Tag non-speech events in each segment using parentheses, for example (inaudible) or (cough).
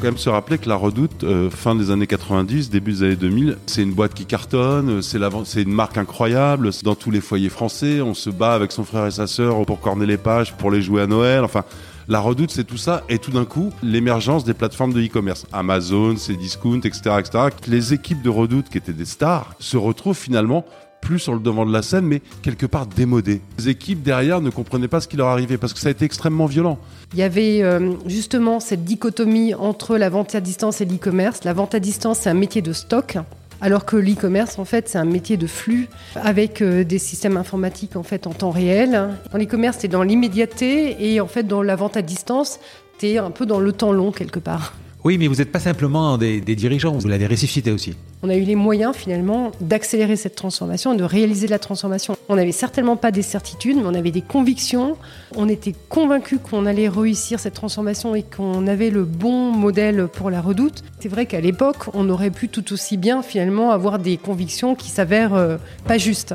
faut quand même se rappeler que la Redoute, euh, fin des années 90, début des années 2000, c'est une boîte qui cartonne, c'est la- c'est une marque incroyable, dans tous les foyers français, on se bat avec son frère et sa sœur pour corner les pages, pour les jouer à Noël, enfin... La Redoute, c'est tout ça, et tout d'un coup, l'émergence des plateformes de e-commerce, Amazon, Cdiscount, etc., etc. Les équipes de Redoute, qui étaient des stars, se retrouvent finalement plus sur le devant de la scène, mais quelque part démodées. Les équipes derrière ne comprenaient pas ce qui leur arrivait, parce que ça a été extrêmement violent. Il y avait euh, justement cette dichotomie entre la vente à distance et l'e-commerce. La vente à distance, c'est un métier de stock, alors que l'e-commerce, en fait, c'est un métier de flux avec euh, des systèmes informatiques en fait en temps réel. Dans l'e-commerce, c'est dans l'immédiateté et en fait dans la vente à distance, t'es un peu dans le temps long quelque part. Oui, mais vous n'êtes pas simplement des, des dirigeants, vous l'avez ressuscité aussi. On a eu les moyens finalement d'accélérer cette transformation, de réaliser la transformation. On n'avait certainement pas des certitudes, mais on avait des convictions. On était convaincus qu'on allait réussir cette transformation et qu'on avait le bon modèle pour la redoute. C'est vrai qu'à l'époque, on aurait pu tout aussi bien finalement avoir des convictions qui s'avèrent euh, pas justes.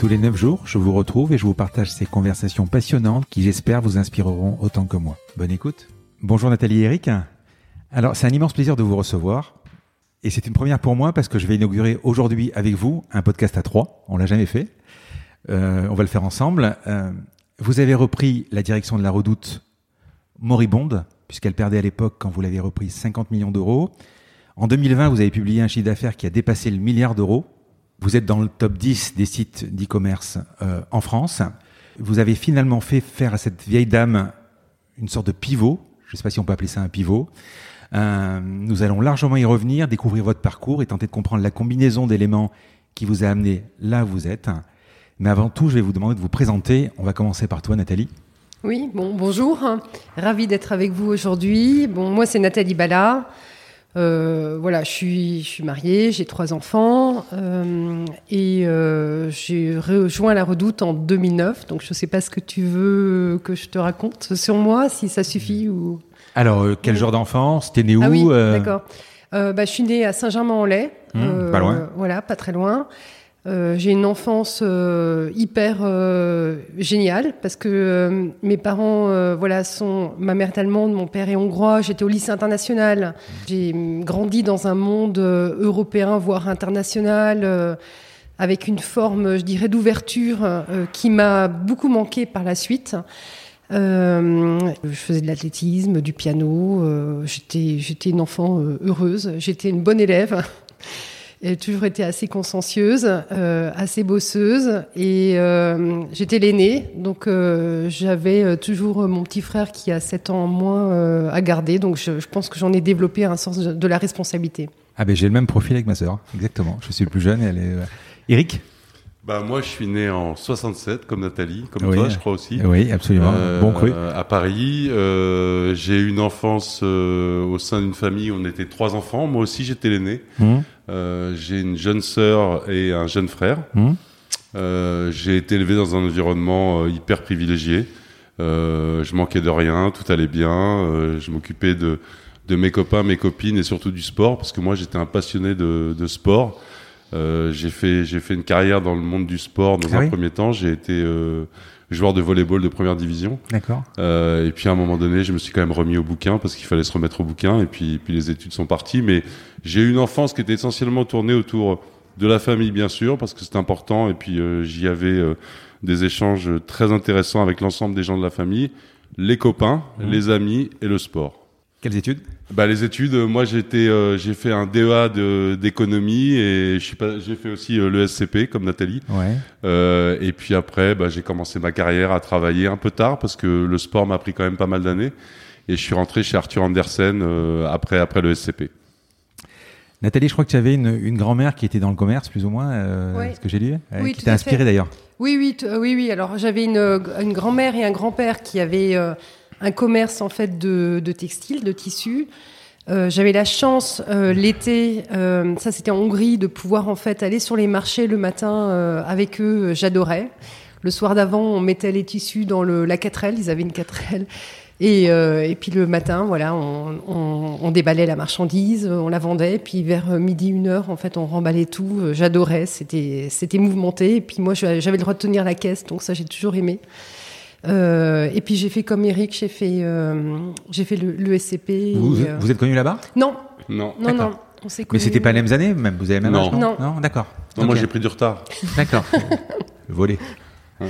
Tous les 9 jours, je vous retrouve et je vous partage ces conversations passionnantes qui j'espère vous inspireront autant que moi. Bonne écoute. Bonjour Nathalie et Eric. Alors c'est un immense plaisir de vous recevoir. Et c'est une première pour moi parce que je vais inaugurer aujourd'hui avec vous un podcast à trois. On l'a jamais fait. Euh, on va le faire ensemble. Euh, vous avez repris la direction de la redoute moribonde, puisqu'elle perdait à l'époque, quand vous l'avez repris, 50 millions d'euros. En 2020, vous avez publié un chiffre d'affaires qui a dépassé le milliard d'euros. Vous êtes dans le top 10 des sites d'e-commerce euh, en France. Vous avez finalement fait faire à cette vieille dame une sorte de pivot. Je ne sais pas si on peut appeler ça un pivot. Euh, nous allons largement y revenir, découvrir votre parcours et tenter de comprendre la combinaison d'éléments qui vous a amené là où vous êtes. Mais avant tout, je vais vous demander de vous présenter. On va commencer par toi, Nathalie. Oui, bon, bonjour. Ravi d'être avec vous aujourd'hui. Bon, moi, c'est Nathalie Bala. Euh, voilà, je suis, je suis mariée, j'ai trois enfants euh, et euh, j'ai rejoint la Redoute en 2009. Donc, je ne sais pas ce que tu veux que je te raconte sur moi, si ça suffit ou. Alors, quel genre d'enfance T'es né où Ah oui, d'accord. Bah, je suis née à Saint-Germain-en-Laye. Mmh, pas loin. Voilà, pas très loin. Euh, j'ai une enfance euh, hyper euh, géniale parce que mes parents, voilà, sont ma mère est allemande, mon père est hongrois. J'étais au lycée international. J'ai grandi dans un monde européen, voire international, avec une forme, je dirais, d'ouverture qui m'a beaucoup manqué par la suite. Je faisais de l'athlétisme, du piano. j'étais, j'étais une enfant heureuse. J'étais une bonne élève. J'ai toujours été assez consciencieuse, euh, assez bosseuse. Et euh, j'étais l'aînée. Donc euh, j'avais toujours mon petit frère qui a 7 ans moins à garder. Donc je, pense que j'en ai développé un sens de, la responsabilité. Ah ben j'ai le même profil avec ma sœur, exactement. Je suis le plus jeune et elle est. Eric? Bah moi je suis né en 67 comme Nathalie, comme Oui. toi je crois aussi. Oui, absolument. Euh, bon cru. À Paris, euh, j'ai eu une enfance euh, au sein d'une famille où on était trois enfants. Moi aussi j'étais l'aîné. Euh, j'ai une jeune sœur et un jeune frère. Euh, j'ai été élevé dans un environnement hyper privilégié. Je manquais de rien, tout allait bien. Je m'occupais de, de mes copains, mes copines et surtout du sport parce que moi j'étais un passionné de, de sport. Euh, j'ai fait j'ai fait une carrière dans le monde du sport dans Ah un oui premier temps. J'ai été euh, joueur de volleyball de première division. D'accord. Euh, et puis à un moment donné, je me suis quand même remis au bouquin parce qu'il fallait se remettre au bouquin. Et puis, puis les études sont parties. Mais j'ai eu une enfance qui était essentiellement tournée autour de la famille bien sûr parce que c'est important et puis j'y avais des échanges très intéressants avec l'ensemble des gens de la famille, les copains, Mhm. les amis et le sport. Quelles études? Bah les études, euh, moi j'étais, euh, j'ai fait un DEA de- d'économie et je suis pas, j'ai fait aussi euh, le SCP comme Nathalie. Ouais. Euh, et puis après, bah, j'ai commencé ma carrière à travailler un peu tard parce que le sport m'a pris quand même pas mal d'années. Et je suis rentré chez Arthur Andersen euh, après après le SCP. Nathalie, je crois que tu avais une, une grand-mère qui était dans le commerce, plus ou moins, euh, Ouais. ce que j'ai lu, euh, Oui, qui t'a inspiré d'ailleurs. Oui, oui, t- euh, oui, oui. Alors j'avais une, une grand-mère et un grand-père qui avaient euh, un commerce en fait de, textiles, de tissus. Euh, j'avais la chance euh, l'été, euh, ça c'était en Hongrie, de pouvoir en fait aller sur les marchés le matin avec eux. J'adorais. Le soir d'avant, on mettait les tissus dans le, la 4L. Ils avaient une 4L. Et, puis le matin, voilà, on, on, déballait la marchandise, on la vendait. Puis vers midi, une heure, en fait, on remballait tout. J'adorais, c'était c'était mouvementé. Et puis moi, j'avais le droit de tenir la caisse, donc ça, j'ai toujours aimé. Euh, et puis j'ai fait comme Eric, j'ai fait euh, j'ai fait le, le SCP. et, euh, vous êtes connu là-bas? Non, Non. non, non. On s'est Mais c'était pas les mêmes années, même Vous avez le même Non. âge Non, Non. d'accord. Non, moi j'ai pris du retard. D'accord. (laughs) Volé. Ouais.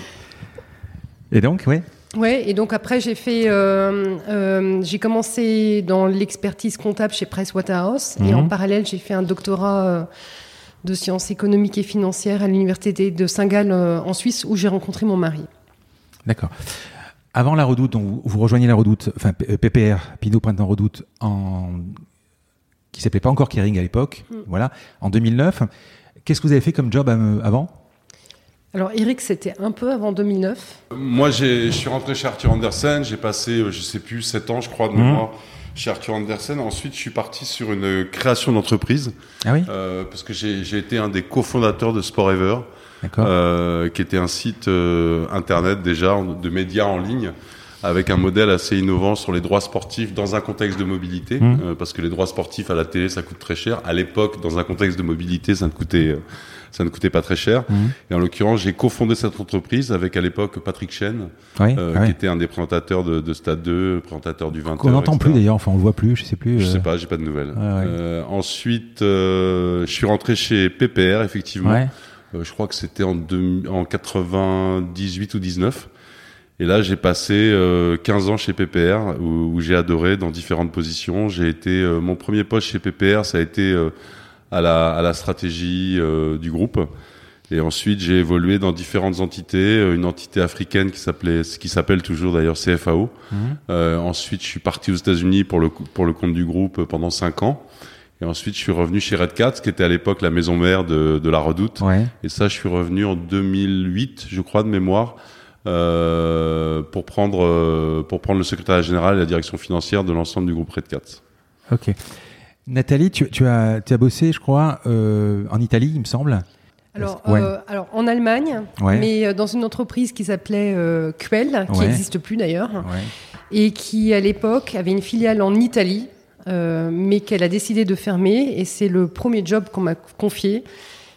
Et donc, oui? Ouais, et donc après j'ai fait, euh, euh, j'ai commencé dans l'expertise comptable chez Pricewaterhouse et Mhm. en parallèle j'ai fait un doctorat euh, de sciences économiques et financières à l'université de Saint-Gall euh, en Suisse où j'ai rencontré mon mari. D'accord. Avant la Redoute, donc vous, rejoignez la Redoute, enfin P- euh, PPR, Pinot Printemps Redoute, en qui s'appelait pas encore Kering à l'époque, Mm. voilà, en 2009. Qu'est-ce que vous avez fait comme job euh, avant? Alors Eric c'était un peu avant 2009. Moi, j'ai- je suis rentré chez Arthur Andersen. J'ai passé, euh, je sais plus, 7 ans, je crois, de Mhm. mémoire chez Arthur Andersen. Ensuite, je suis parti sur une création d'entreprise Ah oui, euh, parce que j'ai été un des cofondateurs de Sport Ever, euh, qui était un site euh, internet déjà de médias en ligne avec un modèle assez innovant sur les droits sportifs dans un contexte de mobilité, Mhm. euh, parce que les droits sportifs à la télé ça coûte très cher. À l'époque, dans un contexte de mobilité, ça ne coûtait euh, ça ne coûtait pas très cher. Mhm. Et en l'occurrence, j'ai cofondé cette entreprise avec à l'époque Patrick Chen, oui, euh, ah oui. qui était un des présentateurs de, de Stade 2, présentateur du 20 Qu'on n'entend plus d'ailleurs, enfin on le voit plus, je sais plus. Je euh, sais pas, j'ai pas de nouvelles. ouais. Euh, ensuite, euh, je suis rentré chez PPR, effectivement. Ouais. Euh, je crois que c'était en, deux- en 98 ou 19. Et là, j'ai passé euh, 15 ans chez PPR, où, où j'ai adoré dans différentes positions. J'ai été euh, mon premier poste chez PPR, ça a été euh, à, la, à la stratégie euh, du groupe. Et ensuite, j'ai évolué dans différentes entités, euh, une entité africaine qui s'appelait, qui s'appelle toujours d'ailleurs CFAO. Mhm. Euh, ensuite, je suis parti aux États-Unis pour le pour le compte du groupe pendant cinq ans. Et ensuite, je suis revenu chez Red Cat, qui était à l'époque la maison mère de, de la Redoute. Ouais. Et ça, je suis revenu en 2008, je crois, de mémoire, euh, pour prendre euh, pour prendre le secrétariat général et la direction financière de l'ensemble du groupe Red Cat. Ok. Nathalie, tu, tu as, tu as bossé, je crois, euh, en Italie, il me semble. Alors, Ouais. euh, alors en Allemagne, Ouais. mais dans une entreprise qui s'appelait euh, Quell, qui Ouais. n'existe plus d'ailleurs. Ouais. et qui à l'époque avait une filiale en Italie, euh, mais qu'elle a décidé de fermer. Et c'est le premier job qu'on m'a confié.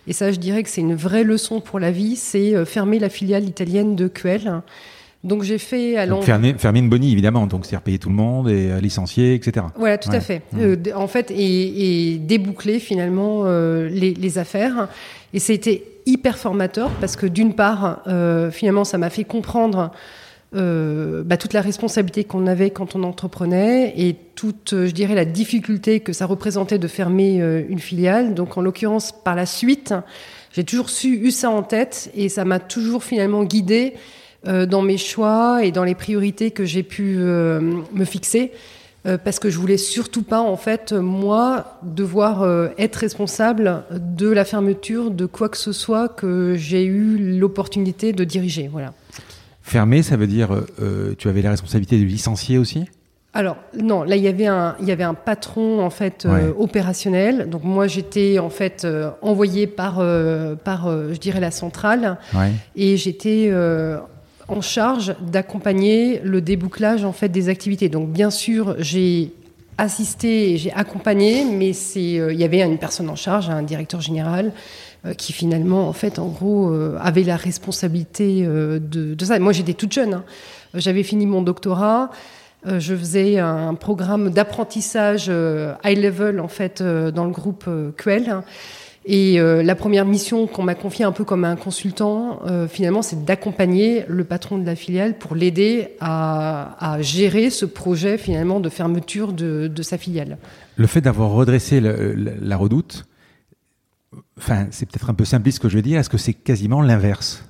Et ça, je dirais que c'est une vraie leçon pour la vie, c'est euh, fermer la filiale italienne de Quell. Donc j'ai fait à fermer, fermer une bonnie, évidemment, donc c'est repayer tout le monde et euh, licencier, etc. Voilà, tout Ouais. à fait. Mmh. Euh, en fait, et, et déboucler finalement euh, les, les affaires. Et c'était hyper formateur parce que d'une part, euh, finalement, ça m'a fait comprendre euh, bah, toute la responsabilité qu'on avait quand on entreprenait et toute, euh, je dirais, la difficulté que ça représentait de fermer euh, une filiale. Donc, en l'occurrence, par la suite, j'ai toujours su, eu ça en tête et ça m'a toujours finalement guidé euh, dans mes choix et dans les priorités que j'ai pu me fixer. Parce que je voulais surtout pas, en fait, moi, devoir être responsable de la fermeture de quoi que ce soit que j'ai eu l'opportunité de diriger. Voilà. Fermer, ça veut dire, euh, tu avais la responsabilité de licencier aussi? Alors non, là il y avait un, il y avait un patron en fait euh, Ouais. opérationnel. Donc moi j'étais en fait euh, envoyée par, euh, par, euh, je dirais la centrale, Ouais. et j'étais euh, en charge d'accompagner le débouclage en fait des activités. Donc bien sûr j'ai assisté j'ai accompagné, mais c'est, euh, il y avait une personne en charge, un directeur général, euh, qui finalement en fait en gros euh, avait la responsabilité de, ça. Moi j'étais toute jeune, hein. j'avais fini mon doctorat. Je faisais un programme d'apprentissage high level en fait dans le groupe Quell. Et euh, la première mission qu'on m'a confiée un peu comme un consultant, euh, finalement, c'est d'accompagner le patron de la filiale pour l'aider à, à, gérer ce projet finalement de fermeture de, de sa filiale. Le fait d'avoir redressé le, la redoute, enfin, c'est peut-être un peu simpliste ce que je veux dire, est-ce que c'est quasiment l'inverse?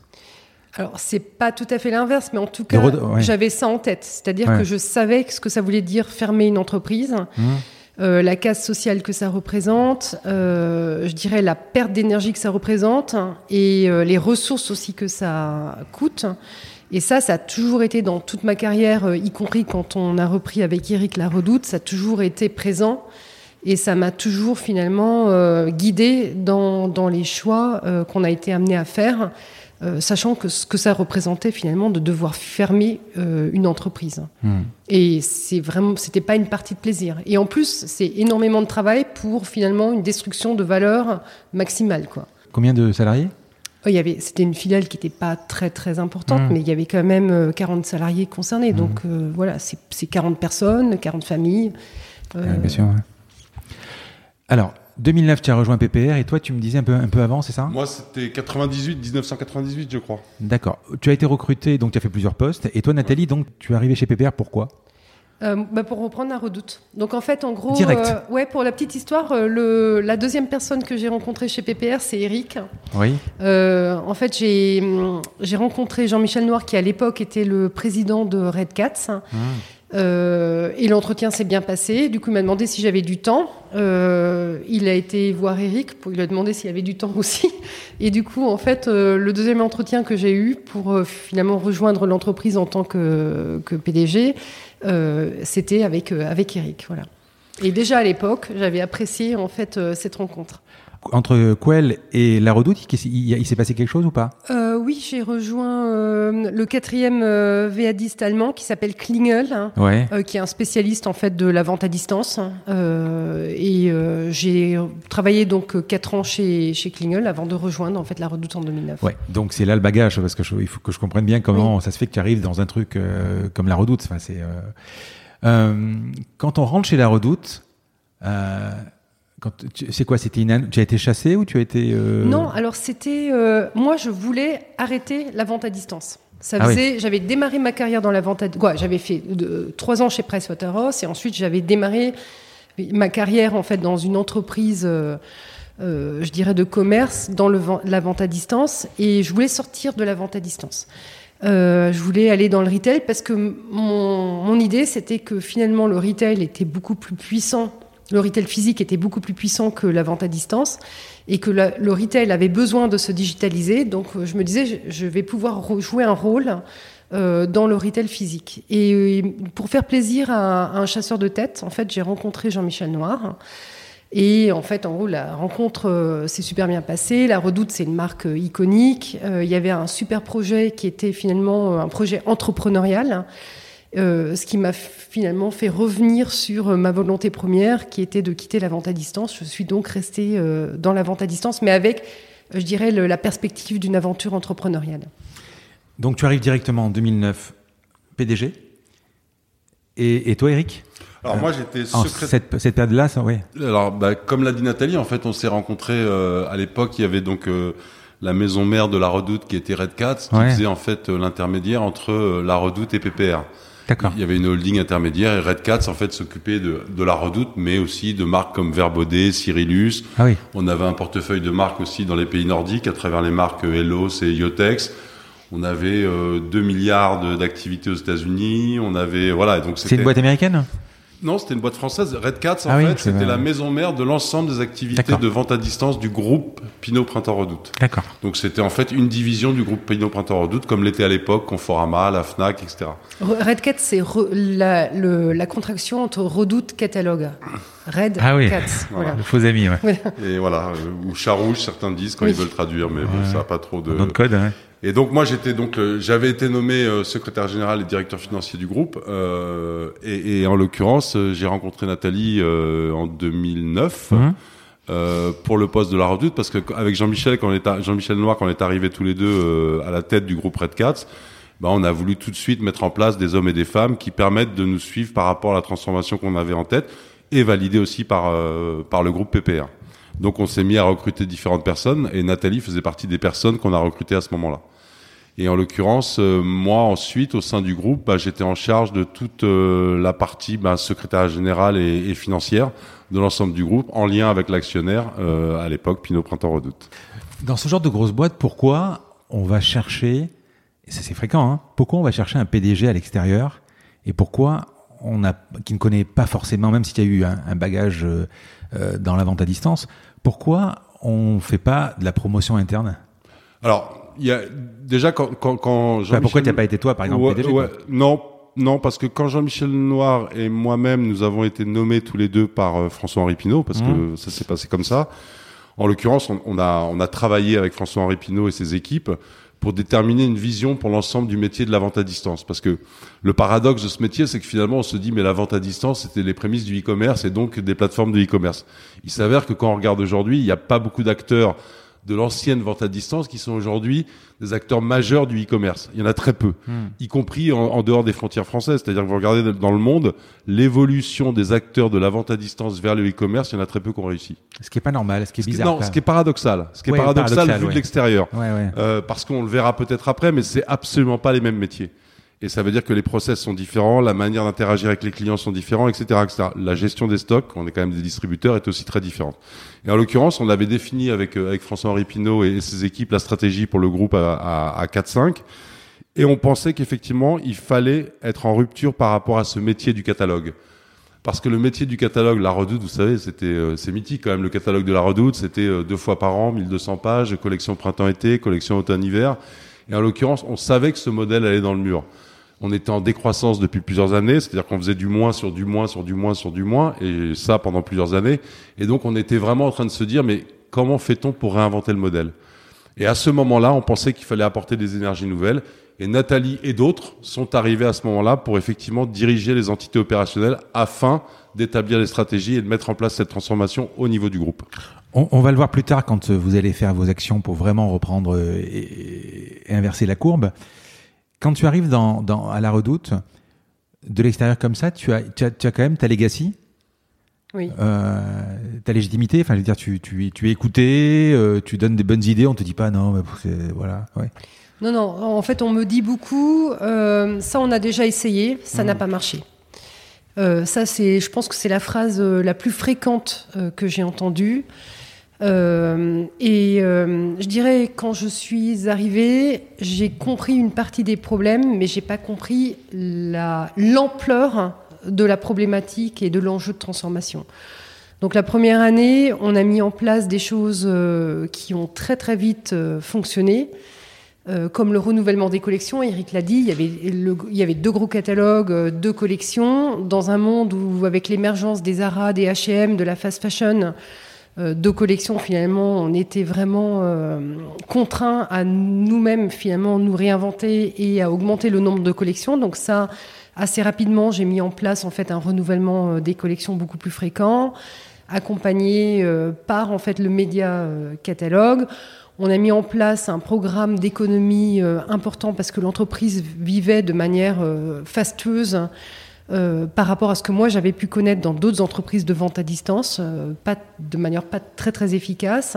Alors, c'est pas tout à fait l'inverse, mais en tout cas, ouais. j'avais ça en tête. C'est-à-dire ouais. que je savais ce que ça voulait dire fermer une entreprise. Mmh. Euh, la casse sociale que ça représente, euh, je dirais la perte d'énergie que ça représente et euh, les ressources aussi que ça coûte. Et ça, ça a toujours été dans toute ma carrière, euh, y compris quand on a repris avec Eric La Redoute, ça a toujours été présent. Et ça m'a toujours finalement euh, guidé dans, dans, les choix euh, qu'on a été amené à faire. Euh, sachant que ce que ça représentait finalement de devoir fermer euh, une entreprise. Mmh. Et c'est vraiment, c'était pas une partie de plaisir. Et en plus, c'est énormément de travail pour finalement une destruction de valeur maximale, quoi. Combien de salariés? Oh, il y avait, c'était une filiale qui n'était pas très très importante, mmh. mais il y avait quand même 40 salariés concernés. Mmh. Donc euh, voilà, c'est, c'est 40 personnes, 40 familles. bien sûr. Ouais. Alors, 2009, tu as rejoint PPR et toi, tu me disais un peu, un peu avant, c'est ça? Moi, c'était 98, 1998, je crois. D'accord. Tu as été recruté, donc tu as fait plusieurs postes. Et toi, Nathalie, donc tu es arrivée chez PPR, pourquoi? Euh, bah pour reprendre la redoute. Donc en fait, en gros, Direct. Euh, ouais, pour la petite histoire, euh, le, la deuxième personne que j'ai rencontrée chez PPR, c'est Eric. Oui. Euh, en fait, j'ai j'ai rencontré Jean-Michel Noir, qui à l'époque était le président de Red Cats. Mmh. Euh, et l'entretien s'est bien passé. Du coup, il m'a demandé si j'avais du temps. Euh, il a été voir Eric, pour, il lui a demandé s'il avait du temps aussi. Et du coup, en fait, euh, le deuxième entretien que j'ai eu pour finalement rejoindre l'entreprise en tant que, que PDG, c'était avec, avec Eric. Voilà. Et déjà à l'époque, j'avais apprécié en fait cette rencontre entre Quell et La Redoute, il, s'est passé quelque chose ou pas? Euh, Oui, j'ai rejoint euh, le quatrième euh, VADiste allemand qui s'appelle Klingel, hein, ouais. qui est un spécialiste en fait de la vente à distance. et j'ai travaillé donc quatre ans chez, chez Klingel avant de rejoindre en fait La Redoute en 2009. Ouais, donc c'est là le bagage parce que je, il faut que je comprenne bien comment oui. ça se fait que tu arrives dans un truc comme La Redoute. Enfin, c'est quand on rentre chez La Redoute. C'est quoi C'était une... Tu as été chassé ou tu as été euh... Non, alors c'était euh, moi je voulais arrêter la vente à distance. Ça faisait, ah oui. j'avais démarré ma carrière dans la vente à quoi J'avais fait de, trois ans chez Pricewaterhouse et ensuite j'avais démarré ma carrière en fait dans une entreprise, euh, je dirais de commerce dans le, la vente à distance et je voulais sortir de la vente à distance. Euh, je voulais aller dans le retail parce que mon, mon idée c'était que finalement le retail était beaucoup plus puissant le retail physique était beaucoup plus puissant que la vente à distance et que le retail avait besoin de se digitaliser. Donc je me disais, je, vais pouvoir jouer un rôle euh, dans le retail physique. Et euh, pour faire plaisir à, un chasseur de tête, en fait, j'ai rencontré Jean-Michel Noir. Et en fait, en gros, la rencontre euh, s'est super bien passée. La Redoute, c'est une marque euh, iconique. Euh, il y avait un super projet qui était finalement un projet entrepreneurial. Euh, ce qui m'a finalement fait revenir sur euh, ma volonté première, qui était de quitter la vente à distance. Je suis donc restée euh, dans la vente à distance, mais avec, je dirais, le, la perspective d'une aventure entrepreneuriale. Donc tu arrives directement en 2009 PDG. Et, et toi, Eric? Alors moi j'étais secrétaire. Cette, cette période-là, ça, oui. Alors bah, comme l'a dit Nathalie, en fait on s'est rencontrés euh, à l'époque. Il y avait donc euh, la maison mère de la Redoute qui était Red Cats, qui ouais. faisait en fait l'intermédiaire entre la Redoute et PPR. Il y avait une holding intermédiaire et Red Cats en fait s'occupait de, de la Redoute, mais aussi de marques comme Verbaudet, Cyrillus. Ah oui. On avait un portefeuille de marques aussi dans les pays nordiques à travers les marques Hellos et Yotex. On avait euh, 2 milliards d'activités aux États-Unis. On avait voilà donc c'est une boîte américaine? Non, c'était une boîte française. Red Cats, en ah fait, oui, c'était la maison mère de l'ensemble des activités de vente à distance du groupe Pinot Printemps Redoute. D'accord. Donc c'était en fait une division du groupe Pinot Printemps Redoute, comme l'était à l'époque Conforama, la Fnac, etc. Red Cats, c'est la, le, la, contraction entre Redoute catalogue. Red ah oui. Cats. (laughs) Voilà. voilà. Faux amis, ouais. Et voilà, euh, ou chat rouge, certains disent quand oui. ils veulent traduire, mais bon, ça n'a pas trop de. Nom de code, ouais. Et donc moi j'étais donc euh, j'avais été nommé euh, secrétaire général et directeur financier du groupe euh, et, et, en l'occurrence euh, j'ai rencontré Nathalie euh, en 2009 mmh. pour le poste de la redoute parce que avec Jean-Michel quand on est Jean-Michel Noir quand on est arrivé tous les deux à la tête du groupe Red Cats bah, on a voulu tout de suite mettre en place des hommes et des femmes qui permettent de nous suivre par rapport à la transformation qu'on avait en tête et validée aussi par par le groupe PPR. Donc on s'est mis à recruter différentes personnes et Nathalie faisait partie des personnes qu'on a recrutées à ce moment-là. Et en l'occurrence, euh, moi ensuite, au sein du groupe, bah, j'étais en charge de toute euh, la partie bah, secrétaire général et, et, financière de l'ensemble du groupe, en lien avec l'actionnaire euh, à l'époque, Pinot Printemps Redoute. Dans ce genre de grosse boîte, pourquoi on va chercher, et ça c'est fréquent, hein, pourquoi on va chercher un PDG à l'extérieur et pourquoi on a, qui ne connaît pas forcément, même s'il y a eu un, un bagage dans la vente à distance, pourquoi on ne fait pas de la promotion interne? Alors, il y a déjà quand quand, quand bah, pourquoi tu n'as pas été toi par exemple ouais, PDG ouais, Non, non, parce que quand Jean-Michel Noir et moi-même nous avons été nommés tous les deux par euh, François-Henri Pinault, parce mmh. que ça s'est passé comme ça. En l'occurrence, on, on, a on a travaillé avec François-Henri Pinault et ses équipes pour déterminer une vision pour l'ensemble du métier de la vente à distance. Parce que le paradoxe de ce métier, c'est que finalement, on se dit, mais la vente à distance, c'était les prémices du e-commerce et donc des plateformes de e-commerce. Il s'avère que quand on regarde aujourd'hui, il n'y a pas beaucoup d'acteurs de l'ancienne vente à distance qui sont aujourd'hui des acteurs majeurs du e-commerce. Il y en a très peu, hmm. y compris en, en, dehors des frontières françaises. C'est-à-dire que vous regardez dans le monde, l'évolution des acteurs de la vente à distance vers le e-commerce, il y en a très peu qui ont réussi. Ce qui est pas normal, ce qui est bizarre. non, ce qui est paradoxal. Ce qui est paradoxal, paradoxal vu ouais. de l'extérieur. Ouais, ouais. Euh, parce qu'on le verra peut-être après, mais c'est absolument pas les mêmes métiers. Et ça veut dire que les process sont différents, la manière d'interagir avec les clients sont différents, etc., etc. La gestion des stocks, on est quand même des distributeurs, est aussi très différente. Et en l'occurrence, on avait défini avec, avec François-Henri Pinault et ses équipes la stratégie pour le groupe à, à, à 4-5. Et on pensait qu'effectivement, il fallait être en rupture par rapport à ce métier du catalogue. Parce que le métier du catalogue, la Redoute, vous savez, c'était euh, c'est mythique quand même. Le catalogue de la Redoute, c'était euh, deux fois par an, 1200 pages, collection printemps-été, collection automne-hiver. Et en l'occurrence, on savait que ce modèle allait dans le mur on était en décroissance depuis plusieurs années, c'est-à-dire qu'on faisait du moins sur du moins sur du moins sur du moins, et ça pendant plusieurs années. Et donc on était vraiment en train de se dire, mais comment fait-on pour réinventer le modèle? Et à ce moment-là, on pensait qu'il fallait apporter des énergies nouvelles. Et Nathalie et d'autres sont arrivés à ce moment-là pour effectivement diriger les entités opérationnelles afin d'établir les stratégies et de mettre en place cette transformation au niveau du groupe. On, va le voir plus tard quand vous allez faire vos actions pour vraiment reprendre et, et inverser la courbe. Quand tu arrives dans, dans, à la redoute, de l'extérieur comme ça, tu as, tu as, tu as quand même ta legacy. Oui. Euh, ta légitimité, enfin, je veux dire, tu, tu, tu es écouté, euh, tu donnes des bonnes idées, on te dit pas non, mais voilà, ouais. Non, non, en fait, on me dit beaucoup, euh, ça on a déjà essayé, ça mmh. n'a pas marché. Ça, c'est, je pense que c'est la phrase la plus fréquente que j'ai entendue. Euh, et euh, je dirais, quand je suis arrivée, j'ai compris une partie des problèmes, mais j'ai pas compris la, l'ampleur de la problématique et de l'enjeu de transformation. Donc la première année, on a mis en place des choses euh, qui ont très très vite fonctionné. Comme le renouvellement des collections, Eric l'a dit, il y, avait il y avait deux gros catalogues, deux collections, dans un monde où, avec l'émergence des Zara, des H&M, de la fast fashion, euh, deux collections, finalement, on était vraiment euh, contraints à nous-mêmes, finalement, nous réinventer et à augmenter le nombre de collections. Donc ça, assez rapidement, j'ai mis en place, en fait, un renouvellement euh, des collections beaucoup plus fréquent, accompagné par, en fait, le média catalogue. On a mis en place un programme d'économie important parce que l'entreprise vivait de manière fastueuse euh, par rapport à ce que moi j'avais pu connaître dans d'autres entreprises de vente à distance, euh, pas, de manière pas très efficace.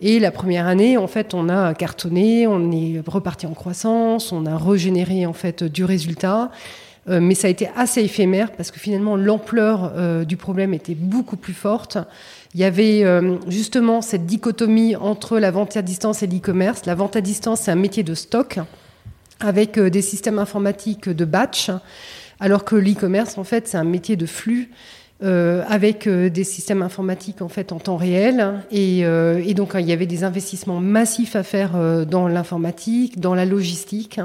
Et la première année, en fait, on a cartonné, on est reparti en croissance, on a régénéré en fait du résultat. Euh, mais ça a été assez éphémère parce que finalement l'ampleur du problème était beaucoup plus forte. Il y avait justement cette dichotomie entre la vente à distance et l'e-commerce. La vente à distance, c'est un métier de stock avec des systèmes informatiques de batch. Alors que l'e-commerce, en fait, c'est un métier de flux euh, avec euh, des systèmes informatiques en fait en temps réel. Et, euh, et donc, il y avait des investissements massifs à faire euh, dans l'informatique, dans la logistique.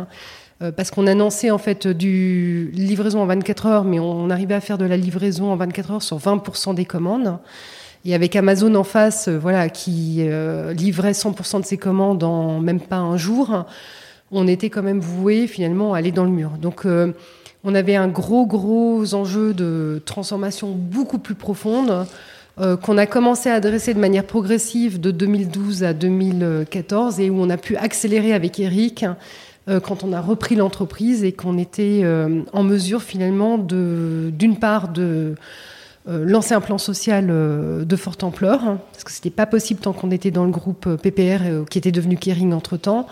euh, Parce qu'on annonçait en fait du livraison en 24 heures, mais on arrivait à faire de la livraison en 24 heures sur 20% des commandes. Et avec Amazon en face, euh, voilà, qui livrait 100% de ses commandes en même pas un jour, on était quand même voué finalement à aller dans le mur. Donc on avait un gros, gros enjeu de transformation beaucoup plus profonde euh, qu'on a commencé à adresser de manière progressive de 2012 à 2014 et où on a pu accélérer avec Eric euh, quand on a repris l'entreprise et qu'on était euh, en mesure finalement de, d'une part de lancer un plan social de forte ampleur, hein, parce que ce n'était pas possible tant qu'on était dans le groupe PPR qui était devenu Kering entre-temps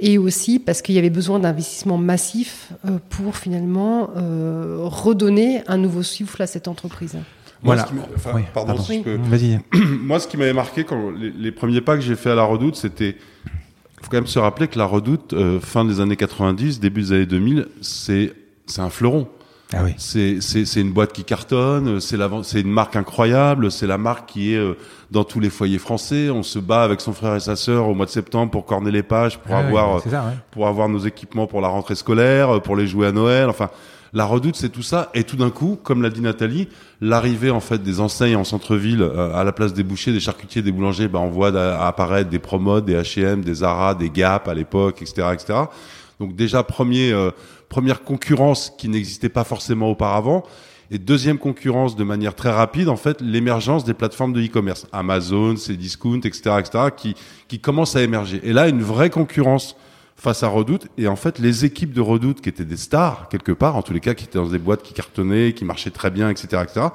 et aussi parce qu'il y avait besoin d'investissements massifs pour finalement redonner un nouveau souffle à cette entreprise. Voilà. pardon, Vas-y. (clears throat) Moi, ce qui m'avait marqué quand les, premiers pas que j'ai fait à la Redoute, c'était faut quand même se rappeler que la Redoute, euh, fin des années 90, début des années 2000, c'est c'est un fleuron. Ah oui. C'est une boîte qui cartonne, c'est une marque incroyable, c'est la marque qui est euh, dans tous les foyers français. On se bat avec son frère et sa sœur au mois de septembre pour corner les pages, pour ah avoir pour avoir nos équipements pour la rentrée scolaire, pour les jouer à Noël. Enfin, la redoute, c'est tout ça. Et tout d'un coup, comme l'a dit Nathalie, l'arrivée en fait des enseignes en centre-ville, euh, à la place des bouchers, des charcutiers, des boulangers, ben, on voit apparaître des Promodes, des H&M, des Zara, des Gap à l'époque, etc., etc. Donc déjà premier euh, première concurrence qui n'existait pas forcément auparavant. Et deuxième concurrence de manière très rapide, en fait, l'émergence des plateformes de e-commerce, Amazon, Cdiscount, etc., etc., qui qui commencent à émerger. Et là, une vraie concurrence face à Redoute. Et en fait, les équipes de Redoute, qui étaient des stars, quelque part, en tous les cas, qui étaient dans des boîtes qui cartonnaient, qui marchaient très bien, etc., etc.,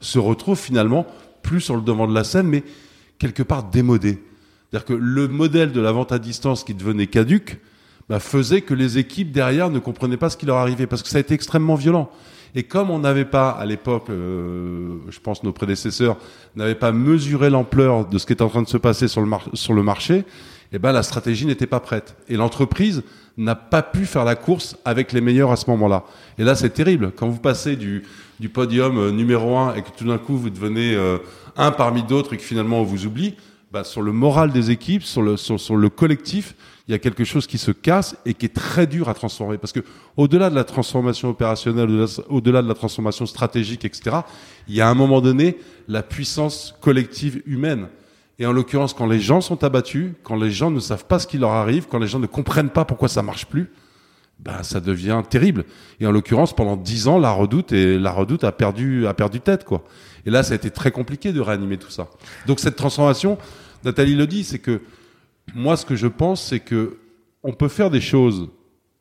se retrouvent finalement plus sur le devant de la scène, mais quelque part démodés. C'est-à-dire que le modèle de la vente à distance qui devenait caduque bah, faisait que les équipes derrière ne comprenaient pas ce qui leur arrivait, parce que ça a été extrêmement violent. Et comme on n'avait pas, à l'époque, euh, je pense nos prédécesseurs n'avaient pas mesuré l'ampleur de ce qui était en train de se passer sur le, sur le marché, eh ben, la stratégie n'était pas prête. Et l'entreprise n'a pas pu faire la course avec les meilleurs à ce moment-là. Et là, c'est terrible. Quand vous passez du, du podium euh, numéro un et que tout d'un coup, vous devenez euh, un parmi d'autres et que finalement, on vous oublie, bah, sur le moral des équipes, sur le, sur, le collectif, il y a quelque chose qui se casse et qui est très dur à transformer. Parce que au-delà de la transformation opérationnelle, au-delà de la transformation stratégique, etc., il y a à un moment donné la puissance collective humaine. Et en l'occurrence, quand les gens sont abattus, quand les gens ne savent pas ce qui leur arrive, quand les gens ne comprennent pas pourquoi ça marche plus, ben ça devient terrible. Et en l'occurrence, pendant dix ans, la Redoute et la Redoute a perdu a perdu tête quoi. Et là, ça a été très compliqué de réanimer tout ça. Donc cette transformation, Nathalie le dit, c'est que moi, ce que je pense, c'est que on peut faire des choses,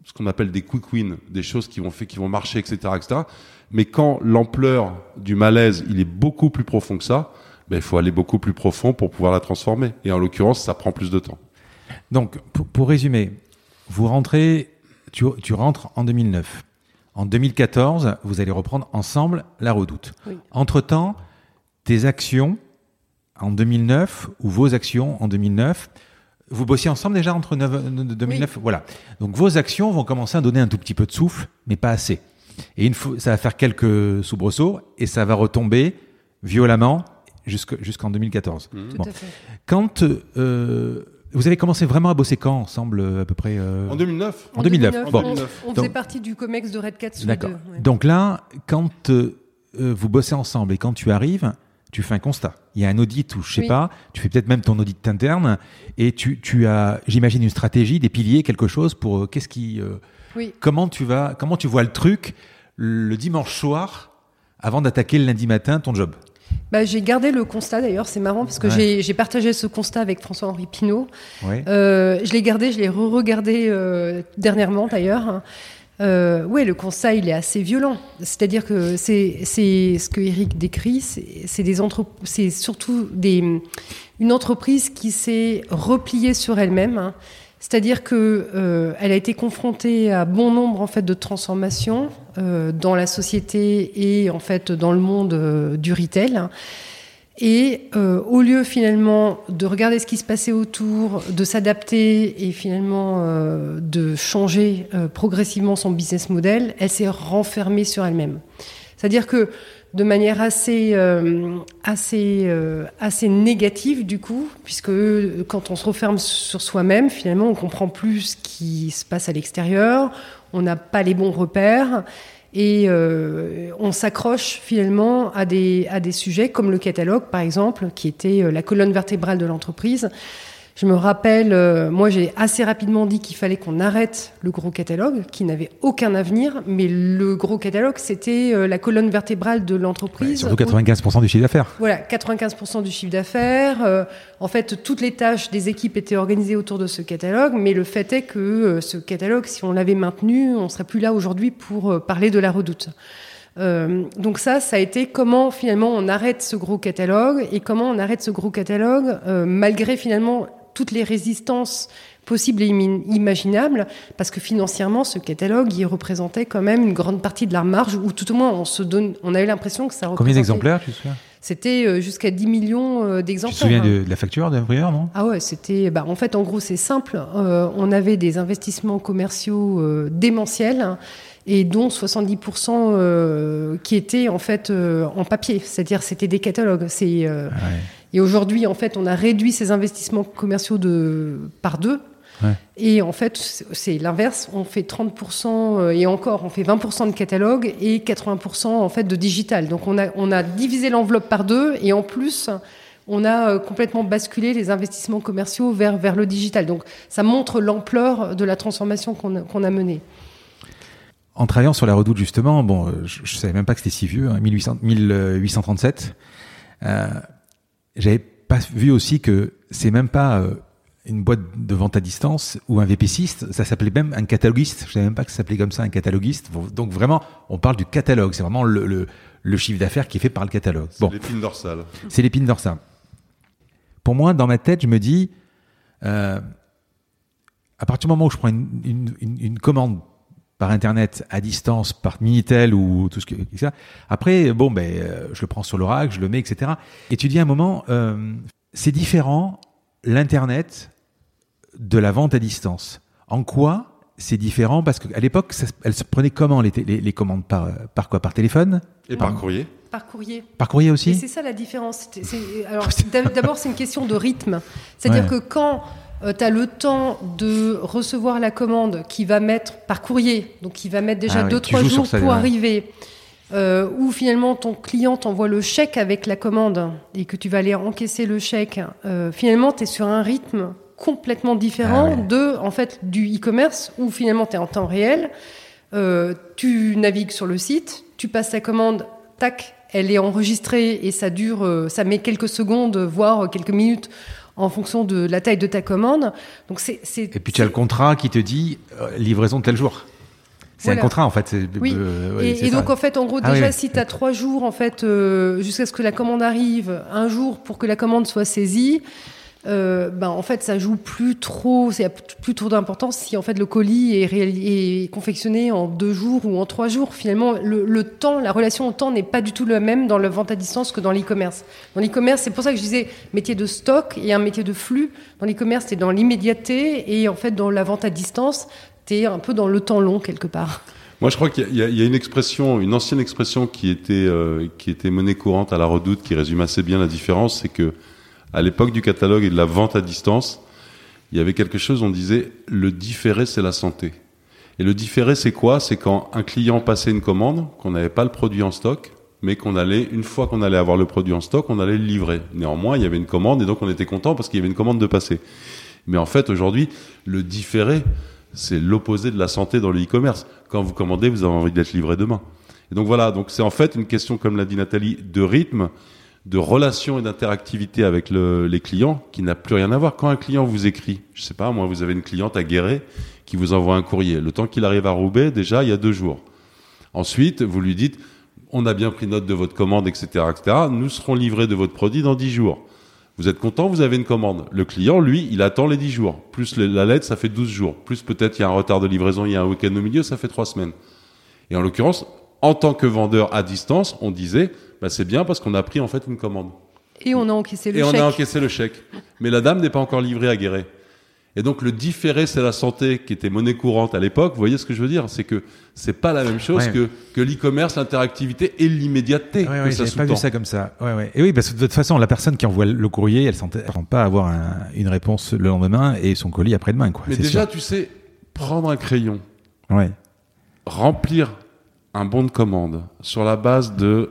ce qu'on appelle des quick wins, des choses qui vont faire, qui vont marcher, etc., etc. Mais quand l'ampleur du malaise, il est beaucoup plus profond que ça, ben, il faut aller beaucoup plus profond pour pouvoir la transformer. Et en l'occurrence, ça prend plus de temps. Donc, pour, résumer, vous rentrez, tu, tu, rentres en 2009. En 2014, vous allez reprendre ensemble la redoute. Entre-temps, tes actions en 2009 ou vos actions en 2009, vous bossiez ensemble déjà entre 2009 Voilà. Donc vos actions vont commencer à donner un tout petit peu de souffle, mais pas assez. Et une fois, ça va faire quelques soubresauts et ça va retomber violemment jusqu'en 2014. Mmh. Quand euh, vous avez commencé vraiment à bosser quand ensemble à peu près euh, En 2009. En 2009. On, faisait partie du Comex de Red Cat. D'accord. Donc là, quand euh, vous bossez ensemble et quand tu arrives, tu fais un constat. Il y a un audit ou je sais pas, tu fais peut-être même ton audit interne et tu, tu as, j'imagine, une stratégie, des piliers, quelque chose pour qu'est-ce qui, oui. comment tu vas, comment tu vois le truc le dimanche soir avant d'attaquer le lundi matin ton job? Bah, j'ai gardé le constat d'ailleurs, c'est marrant parce que j'ai partagé ce constat avec François-Henri Pinault. Euh, je l'ai gardé, je l'ai re-regardé euh, dernièrement d'ailleurs. Euh, oui, le constat il est assez violent. C'est-à-dire que c'est ce que Eric décrit, c'est surtout des, une entreprise qui s'est repliée sur elle-même. Hein. C'est-à-dire que euh, elle a été confrontée à bon nombre en fait de transformations euh, dans la société et en fait dans le monde du retail. Et au lieu finalement de regarder ce qui se passait autour, de s'adapter et finalement de changer progressivement son business model, elle s'est renfermée sur elle-même. C'est-à-dire que de manière assez, euh, assez, euh, assez négative du coup, puisque quand on se referme sur soi-même, finalement, on comprend plus ce qui se passe à l'extérieur, on n'a pas les bons repères et euh, on s'accroche finalement à des, à des sujets comme le catalogue, par exemple, qui était la colonne vertébrale de l'entreprise. Je me rappelle, euh, moi j'ai assez rapidement dit qu'il fallait qu'on arrête le gros catalogue, qui n'avait aucun avenir, mais le gros catalogue, c'était euh, la colonne vertébrale de l'entreprise. surtout 95% du chiffre d'affaires. Voilà, 95% du chiffre d'affaires. Euh, en fait, toutes les tâches des équipes étaient organisées autour de ce catalogue, mais le fait est que ce catalogue, si on l'avait maintenu, on serait plus là aujourd'hui pour parler de la redoute. Euh, donc ça, ça a été comment finalement on arrête ce gros catalogue et comment on arrête ce gros catalogue euh, malgré finalement toutes les résistances possibles et imaginables, parce que financièrement, ce catalogue, il représentait quand même une grande partie de la marge, ou tout au moins, on se donne, on a eu l'impression que ça représentait... Combien d'exemplaires, tu te souviens? C'était euh, jusqu'à 10 millions d'exemplaires. Tu te souviens de, de la facture d'imprimeur, non? Ah ouais, c'était... Bah, en fait, en gros, c'est simple. on avait des investissements commerciaux démentiels et dont 70% euh, qui étaient en fait euh, en papier, c'est-à-dire c'était des catalogues. C'est euh, et aujourd'hui en fait on a réduit ces investissements commerciaux de par deux. Et en fait, c'est l'inverse. On fait 30% et encore, on fait 20% de catalogue et 80% en fait de digital. Donc on a, on a divisé l'enveloppe par deux et en plus, on a complètement basculé les investissements commerciaux vers, vers le digital. Donc ça montre l'ampleur de la transformation qu'on a, a menée en travaillant sur la redoute justement, bon, euh, je, je savais même pas que c'était si vieux, hein, 1800, 1837. Euh, J'avais pas vu aussi que c'est même pas euh, une boîte de vente à distance ou un VPCiste, ça s'appelait même un cataloguiste. Je savais même pas que ça s'appelait comme ça un cataloguiste. Donc vraiment, on parle du catalogue. C'est vraiment le, le, le chiffre d'affaires qui est fait par le catalogue. C'est bon. l'épine dorsale. C'est l'épine dorsale. Pour moi, dans ma tête, je me dis, euh, à partir du moment où je prends une, une, une, une commande par internet à distance par minitel ou tout ce que ça. Après, bon, ben, euh, je le prends sur l'oracle, je le mets, etc. Et tu dis à un moment, euh, c'est différent l'internet de la vente à distance. En quoi c'est différent? Parce qu'à l'époque, elle se prenait comment les, les, commandes? Par, par quoi? Par téléphone? Et par courrier par courrier. Par courrier aussi? C'est ça la différence. Alors, (laughs) d'abord, c'est une question de rythme. C'est-à-dire que quand euh, tu as le temps de recevoir la commande qui va mettre par courrier, donc qui va mettre déjà 2-3 ah jours pour arriver. Euh, ou finalement ton client t'envoie le chèque avec la commande et que tu vas aller encaisser le chèque, euh, finalement tu es sur un rythme complètement différent ah de en fait du e-commerce où finalement tu es en temps réel, euh, tu navigues sur le site, tu passes ta commande, tac, elle est enregistrée et ça dure, euh, ça met quelques secondes, voire quelques minutes en fonction de la taille de ta commande. Donc c'est, Et puis tu as le contrat qui te dit euh, livraison de tel jour. C'est un contrat en fait. Oui. Euh, et, donc en fait, en gros, ah déjà si tu as trois jours en fait euh, jusqu'à ce que la commande arrive, un jour pour que la commande soit saisie, ben en fait ça joue plus trop, c'est plus trop d'importance si en fait le colis est, confectionné en deux jours ou en trois jours. Finalement, le, temps, la relation au temps n'est pas du tout le même dans la vente à distance que dans l'e-commerce. Dans l'e-commerce, c'est pour ça que je disais métier de stock et un métier de flux. Dans l'e-commerce, c'est dans l'immédiateté et en fait dans la vente à distance, tu es un peu dans le temps long quelque part. Moi, je crois qu'il y, y, a une expression, une ancienne expression qui était, euh, qui était monnaie courante à la redoute, qui résume assez bien la différence, c'est que à l'époque du catalogue et de la vente à distance, il y avait quelque chose, on disait le différé, c'est la santé. Et le différé, c'est quoi? C'est quand un client passait une commande, qu'on n'avait pas le produit en stock, mais qu'on allait, une fois qu'on allait avoir le produit en stock, on allait le livrer. Néanmoins, il y avait une commande et donc on était content parce qu'il y avait une commande de passer. Mais en fait, aujourd'hui, le différé, c'est l'opposé de la santé dans le e-commerce. Quand vous commandez, vous avez envie d'être livré demain. Et donc voilà, donc c'est en fait une question, comme l'a dit Nathalie, de rythme de relation et d'interactivité avec le, les clients qui n'a plus rien à voir. Quand un client vous écrit, je sais pas, moi, vous avez une cliente à Guéret qui vous envoie un courrier. Le temps qu'il arrive à Roubaix, déjà, il y a deux jours. Ensuite, vous lui dites, on a bien pris note de votre commande, etc., etc. Nous serons livrés de votre produit dans dix jours. Vous êtes content, vous avez une commande. Le client, lui, il attend les dix jours. Plus la lettre, ça fait 12 jours. Plus peut-être il y a un retard de livraison, il y a un week-end au milieu, ça fait trois semaines. Et en l'occurrence, en tant que vendeur à distance, on disait, bah, c'est bien parce qu'on a pris en fait une commande. Et on a encaissé le chèque. Et on a encaissé le chèque. Mais la dame n'est pas encore livrée à Guéret. Et donc le différé, c'est la santé qui était monnaie courante à l'époque. Vous voyez ce que je veux dire? C'est que c'est pas la même chose que, que l'e-commerce, l'interactivité et l'immédiateté. Ouais, ouais, pas vu ça comme ça. Ouais, ouais. Et oui, parce que de toute façon, la personne qui envoie le courrier, elle s'attend pas à avoir une réponse le lendemain et son colis après-demain. Quoi. Mais déjà, tu sais, prendre un crayon, ouais. remplir un bon de commande sur la base de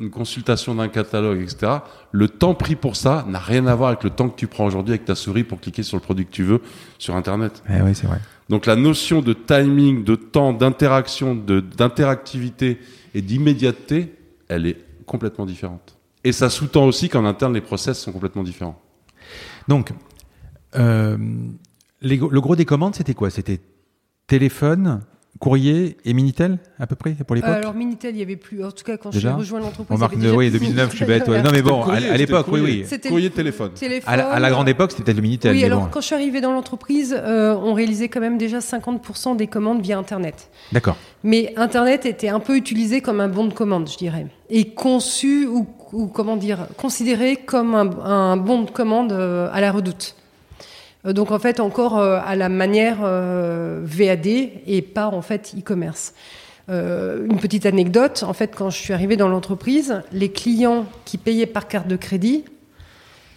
une consultation d'un catalogue, etc., le temps pris pour ça n'a rien à voir avec le temps que tu prends aujourd'hui avec ta souris pour cliquer sur le produit que tu veux sur Internet. Eh oui, c'est vrai. Donc la notion de timing, de temps, d'interaction, d'interactivité et d'immédiateté, elle est complètement différente. Et ça sous-tend aussi qu'en interne, les process sont complètement différents. Donc, euh, les, le gros des commandes, c'était quoi? C'était téléphone, courrier et Minitel à peu près pour l'époque. Alors Minitel, il y avait plus. En tout cas, quand j'ai Déjà rejoint l'entreprise, Remarque, il y avait déjà oui, plus 2009, je suis bête. ouais. Non mais bon, à, Courrier, à c'était l'époque, oui, oui. C'était Courrier de téléphone. téléphone. À la, à la grande époque, c'était peut-être le Minitel. Oui, mais alors bon. quand je suis arrivée dans l'entreprise, euh, on réalisait quand même déjà 50% des commandes via Internet. D'accord. Mais Internet était un peu utilisé comme un bon de commande, je dirais, et conçu ou, ou comment dire, considéré comme un, un bon de commande euh, à la redoute. Euh, Donc en fait encore euh, à la manière euh, VAD et pas en fait e-commerce. Euh, une petite anecdote, en fait quand je suis arrivée dans l'entreprise, les clients qui payaient par carte de crédit,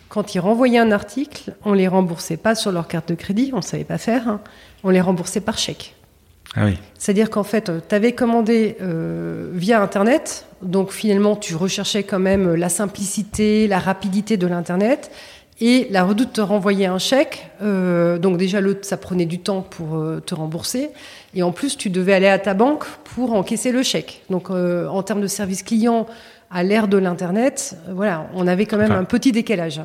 quand ils renvoyaient un article, on les remboursait pas sur leur carte de crédit, on savait pas faire, hein, on les remboursait par chèque. Ah oui. C'est-à-dire qu'en fait, tu avais commandé euh, via Internet, donc finalement, tu recherchais quand même la simplicité, la rapidité de l'Internet, et la redoute te renvoyait un chèque. euh, donc déjà, le, ça prenait du temps pour euh, te rembourser, et en plus, tu devais aller à ta banque pour encaisser le chèque. Donc euh, en termes de service client, à l'ère de l'Internet, euh, voilà, on avait quand même Enfin, un petit décalage.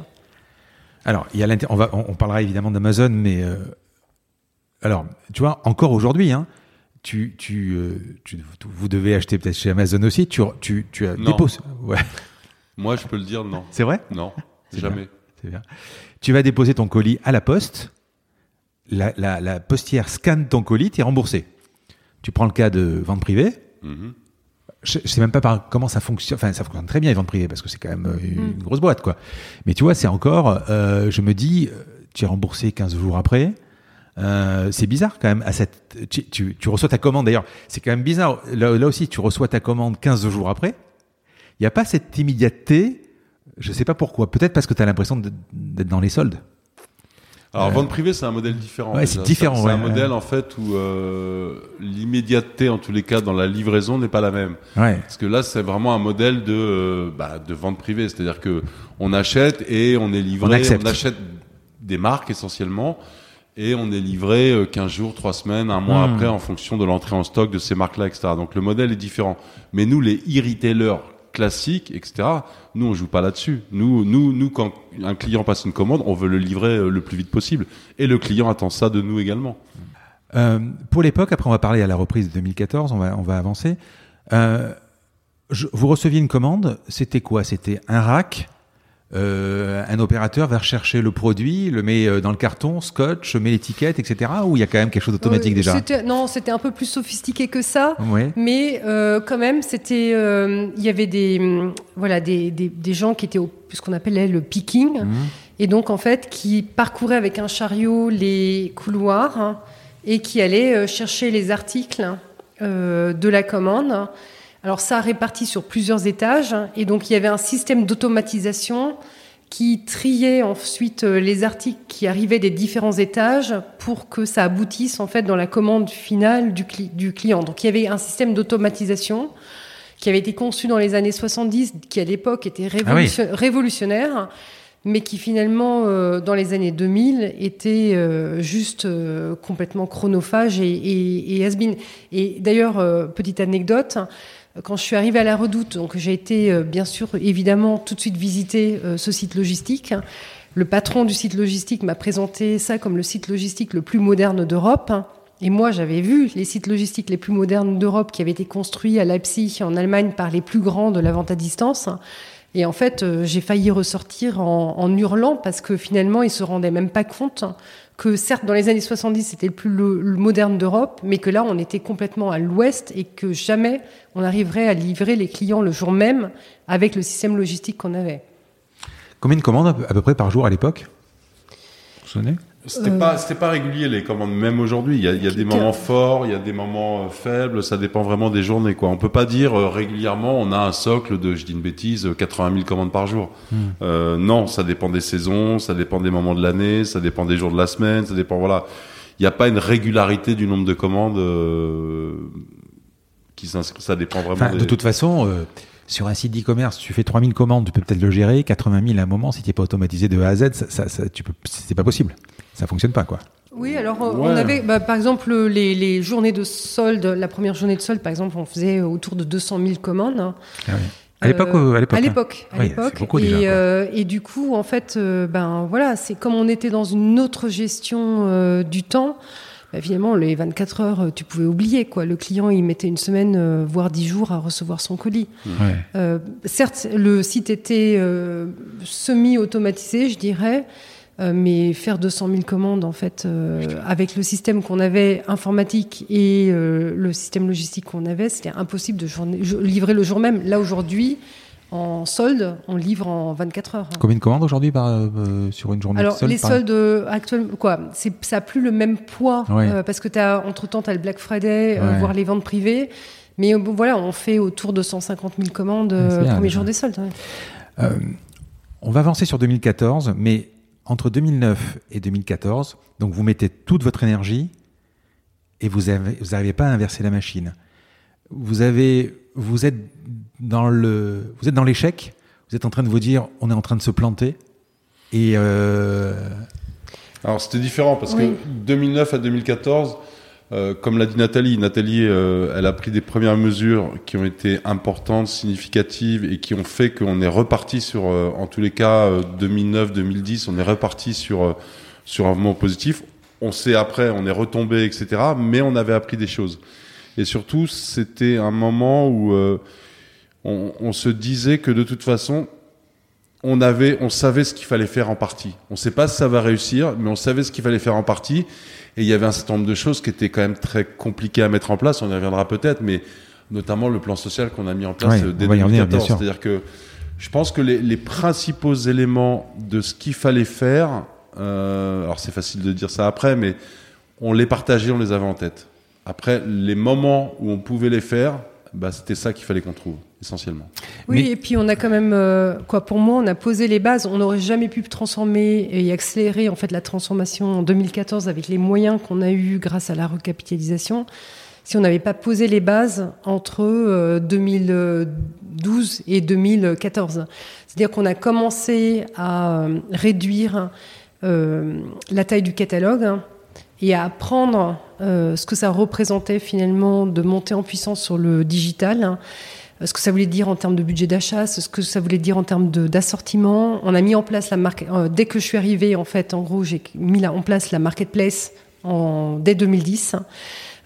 Alors, il y a l'inter- on, va, on, on parlera évidemment d'Amazon, mais euh, alors, tu vois, encore aujourd'hui, hein, tu, tu, euh, tu- vous devez acheter peut-être chez Amazon aussi. Tu, tu, tu déposes. Ouais, Moi, je peux le dire, non. c'est vrai? Non, C'est jamais. Bien. Tu vas déposer ton colis à la poste. La, la, la postière scanne ton colis, tu es remboursé. Tu prends le cas de vente privée. Mhm. Je, je sais même pas par comment ça fonctionne. Enfin, ça fonctionne très bien les ventes privées parce que c'est quand même euh, une grosse boîte, quoi. Mais tu vois, c'est encore. euh, je me dis, euh, tu es remboursé 15 jours après. Euh, c'est bizarre quand même. À cette, tu, tu, tu reçois ta commande d'ailleurs. C'est quand même bizarre. Là, là aussi, tu reçois ta commande 15 jours après. Il n'y a pas cette immédiateté. Je sais pas pourquoi. Peut-être parce que tu as l'impression d'être dans les soldes. Alors, Euh, vente privée, c'est un modèle différent. Ouais, c'est différent, C'est ouais, un ouais. modèle, en fait, où euh, l'immédiateté, en tous les cas, dans la livraison, n'est pas la même. Parce que là, c'est vraiment un modèle de, euh, bah, de vente privée. C'est-à-dire que on achète et on est livré. On achète des marques essentiellement. Et on est livré euh, 15 jours, 3 semaines, un mois Hmm. après en fonction de l'entrée en stock de ces marques-là, etc. Donc le modèle est différent. Mais nous, les e-retailers classiques, etc., nous, on joue pas là-dessus. Nous, nous, nous, quand un client passe une commande, on veut le livrer euh, le plus vite possible. Et le client attend ça de nous également. Euh, pour l'époque, après on va parler à la reprise de 2014, on va, on va avancer. Euh, vous receviez une commande, c'était quoi? C'était un rack, euh, un opérateur va rechercher le produit, le met euh, dans le carton, scotch, met l'étiquette, etc. Ou il y a quand même quelque chose d'automatique Euh, déjà? Non, c'était un peu plus sophistiqué que ça. Ouais. Mais euh, quand même, c'était, il y avait des, hum, voilà, des, des, des gens qui étaient au ce qu'on appelait le picking, Mhm. et donc en fait qui parcouraient avec un chariot les couloirs hein, et qui allaient chercher les articles de la commande. Alors ça réparti sur plusieurs étages, et donc il y avait un système d'automatisation qui triait ensuite euh, les articles qui arrivaient des différents étages pour que ça aboutisse en fait dans la commande finale du, cli- du client. Donc il y avait un système d'automatisation qui avait été conçu dans les années 70, qui à l'époque était révolution- révolutionnaire, mais qui finalement euh, dans les années 2000 était euh, juste euh, complètement chronophage et, et, et has-been. Et d'ailleurs, petite anecdote, quand je suis arrivée à la Redoute, donc j'ai été euh, bien sûr évidemment tout de suite visiter euh, ce site logistique. Le patron du site logistique m'a présenté ça comme le site logistique le plus moderne d'Europe. Et moi, j'avais vu les sites logistiques les plus modernes d'Europe qui avaient été construits à Leipzig, en Allemagne, par les plus grands de la vente à distance. Et en fait, euh, j'ai failli ressortir en, hurlant parce que finalement, ils se rendaient même pas compte que certes, dans les années 70, c'était le plus moderne d'Europe, mais que là, on était complètement à l'ouest et que jamais on arriverait à livrer les clients le jour même avec le système logistique qu'on avait. Combien de commandes à peu- à peu près par jour à l'époque? Vous vous souvenez? C'était Euh. pas, c'était pas régulier les commandes. Même aujourd'hui, il y a, il y a des Que- moments forts, il y a des moments euh, faibles. Ça dépend vraiment des journées, quoi. On peut pas dire euh, régulièrement, on a un socle de, je dis une bêtise, euh, 80 000 commandes par jour. Euh, non, ça dépend des saisons, ça dépend des moments de l'année, ça dépend des jours de la semaine, ça dépend, voilà. Il n'y a pas une régularité du nombre de commandes euh, qui s'inscrit. Ça dépend vraiment. Enfin, des- de toute façon, euh, sur un site d'e-commerce, tu fais 3000 commandes, tu peux peut-être le gérer. 80 000 à un moment, si tu n'es pas automatisé de A à Z, ça, ça, ça- tu peux, c'est pas possible. Ça fonctionne pas, quoi. Oui, alors euh, Ouais. on avait, bah, par exemple, les, les journées de solde, la première journée de solde, par exemple, on faisait autour de 200 000 commandes. hein. Ah oui. À l'époque, Euh, à l'époque. À hein l'époque, à Oui, l'époque. c'est beaucoup et, déjà, quoi. euh, et du coup, en fait, euh, ben voilà, c'est comme on était dans une autre gestion euh, du temps. bah, finalement, les 24 heures, tu pouvais oublier. Quoi. Le client, il mettait une semaine, voire 10 jours à recevoir son colis. certes, le site était semi-automatisé, je dirais. Euh, mais faire 200 000 commandes, en fait, euh, avec le système qu'on avait informatique et euh, le système logistique qu'on avait, c'était impossible de livrer le jour même. Là, aujourd'hui, en solde, on livre en 24 heures. Combien de commandes aujourd'hui sur une journée Alors, de solde, les soldes actuellement, quoi, ça n'a plus le même poids parce que as, entre-temps, tu as le Black Friday, voire les ventes privées. Mais voilà, on fait autour de 150 000 commandes le premier jour des soldes. on va avancer sur 2014, mais entre 2009 et 2014, donc vous mettez toute votre énergie et vous n'arrivez pas à inverser la machine. Vous avez, vous êtes dans le, vous êtes dans l'échec. Vous êtes en train de vous dire, on est en train de se planter. Et euh... alors c'était différent parce que 2009 à 2014, euh, comme l'a dit Nathalie, Nathalie, euh, elle a pris des premières mesures qui ont été importantes, significatives et qui ont fait qu'on est reparti sur, euh, en tous les cas, 2009-2010, on est reparti sur sur un mouvement positif. On sait après, on est retombé, etc. Mais on avait appris des choses. Et surtout, c'était un moment où on, on, se disait que de toute façon, on avait, on savait ce qu'il fallait faire en partie. On ne sait pas si ça va réussir, mais on savait ce qu'il fallait faire en partie. Et il y avait un certain nombre de choses qui étaient quand même très compliquées à mettre en place. On y reviendra peut-être, mais notamment le plan social qu'on a mis en place dès 2014. C'est-à-dire que je pense que les, les, principaux éléments de ce qu'il fallait faire, euh, alors c'est facile de dire ça après, mais on les partageait, on les avait en tête. Après, les moments où on pouvait les faire, bah, c'était ça qu'il fallait qu'on trouve essentiellement. Oui, et puis on a quand même, euh, quoi, pour moi, on a posé les bases. On n'aurait jamais pu transformer et accélérer en fait la transformation en 2014 avec les moyens qu'on a eus grâce à la recapitalisation si on n'avait pas posé les bases entre 2012 euh, et 2014. C'est-à-dire qu'on a commencé à euh, réduire la taille du catalogue et à apprendre ce que ça représentait finalement de monter en puissance sur le digital ce que ça voulait dire en termes de budget d'achat, ce que ça voulait dire en termes d'assortiment. On a mis en place la marque. Euh, dès que je suis arrivée, en fait, en gros, j'ai mis en place la marketplace en, dès 2010.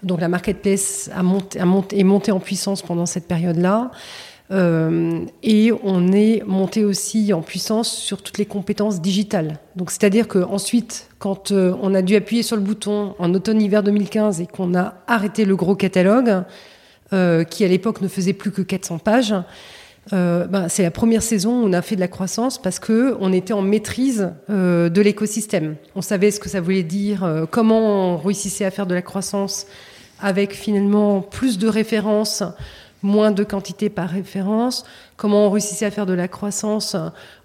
Donc la marketplace a monté, a monté, est montée en puissance pendant cette période-là. Euh, et on est monté aussi en puissance sur toutes les compétences digitales. Donc, c'est-à-dire qu'ensuite, quand euh, on a dû appuyer sur le bouton en automne-hiver 2015 et qu'on a arrêté le gros catalogue, euh, qui à l'époque ne faisait plus que 400 pages. Euh, ben, c'est la première saison où on a fait de la croissance parce que on était en maîtrise euh, de l'écosystème. On savait ce que ça voulait dire, comment on réussissait à faire de la croissance avec finalement plus de références, moins de quantité par référence, comment on réussissait à faire de la croissance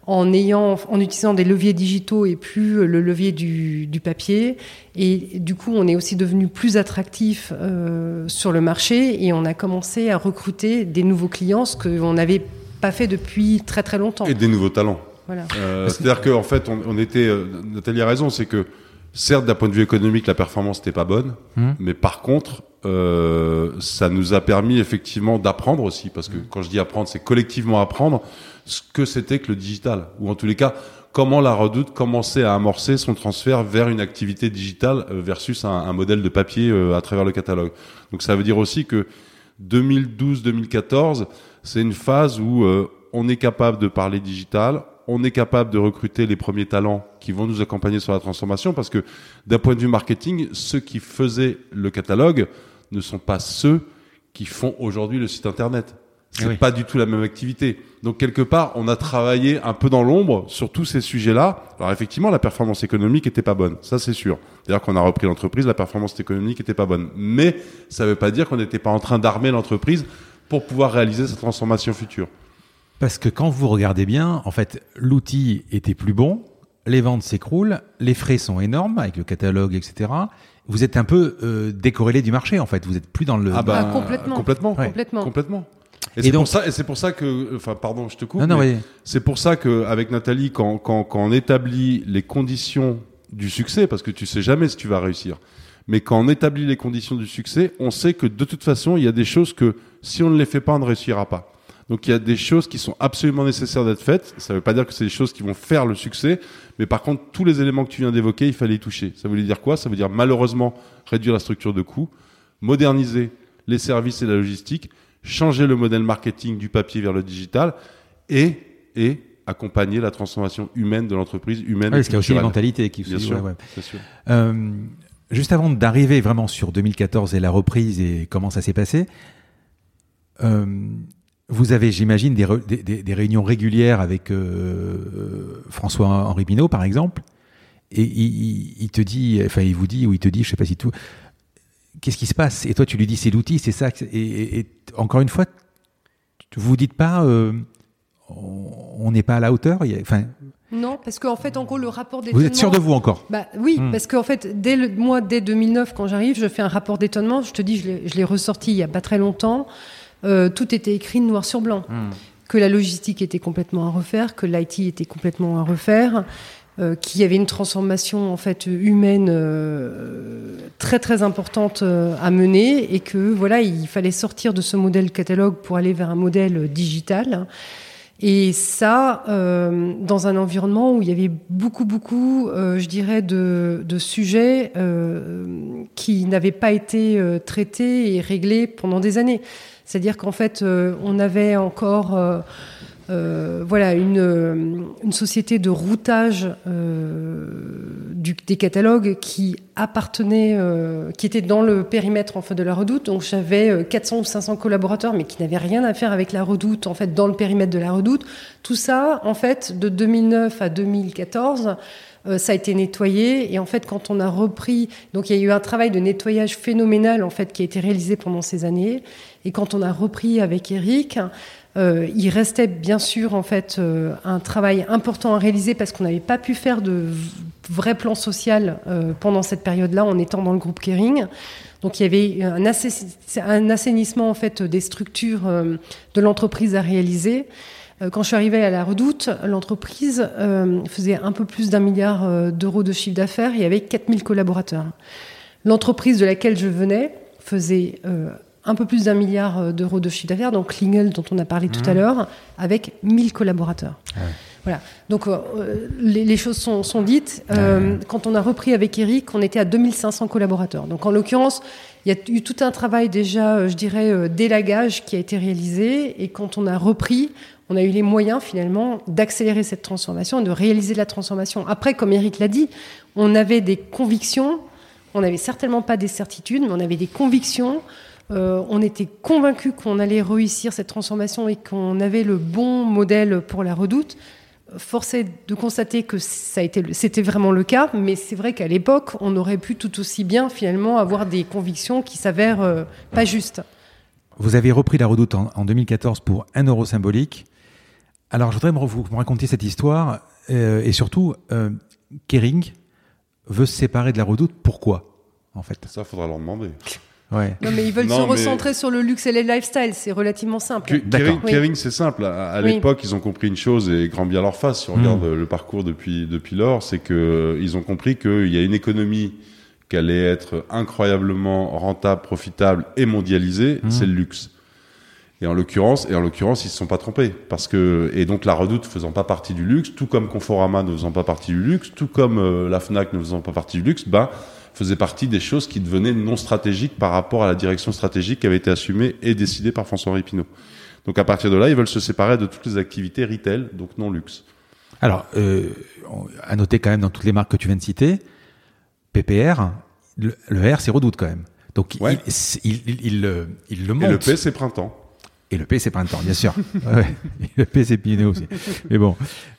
en ayant, en utilisant des leviers digitaux et plus le levier du, du papier. Et du coup, on est aussi devenu plus attractif euh, sur le marché et on a commencé à recruter des nouveaux clients, ce qu'on n'avait pas fait depuis très très longtemps. Et des nouveaux talents. Voilà. Euh, C'est-à-dire qu'en fait, on, on était, euh, Nathalie a raison, c'est que certes, d'un point de vue économique, la performance n'était pas bonne, mmh. mais par contre, euh, ça nous a permis effectivement d'apprendre aussi, parce que mmh. quand je dis apprendre, c'est collectivement apprendre ce que c'était que le digital, ou en tous les cas, comment la Redoute commençait à amorcer son transfert vers une activité digitale euh, versus un, un modèle de papier euh, à travers le catalogue. Donc ça veut dire aussi que 2012-2014, c'est une phase où euh, on est capable de parler digital, on est capable de recruter les premiers talents qui vont nous accompagner sur la transformation, parce que d'un point de vue marketing, ceux qui faisaient le catalogue ne sont pas ceux qui font aujourd'hui le site internet. C'est pas du tout la même activité. Donc quelque part, on a travaillé un peu dans l'ombre sur tous ces sujets-là. Alors effectivement, la performance économique était pas bonne, ça c'est sûr. D'ailleurs, qu'on a repris l'entreprise, la performance économique était pas bonne. Mais ça veut pas dire qu'on n'était pas en train d'armer l'entreprise pour pouvoir réaliser cette transformation future. Parce que quand vous regardez bien, en fait, l'outil était plus bon, les ventes s'écroulent, les frais sont énormes avec le catalogue, etc. Vous êtes un peu euh, décorrélé du marché, en fait. Vous êtes plus dans le. Ah bah, ah, complètement. Complètement. Complètement. Complètement. Et, c'est pour ça, et c'est pour ça que, enfin, pardon, je te coupe. Non, non, C'est pour ça que, avec Nathalie, quand, quand, quand on établit les conditions du succès, parce que tu sais jamais si tu vas réussir, mais quand on établit les conditions du succès, on sait que de toute façon, il y a des choses que si on ne les fait pas, on ne réussira pas. Donc il y a des choses qui sont absolument nécessaires d'être faites. Ça ne veut pas dire que c'est des choses qui vont faire le succès, mais par contre, tous les éléments que tu viens d'évoquer, il fallait y toucher. Ça voulait dire quoi? Ça veut dire malheureusement réduire la structure de coûts, moderniser les services et la logistique, changer le modèle marketing du papier vers le digital et, et accompagner la transformation humaine de l'entreprise humaine. parce qu'il y a aussi une mentalité qui Bien sûr, ouais, sûr. Euh, juste avant d'arriver vraiment sur 2014 et la reprise et comment ça s'est passé, euh, vous avez, j'imagine, des, des, des, réunions régulières avec euh, François-Henri Binot, par exemple, et il, il, te dit, enfin, il vous dit, ou il te dit, je sais pas si tout, qu'est-ce qui se passe? Et toi, tu lui dis, c'est l'outil, c'est ça. Et, et, encore une fois, vous vous dites pas, euh, on n'est pas à la hauteur? Enfin. Non, parce qu'en fait, en gros, le rapport d'étonnement. Vous êtes sûr de vous encore? Bah, Oui, hmm. parce qu'en fait, dès le, moi, dès 2009, quand j'arrive, je fais un rapport d'étonnement. Je te dis, je l'ai ressorti il y a pas très longtemps. Euh, tout était écrit noir sur blanc. Hmm. Que la logistique était complètement à refaire, que l'IT était complètement à refaire, euh, qu'il y avait une transformation en fait humaine euh, très très importante à mener et que voilà, il fallait sortir de ce modèle catalogue pour aller vers un modèle digital. Et ça, euh, dans un environnement où il y avait beaucoup, beaucoup, euh, je dirais, de, de sujets euh, qui n'avaient pas été traités et réglés pendant des années. C'est-à-dire qu'en fait, on avait encore euh, voilà, une, euh, société de routage euh, des catalogues qui appartenait, euh, qui était dans le périmètre en fait de la Redoute. Donc j'avais 400 ou 500 collaborateurs, mais qui n'avaient rien à faire avec la Redoute en fait dans le périmètre de la Redoute. Tout ça, en fait, de 2009 à 2014 ça a été nettoyé et en fait quand on a repris donc il y a eu un travail de nettoyage phénoménal en fait qui a été réalisé pendant ces années et quand on a repris avec Eric euh, il restait bien sûr en fait euh, un travail important à réaliser parce qu'on n'avait pas pu faire de vrai plan social euh, pendant cette période-là en étant dans le groupe Kering. Donc il y avait un, assainissement en fait des structures de l'entreprise à réaliser. Quand je suis arrivée à la Redoute, l'entreprise faisait un peu plus d'un milliard d'euros de chiffre d'affaires et avait 4000 collaborateurs. L'entreprise de laquelle je venais faisait un peu plus d'un milliard euh, d'euros de chiffre d'affaires, donc Klingel dont on a parlé tout à mmh. l'heure, avec 1000 collaborateurs. Voilà. Donc euh, les, choses sont, dites. Euh, quand on a repris avec Eric, on était à 2500 collaborateurs. Donc en l'occurrence, il y a eu tout un travail déjà, je dirais, d'élagage qui a été réalisé. Et quand on a repris, on a eu les moyens finalement d'accélérer cette transformation, de réaliser la transformation. Après, comme Eric l'a dit, on avait des convictions. On n'avait certainement pas des certitudes, mais on avait des convictions euh, on était convaincus qu'on allait réussir cette transformation et qu'on avait le bon modèle pour la redoute. Force est de constater que ça a été, c'était vraiment le cas, mais c'est vrai qu'à l'époque, on aurait pu tout aussi bien finalement avoir des convictions qui s'avèrent euh, pas justes. Vous avez repris la redoute en, 2014 pour un euro symbolique. Alors, je voudrais me, vous raconter cette histoire euh, et surtout, Kering veut se séparer de la redoute. Pourquoi, en fait? Ça, faudra leur demander. Ouais. Non, mais ils veulent se recentrer sur le luxe et les lifestyle. C'est relativement simple. Kering, c'est simple. À, l'époque, ils ont compris une chose et grand bien leur face. Si on regarde hmm. le parcours depuis depuis lors, c'est que euh, ils ont compris qu'il y a une économie qui allait être incroyablement rentable, profitable et mondialisée. Hmm. C'est le luxe. Et en l'occurrence, et en l'occurrence, ils se sont pas trompés parce que et donc la Redoute faisant pas partie du luxe, tout comme Conforama ne faisant pas partie du luxe, tout comme euh, la Fnac ne faisant pas partie du luxe, bah faisait partie des choses qui devenaient non stratégiques par rapport à la direction stratégique qui avait été assumée et décidée par François-Henri Donc à partir de là, ils veulent se séparer de toutes les activités retail, donc non luxe. Alors, euh, à noter quand même dans toutes les marques que tu viens de citer, PPR, le, R c'est Redoute quand même. Donc il, il, il, il, le monte. Et le P c'est Printemps. Et le P c'est Printemps, bien sûr. (laughs) ouais. le P c'est Pyrénées aussi. Mais bon.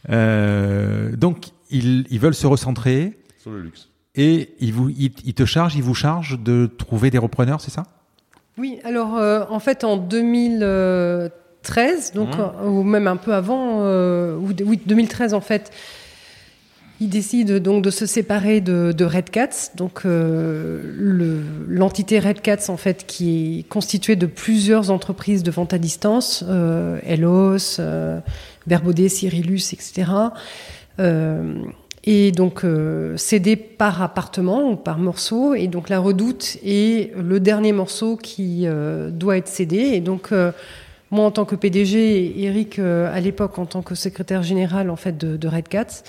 Euh, donc ils, ils veulent se recentrer. Sur le luxe. Et il, vous, il, te charge, il vous charge de trouver des repreneurs, c'est ça? Oui, alors euh, en fait en 2013, donc, mmh. euh, ou même un peu avant, euh, ou oui, 2013 en fait, il décide donc de se séparer de, de Red Cats, donc l'entité Red Cats en fait qui est constituée de plusieurs entreprises de vente à distance, Elos, Verbaudet, Cyrillus, etc et donc euh, cédé par appartement ou par morceau. Et donc la redoute est le dernier morceau qui euh, doit être cédé. Et donc euh, moi en tant que PDG et Eric à l'époque en tant que secrétaire général en fait de, de Red Cats,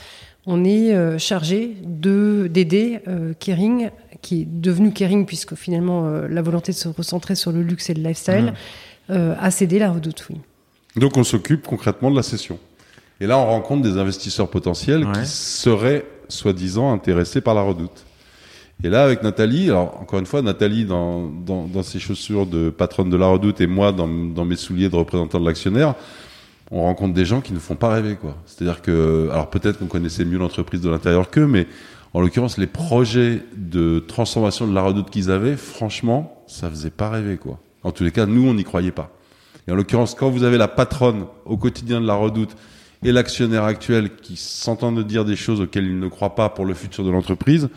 on est chargé de d'aider Kering, qui est devenu Kering puisque finalement la volonté de se recentrer sur le luxe et le lifestyle, mmh. a cédé la Redoute. Oui. Donc on s'occupe concrètement de la session. Et là, on rencontre des investisseurs potentiels qui seraient soi-disant intéressés par la redoute. Et là, avec Nathalie, alors encore une fois, Nathalie dans, dans, dans ses chaussures de patronne de la redoute et moi dans, dans mes souliers de représentant de l'actionnaire, on rencontre des gens qui ne font pas rêver, quoi. C'est-à-dire que, alors peut-être qu'on connaissait mieux l'entreprise de l'intérieur qu'eux, mais en l'occurrence, les projets de transformation de la redoute qu'ils avaient, franchement, ça faisait pas rêver, quoi. En tous les cas, nous, on n'y croyait pas. Et en l'occurrence, quand vous avez la patronne au quotidien de la redoute et l'actionnaire actuel qui s'entendent dire des choses auxquelles il ne croit pas pour le futur de l'entreprise,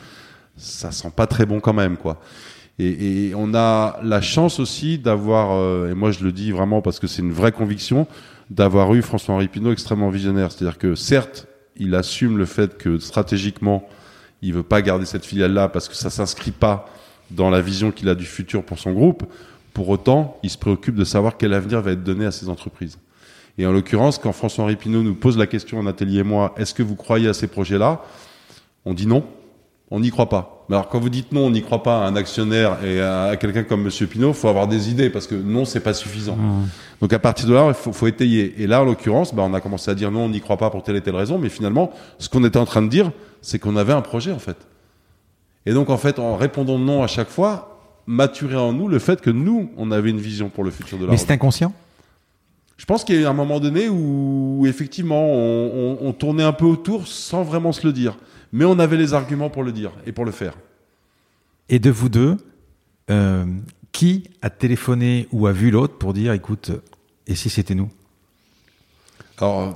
ça sent pas très bon quand même, quoi. Et, et on a la chance aussi d'avoir, euh, et moi je le dis vraiment parce que c'est une vraie conviction, d'avoir eu François-Henri Pinault extrêmement visionnaire. C'est-à-dire que certes, il assume le fait que stratégiquement, il veut pas garder cette filiale-là parce que ça s'inscrit pas dans la vision qu'il a du futur pour son groupe. Pour autant, il se préoccupe de savoir quel avenir va être donné à ces entreprises. Et en l'occurrence, quand François-Henri Pinault nous pose la question, Nathalie et moi, est-ce que vous croyez à ces projets-là On dit non, on n'y croit pas. Mais alors quand vous dites non, on n'y croit pas à un actionnaire et à, quelqu'un comme Monsieur Pinault, il faut avoir des idées parce que non, c'est pas suffisant. Mmh. Donc à partir de là, il faut, faut étayer. Et là, en l'occurrence, bah, on a commencé à dire non, on n'y croit pas pour telle et telle raison. Mais finalement, ce qu'on était en train de dire, c'est qu'on avait un projet en fait. Et donc en fait, en répondant non à chaque fois, maturer en nous le fait que nous, on avait une vision pour le futur de la Mais c'est inconscient? Je pense qu'il y a eu un moment donné où, effectivement, on, tournait un peu autour sans vraiment se le dire. Mais on avait les arguments pour le dire et pour le faire. Et de vous deux, euh, qui a téléphoné ou a vu l'autre pour dire, écoute, et si c'était nous? Alors,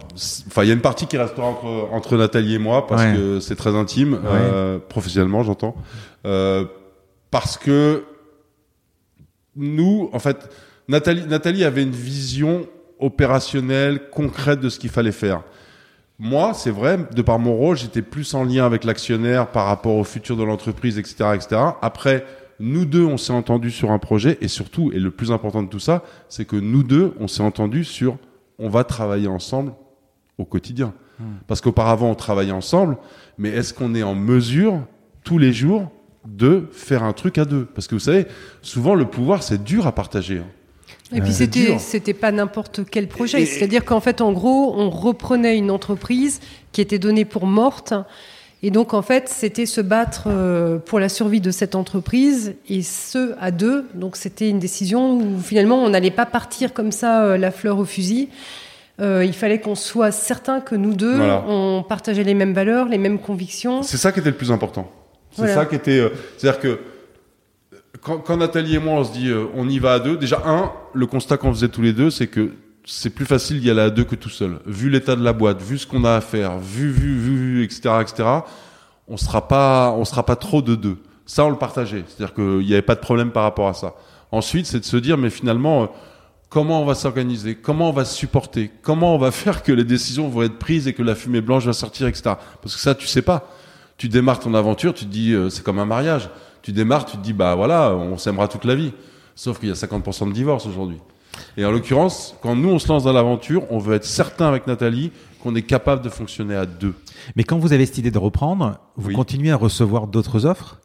enfin, il y a une partie qui restera entre, entre Nathalie et moi parce que c'est très intime, euh, professionnellement, j'entends. Euh, parce que nous, en fait, Nathalie, Nathalie avait une vision opérationnel, concrète de ce qu'il fallait faire. Moi, c'est vrai, de par mon rôle, j'étais plus en lien avec l'actionnaire par rapport au futur de l'entreprise, etc., etc. Après, nous deux, on s'est entendu sur un projet, et surtout, et le plus important de tout ça, c'est que nous deux, on s'est entendu sur, on va travailler ensemble au quotidien. Hmm. Parce qu'auparavant, on travaillait ensemble, mais est-ce qu'on est en mesure, tous les jours, de faire un truc à deux? Parce que vous savez, souvent, le pouvoir, c'est dur à partager. Hein. Et puis c'était c'était pas n'importe quel projet, c'est-à-dire qu'en fait en gros on reprenait une entreprise qui était donnée pour morte et donc en fait c'était se battre euh, pour la survie de cette entreprise et ce à deux. Donc c'était une décision où finalement on n'allait pas partir comme ça euh, la fleur au fusil. Euh, il fallait qu'on soit certain que nous deux on partageait les mêmes valeurs, les mêmes convictions. C'est ça qui était le plus important. C'est ça qui était c'est-à-dire que quand, Nathalie et moi on se dit euh, on y va à deux, déjà un, le constat qu'on faisait tous les deux, c'est que c'est plus facile d'y aller à deux que tout seul. Vu l'état de la boîte, vu ce qu'on a à faire, vu, vu, vu, vu, etc., etc., on sera pas, on sera pas trop de deux. Ça, on le partageait. C'est-à-dire qu'il n'y avait pas de problème par rapport à ça. Ensuite, c'est de se dire, mais finalement, euh, comment on va s'organiser, comment on va se supporter, comment on va (laughs) faire que les décisions vont être prises et que la fumée blanche va sortir, etc. Parce que ça, tu sais pas. Tu démarres ton aventure, tu te dis, euh, c'est comme un mariage tu démarres, tu te dis, bah voilà, on s'aimera toute la vie. Sauf qu'il y a 50% de divorce aujourd'hui. Et en l'occurrence, quand nous on se lance dans l'aventure, on veut être certain avec Nathalie qu'on est capable de fonctionner à deux. Mais quand vous avez cette idée de reprendre, vous continuez à recevoir d'autres offres?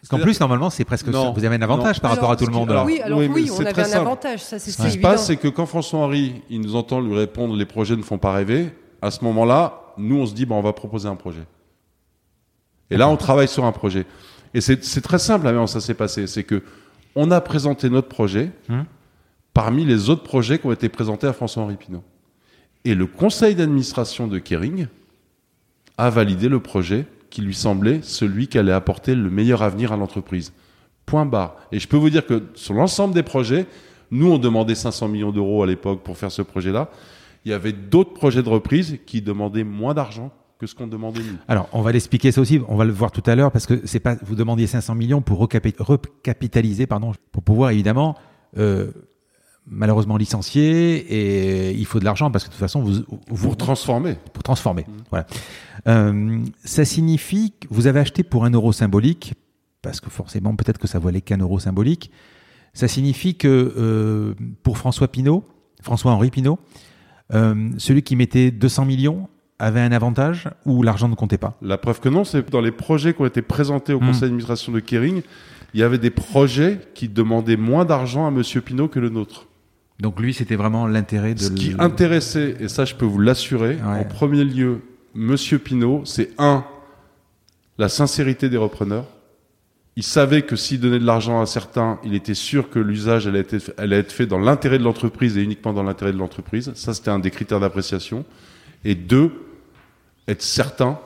Parce qu'en plus, normalement, c'est presque non, vous avez un avantage par rapport à tout le monde. oui, alors oui, on avait un avantage, ça c'est Ce qui se passe, c'est que quand François-Henri, il nous entend lui répondre, les projets ne font pas rêver, à ce moment-là, nous on se dit, bah, on va proposer un projet. Et là, on travaille sur un projet. Et c'est très simple, comment ça s'est passé. C'est que on a présenté notre projet hum. parmi les autres projets qui ont été présentés à François-Henri Pinault. Et le conseil d'administration de Kering a validé le projet qui lui semblait celui qui allait apporter le meilleur avenir à l'entreprise. Point barre. Et je peux vous dire que sur l'ensemble des projets, nous, on demandait 500 millions d'euros à l'époque pour faire ce projet-là. Il y avait d'autres projets de reprise qui demandaient moins d'argent que ce qu'on demandait nous. Alors, on va l'expliquer ça aussi, on va le voir tout à l'heure, parce que c'est pas, vous demandiez 500 millions pour recapitaliser, pardon, pour pouvoir évidemment, euh, malheureusement licencier, et il faut de l'argent parce que de toute façon, vous, vous pour transformer. Pour transformer, mmh. voilà. Euh, ça signifie que vous avez acheté pour un euro symbolique, parce que forcément, peut-être que ça valait qu'un euro symbolique. Ça signifie que euh, pour François Pinault, François-Henri Pinault, euh, celui qui mettait 200 millions avait un avantage ou l'argent ne comptait pas La preuve que non, c'est que dans les projets qui ont été présentés au Hmm. conseil d'administration de Kering, il y avait des projets qui demandaient moins d'argent à Monsieur Pinault que le nôtre. Donc lui, c'était vraiment l'intérêt de... Ce qui intéressait, et ça je peux vous l'assurer, Ouais. en premier lieu, Monsieur Pinault, c'est un, la sincérité des repreneurs. Il savait que s'il donnait de l'argent à certains, il était sûr que l'usage allait être, allait être fait dans l'intérêt de l'entreprise et uniquement dans l'intérêt de l'entreprise. Ça, c'était un des critères d'appréciation. Et deux, être certain,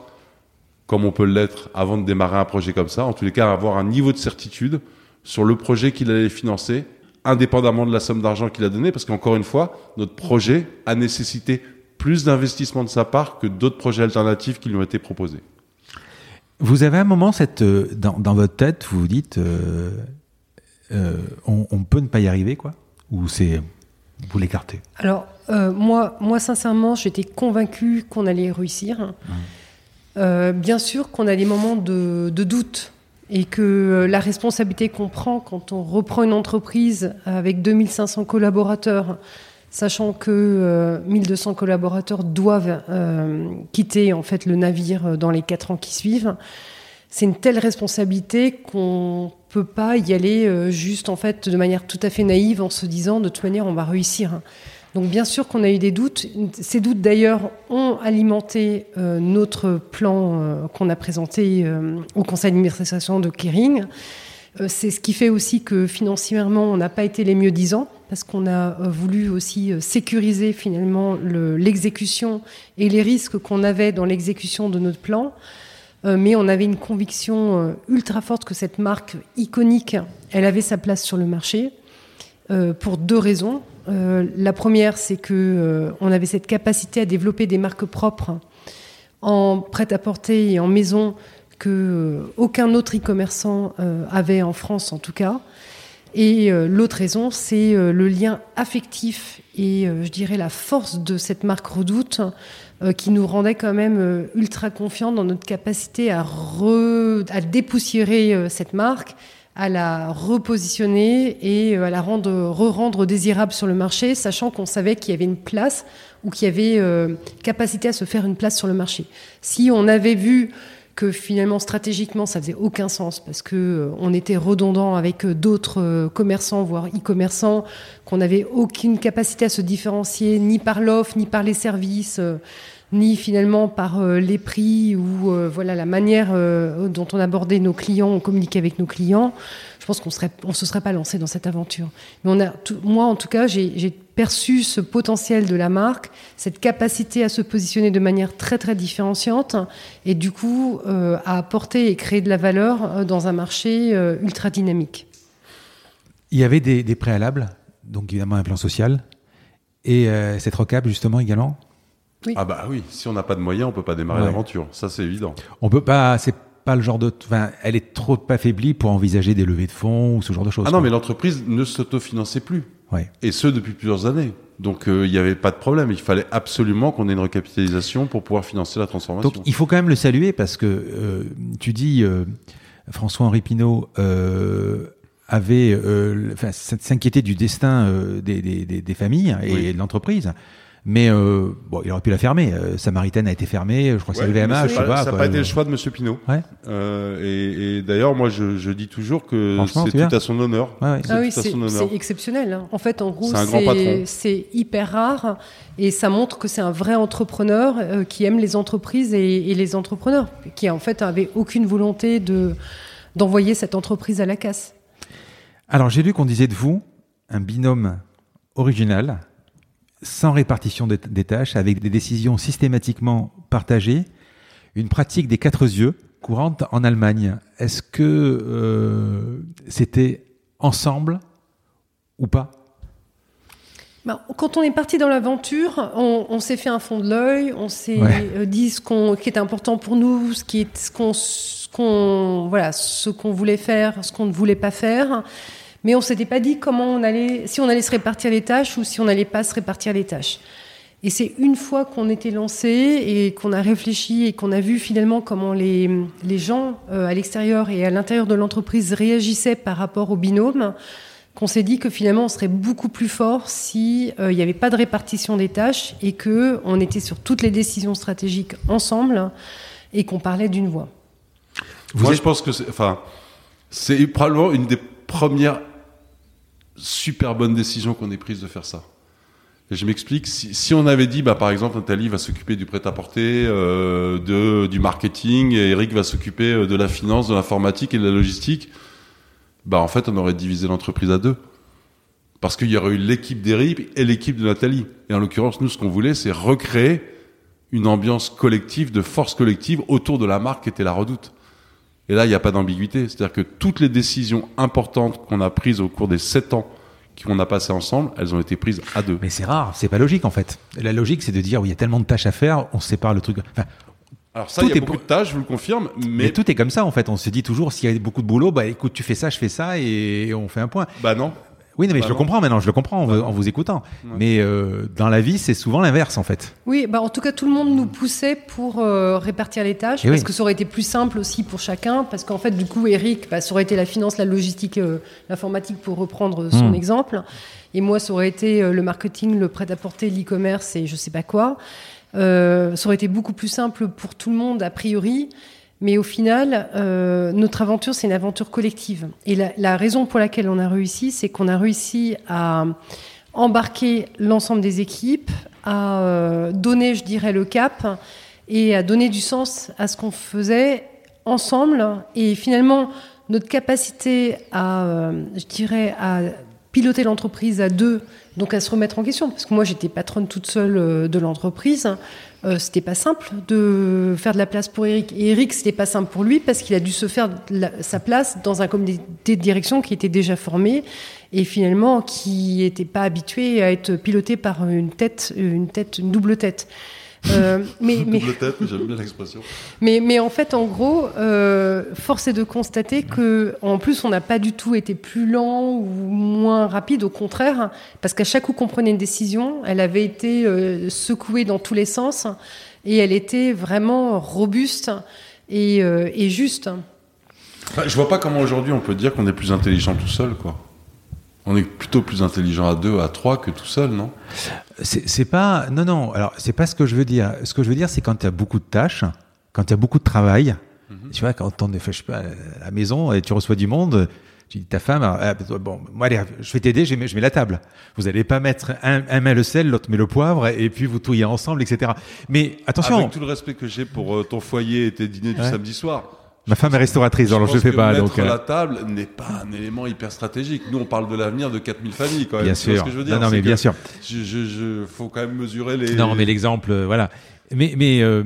comme on peut l'être avant de démarrer un projet comme ça, en tous les cas, avoir un niveau de certitude sur le projet qu'il allait financer, indépendamment de la somme d'argent qu'il a donnée, parce qu'encore une fois, notre projet a nécessité plus d'investissement de sa part que d'autres projets alternatifs qui lui ont été proposés. Vous avez un moment cette, euh, dans, votre tête, vous vous dites, euh, euh, on, on peut ne pas y arriver, quoi? Ou c'est... Vous l'écartez Alors, euh, moi, moi, sincèrement, j'étais convaincue qu'on allait réussir. Euh, bien sûr qu'on a des moments de, de doute et que euh, la responsabilité qu'on prend quand on reprend une entreprise avec 2500 collaborateurs, sachant que euh, 1200 collaborateurs doivent quitter en fait le navire dans les quatre ans qui suivent, c'est une telle responsabilité qu'on peut pas y aller euh, juste en fait de manière tout à fait naïve en se disant de toute manière on va réussir. Donc bien sûr qu'on a eu des doutes. Ces doutes d'ailleurs ont alimenté euh, notre plan euh, qu'on a présenté au conseil d'administration de Kering. C'est ce qui fait aussi que financièrement on n'a pas été les mieux disants parce qu'on a voulu aussi sécuriser finalement le- l'exécution et les risques qu'on avait dans l'exécution de notre plan. Euh, mais on avait une conviction euh, ultra forte que cette marque iconique, elle avait sa place sur le marché euh, pour deux raisons. La première, c'est que on avait cette capacité à développer des marques propres en prêt-à-porter et en maison que aucun autre e-commerçant avait en France en tout cas. Et euh, l'autre raison, c'est euh, le lien affectif et euh, je dirais la force de cette marque Redoute qui nous rendait quand même ultra confiants dans notre capacité à, à dépoussiérer cette marque, à la repositionner et à la rendre, re-rendre désirable sur le marché, sachant qu'on savait qu'il y avait une place ou qu'il y avait capacité à se faire une place sur le marché. Si on avait vu que finalement stratégiquement ça faisait aucun sens parce que euh, on était redondant avec euh, d'autres euh, commerçants voire e-commerçants qu'on n'avait aucune capacité à se différencier ni par l'offre ni par les services ni finalement par les prix ou voilà la manière dont on abordait nos clients, on communiquait avec nos clients. Je pense qu'on serait, on se serait pas lancé dans cette aventure. Mais on a, tout- moi en tout cas, j'ai perçu ce potentiel de la marque, cette capacité à se positionner de manière très très différenciante et du coup euh, à apporter et créer de la valeur euh, dans un marché euh, ultra dynamique. Il y avait des, des préalables, donc évidemment un plan social, et euh, cette recap justement également? Ah bah oui, si on n'a pas de moyens, on peut pas démarrer Ouais. l'aventure. Ça, c'est évident. On peut pas, c'est pas le genre de, enfin, elle est trop affaiblie pour envisager des levées de fonds ou ce genre de choses. Ah non, quoi. mais l'entreprise ne s'autofinançait plus. Ouais. Et ce, depuis plusieurs années. Donc, euh, il n'y avait pas de problème. Il fallait absolument qu'on ait une recapitalisation pour pouvoir financer la transformation. Donc il faut quand même le saluer parce que euh, tu dis euh, François-Henri Pinault avait, s'inquiétait du destin des, des, des, des familles et Oui. de l'entreprise. Mais euh, bon, il aurait pu la fermer. Euh, Samaritaine a été fermée. Je crois que Ouais, c'est le VMA. Je sais pas. Ça n'a pas été le choix de Monsieur Pinault. Ouais. Euh, et et d'ailleurs, moi, je, je dis toujours que c'est tout à son honneur. Ouais, ouais. C'est Ah oui, tout à c'est son honneur. c'est exceptionnel. hein. En fait, en gros, C'est hyper rare et ça montre que c'est un vrai entrepreneur euh, qui aime les entreprises et, et les entrepreneurs, qui en fait avait aucune volonté de d'envoyer cette entreprise à la casse. Alors j'ai lu qu'on disait de vous un binôme original, sans répartition des, des tâches, avec des décisions systématiquement partagées, une pratique des quatre yeux courante en Allemagne. Est-ce que euh, c'était ensemble ou pas? Ben, quand on est parti dans l'aventure, on, on s'est fait un fond de l'œil, on s'est Ouais. euh, dit ce qu'on, qui était important pour nous, ce qui est, ce qu'on, ce qu'on, voilà, ce qu'on voulait faire, ce qu'on ne voulait pas faire. Mais on s'était pas dit comment on allait, si on allait se répartir les tâches ou si on n'allait pas se répartir les tâches. Et c'est une fois qu'on était lancé et qu'on a réfléchi et qu'on a vu finalement comment les, les gens euh, à l'extérieur et à l'intérieur de l'entreprise réagissaient par rapport au binôme qu'on s'est dit que finalement on serait beaucoup plus fort si il n'y avait pas de répartition des tâches et que on était sur toutes les décisions stratégiques ensemble et qu'on parlait d'une voix. Moi, je pense que c'est, enfin, c'est probablement une des premières super bonnes décisions qu'on ait prises de faire ça. Et je m'explique. Si, si, on avait dit, bah, par exemple, Nathalie va s'occuper du prêt-à-porter, euh, du marketing, et Eric va s'occuper euh, de la finance, de l'informatique et de la logistique, bah, en fait, on aurait divisé l'entreprise à deux. Parce qu'il y aurait eu l'équipe d'Eric et l'équipe de Nathalie. Et en l'occurrence, nous, ce qu'on voulait, c'est recréer une ambiance collective, de force collective autour de la marque qui était la redoute. Et là, il n'y a pas d'ambiguïté. C'est-à-dire que toutes les décisions importantes qu'on a prises au cours des sept ans qu'on a passé ensemble, elles ont été prises à deux. Mais c'est rare, c'est pas logique en fait. La logique, c'est de dire, oui, il y a tellement de tâches à faire, on sépare le truc. Enfin, alors ça, il y a beaucoup de tâches, je vous le confirme. Mais... mais... tout est comme ça en fait. On se dit toujours, s'il y a beaucoup de boulot, bah écoute, tu fais ça, je fais ça, et on fait un point. Bah non. Oui, non, mais je le comprends maintenant, je le comprends en, en vous écoutant. Mais euh, dans la vie, c'est souvent l'inverse en fait. Oui, bah en tout cas, tout le monde nous poussait pour euh, répartir les tâches, Et parce oui. que ça aurait été plus simple aussi pour chacun, parce qu'en fait, du coup, Eric, bah, ça aurait été la finance, la logistique, euh, l'informatique, pour reprendre son Mm. exemple. Et moi, ça aurait été euh, le marketing, le prêt-à-porter, l'e-commerce et je sais pas quoi. Euh, ça aurait été beaucoup plus simple pour tout le monde, a priori. Mais au final, euh, notre aventure, c'est une aventure collective. Et la, raison pour laquelle on a réussi, c'est qu'on a réussi à embarquer l'ensemble des équipes, à euh, donner, je dirais, le cap et à donner du sens à ce qu'on faisait ensemble. Et finalement, notre capacité à, euh, je dirais, à piloter l'entreprise à deux, donc à se remettre en question, parce que moi j'étais patronne toute seule euh, de l'entreprise, euh, c'était pas simple de faire de la place pour Eric. Et Eric, c'était pas simple pour lui parce qu'il a dû se faire sa place dans un comité de direction qui était déjà formé et finalement qui n'était pas habitué à être piloté par une tête, une tête, une double tête. Euh, mais, mais, Double tête, j'aime bien l'expression. (laughs) mais, mais en fait, en gros, euh, force est de constater que, en plus, on n'a pas du tout été plus lent ou moins rapide, au contraire, parce qu'à chaque coup qu'on prenait une décision, elle avait été euh, secouée dans tous les sens et elle était vraiment robuste et, euh, et juste. Je vois pas comment aujourd'hui on peut dire qu'on est plus intelligent tout seul, quoi. On est plutôt plus intelligent à deux, à trois que tout seul, non? C'est pas. Non, non. Alors, c'est pas ce que je veux dire. Ce que je veux dire, c'est quand tu as beaucoup de tâches, quand tu as beaucoup de travail. Tu vois, quand on est, je sais pas, à la maison et tu reçois du monde, tu dis ta femme, ah, bon, moi, allez, je vais t'aider, je mets, je mets la table. Vous n'allez pas mettre un, un met le sel, l'autre met le poivre, et puis vous touillez ensemble, etc. Mais attention, Avec tout le respect que j'ai pour euh, ton foyer et tes dîners du Ouais. samedi soir. Ma femme est restauratrice, alors je le fais pas. Mettre Donc, euh, la table n'est pas un élément hyper stratégique. Nous, on parle de l'avenir de 4000 familles, quand même. bien sûr. ce que je veux dire? Non, mais bien sûr. Je, je, je- faut quand même mesurer les. Non, mais l'exemple, euh, voilà. Mais, mais euh,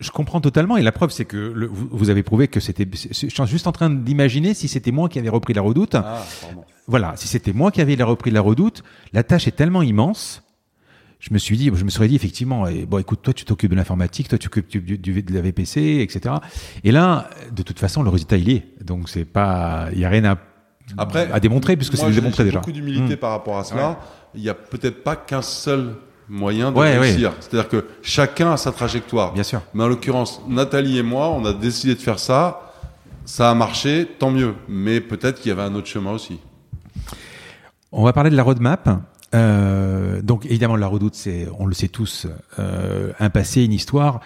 je comprends totalement. Et la preuve, c'est que le- vous, vous avez prouvé que c'était. Je suis juste en train d'imaginer si c'était moi qui avais repris la redoute. Ah. Voilà, si c'était moi qui avais repris la redoute, la tâche est tellement immense. Je me suis dit, je me serais dit effectivement, eh, bon, écoute, toi, tu t'occupes de l'informatique, toi, tu t'occupes du, du- de la VPC, etc. Et là, de toute façon, le résultat, il est. Donc, c'est pas, il y a rien à, Après, à démontrer puisque c'est démontré déjà. beaucoup d'humilité Mm. par rapport à cela. Il y a peut-être pas qu'un seul moyen de Ouais, réussir. C'est-à-dire que chacun a sa trajectoire. Bien sûr. Mais en l'occurrence, Nathalie et moi, on a décidé de faire ça. Ça a marché, tant mieux. Mais peut-être qu'il y avait un autre chemin aussi. On va parler de la roadmap. Euh, donc évidemment, la redoute, c'est, on le sait tous, euh, un passé, une histoire,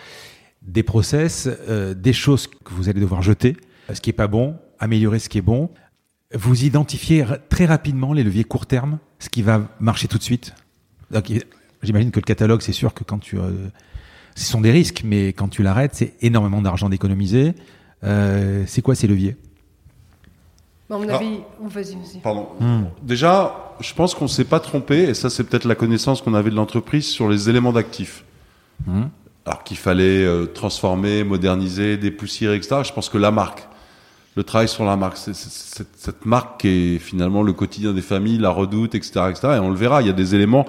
des process, euh, des choses que vous allez devoir jeter, ce qui est pas bon, améliorer ce qui est bon. Vous identifiez très rapidement les leviers court terme, ce qui va marcher tout de suite. Donc, j'imagine que le catalogue, c'est sûr que quand tu, euh, ce sont des risques, mais quand tu l'arrêtes, c'est énormément d'argent d'économiser. Euh, c'est quoi ces leviers? Bon, on Ah. avait... oh, vas-y, vas-y. Pardon. Déjà, je pense qu'on s'est pas trompé, et ça, c'est peut-être la connaissance qu'on avait de l'entreprise sur les éléments d'actifs. Hmm. Alors qu'il fallait euh, transformer, moderniser, dépoussiérer, etc. Je pense que la marque, le travail sur la marque, c'est c'est- c'est- cette marque qui est finalement le quotidien des familles, la redoute, etc., etc. Et on le verra, il y a des éléments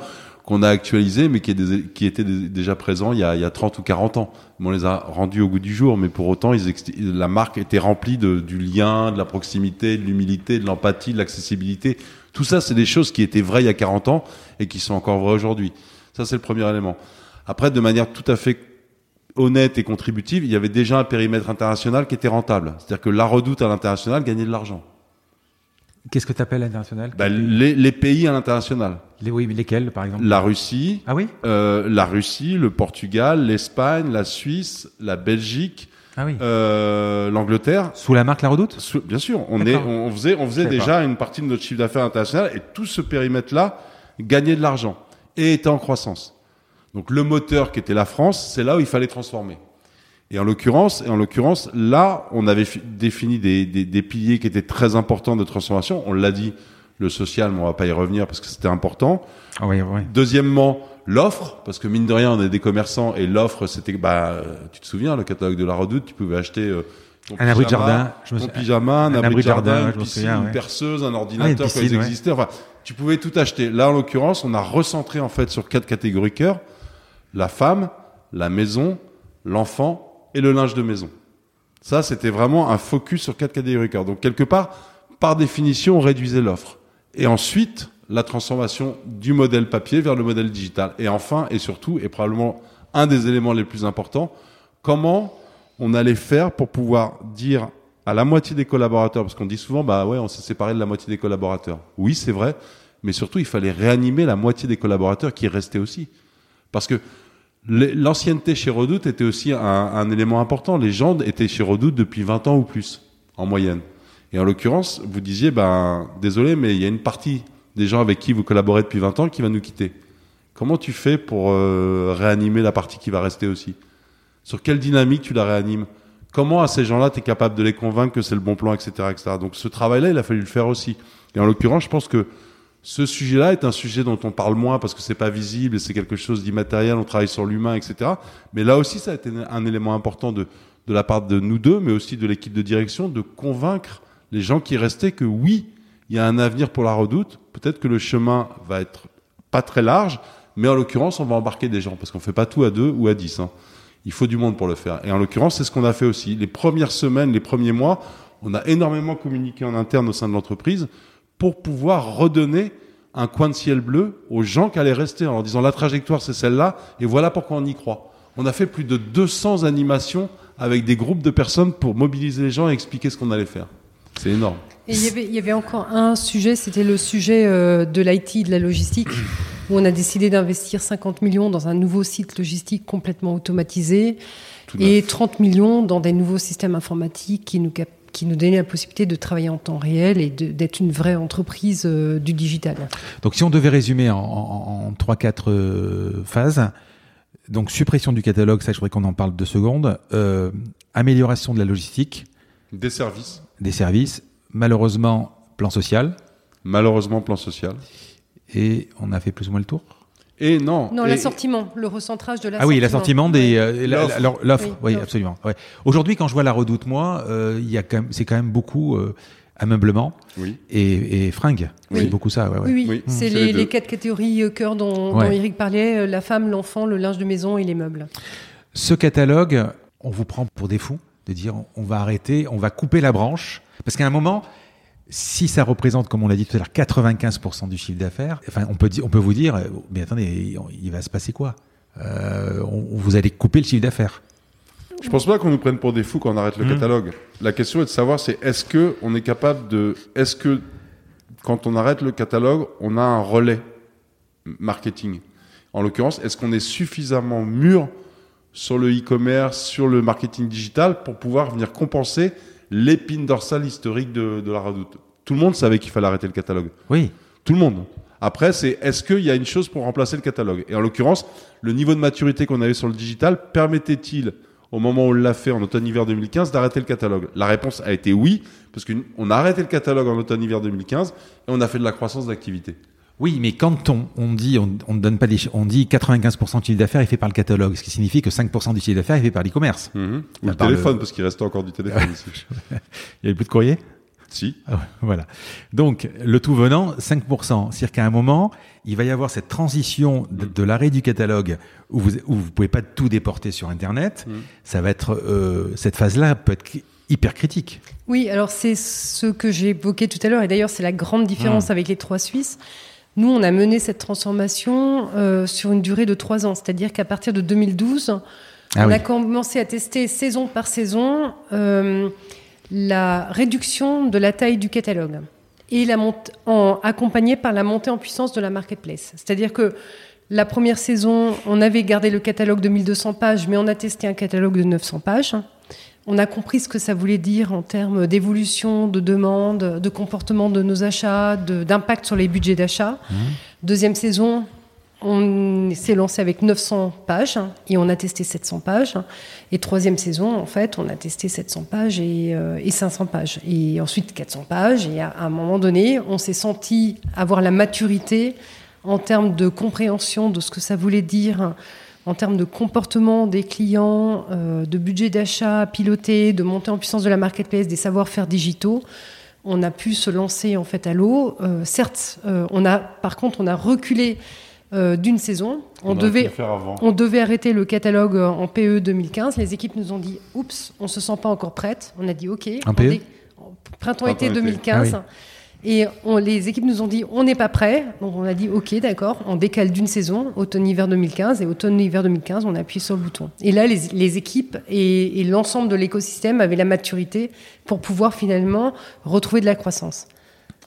qu'on a actualisés, mais qui, des- déjà présents il y, a, il y a 30 ou 40 ans. On les a rendus au goût du jour, mais pour autant, la marque était remplie du lien, de la proximité, de l'humilité, de l'empathie, de l'accessibilité. Tout ça, c'est des choses qui étaient vraies il y a 40 ans et qui sont encore vraies aujourd'hui. Ça, c'est le premier élément. Après, de manière tout à fait honnête et contributive, il y avait déjà un périmètre international qui était rentable. C'est-à-dire que la redoute à l'international gagnait de l'argent. Qu'est-ce que tu appelles international bah, les, les, pays à l'international. Les, oui, mais lesquels, par exemple? La Russie. Ah oui? Euh, La Russie, le Portugal, l'Espagne, la Suisse, la Belgique. Ah oui. Euh, L'Angleterre. Sous la marque La Redoute? Sous, Bien sûr. On, est, on faisait, on faisait déjà une partie de notre chiffre d'affaires international et tout ce périmètre-là gagnait de l'argent et était en croissance. Donc le moteur qui était la France, c'est là où il fallait transformer. Et en l'occurrence, et en l'occurrence, là, on avait défini des, des, des, piliers qui étaient très importants de transformation. On l'a dit, le social, mais on va pas y revenir parce que c'était important. Ah oui, oui. Deuxièmement, l'offre, parce que mine de rien, on est des commerçants et l'offre, c'était, bah, tu te souviens, le catalogue de la Redoute, tu pouvais acheter euh, ton un abri de jardin, je me ton pyjama, un, abri de jardin, une piscine, une perceuse, un ordinateur ah, quand ils existaient. Enfin, tu pouvais tout acheter. Là, en l'occurrence, on a recentré en fait sur quatre catégories cœur la femme, la maison, l'enfant et le linge de maison. Ça, c'était vraiment un focus sur quatre catégories cœur. Donc, quelque part, par définition, on réduisait l'offre. Et ensuite, la transformation du modèle papier vers le modèle digital. Et enfin, et surtout, et probablement un des éléments les plus importants, comment on allait faire pour pouvoir dire à la moitié des collaborateurs, parce qu'on dit souvent, bah ouais, on s'est séparé de la moitié des collaborateurs. Oui, c'est vrai, mais surtout, il fallait réanimer la moitié des collaborateurs qui restaient aussi. Parce que L'ancienneté chez Redoute était aussi un, élément important. Les gens étaient chez Redoute depuis 20 ans ou plus, en moyenne. Et en l'occurrence, vous disiez, ben, désolé, mais il y a une partie des gens avec qui vous collaborez depuis 20 ans qui va nous quitter. Comment tu fais pour euh, réanimer la partie qui va rester aussi? Sur quelle dynamique tu la réanimes? Comment à ces gens-là, tu es capable de les convaincre que c'est le bon plan, etc., etc. Donc ce travail-là, il a fallu le faire aussi. Et en l'occurrence, je pense que ce sujet-là est un sujet dont on parle moins parce que c'est pas visible et c'est quelque chose d'immatériel. On travaille sur l'humain, etc. Mais là aussi, ça a été un élément important de, de la part de nous deux, mais aussi de l'équipe de direction, de convaincre les gens qui restaient que oui, il y a un avenir pour la redoute. Peut-être que le chemin va être pas très large, mais en l'occurrence, on va embarquer des gens parce qu'on fait pas tout à deux ou à dix. Hein. Il faut du monde pour le faire. Et en l'occurrence, c'est ce qu'on a fait aussi. Les premières semaines, les premiers mois, on a énormément communiqué en interne au sein de l'entreprise pour pouvoir redonner un coin de ciel bleu aux gens qui allaient rester en leur disant la trajectoire c'est celle-là et voilà pourquoi on y croit. On a fait plus de 200 animations avec des groupes de personnes pour mobiliser les gens et expliquer ce qu'on allait faire. C'est énorme. Et il y, avait, il y avait encore un sujet, c'était le sujet euh, de l'IT, de la logistique, où on a décidé d'investir 50 millions dans un nouveau site logistique complètement automatisé et 30 millions dans des nouveaux systèmes informatiques qui nous captent qui nous donnait la possibilité de travailler en temps réel et d'être une vraie entreprise euh, du digital. Donc si on devait résumer en, trois, 3-4 euh, phases, donc suppression du catalogue, ça je voudrais qu'on en parle deux secondes, euh, amélioration de la logistique. Des services. Des services. Malheureusement, plan social. Malheureusement, plan social. Et on a fait plus ou moins le tour? Et non. Non, l'assortiment, le recentrage de l'assortiment. Ah oui, l'assortiment des euh, l'offre. Oui, absolument. Ouais. Aujourd'hui, quand je vois la Redoute, moi, euh, il y a quand même, c'est quand même beaucoup euh, ameublement oui. et, et fringues. Oui. C'est beaucoup ça. Ouais, ouais. Oui, oui. c'est les, les, quatre catégories euh, cœur dont, dont Eric parlait la femme, l'enfant, le linge de maison et les meubles. Ce catalogue, on vous prend pour des fous de dire on va arrêter, on va couper la branche, parce qu'à un moment si ça représente, comme on l'a dit tout à l'heure, 95% du chiffre d'affaires, enfin, on peut, on peut vous dire, mais attendez, il va se passer quoi? Euh, Vous allez couper le chiffre d'affaires. Je pense pas qu'on nous prenne pour des fous quand on arrête le mmh. catalogue. La question est de savoir, c'est est-ce que on est capable de, est-ce que quand on arrête le catalogue, on a un relais marketing? En l'occurrence, est-ce qu'on est suffisamment mûr sur le e-commerce, sur le marketing digital pour pouvoir venir compenser l'épine dorsale historique de, la redoute. Tout le monde savait qu'il fallait arrêter le catalogue. Oui. Tout le monde. Après, c'est est-ce qu'il y a une chose pour remplacer le catalogue? Et en l'occurrence, le niveau de maturité qu'on avait sur le digital permettait-il, au moment où on l'a fait en automne-hiver 2015, d'arrêter le catalogue? La réponse a été oui, parce qu'on a arrêté le catalogue en automne-hiver 2015 et on a fait de la croissance d'activité. Oui, mais quand on, on dit, on, on donne pas des, on dit 95% du chiffre d'affaires est fait par le catalogue, ce qui signifie que 5% du chiffre d'affaires est fait par l'e-commerce. Mhm. Ou le téléphone, parce qu'il reste encore du téléphone ici. (laughs) Il y avait plus de courrier? Si. Ah voilà. Donc, le tout venant, 5%. C'est-à-dire qu'à un moment, il va y avoir cette transition de, mhm. l'arrêt du catalogue où vous, où vous pouvez pas tout déporter sur Internet. Mhm. Ça va être, euh, cette phase-là peut être hyper critique. Oui, alors c'est ce que j'ai évoqué tout à l'heure, et d'ailleurs c'est la grande différence avec les trois Suisses. Nous, on a mené cette transformation euh, sur une durée de trois ans, c'est-à-dire qu'à partir de 2012, ah on a commencé à tester saison par saison euh, la réduction de la taille du catalogue. et la en, accompagné par la montée en puissance de la marketplace. C'est-à-dire que la première saison, on avait gardé le catalogue de 1200 pages, mais on a testé un catalogue de 900 pages. On a compris ce que ça voulait dire en termes d'évolution, de demande, de comportement de nos achats, d'impact sur les budgets d'achat. Mmh. Deuxième saison, on s'est lancé avec 900 pages et on a testé 700 pages. Et troisième saison, en fait, on a testé 700 pages et, 500 euh, pages. Et ensuite 400 pages. Et à, un moment donné, on s'est senti avoir la maturité en termes de compréhension de ce que ça voulait dire, en termes de comportement des clients, euh, de budget d'achat piloté, de montée en puissance de la marketplace, des savoir-faire digitaux on a pu se lancer en fait à l'eau. Euh, certes, on a, par contre, on a reculé euh, d'une saison. On, devait, on devait arrêter le catalogue en PE 2015. Les équipes nous ont dit Oups, on se sent pas encore prête. On a dit OK. PE Printemps-été 2015. Ah Et les équipes nous ont dit on n'est pas prêt. Donc on a dit ok, d'accord, on décale d'une saison, automne-hiver 2015. Et automne-hiver 2015, on a appuyé sur le bouton. Et là, les, équipes et l'ensemble de l'écosystème avaient la maturité pour pouvoir finalement retrouver de la croissance.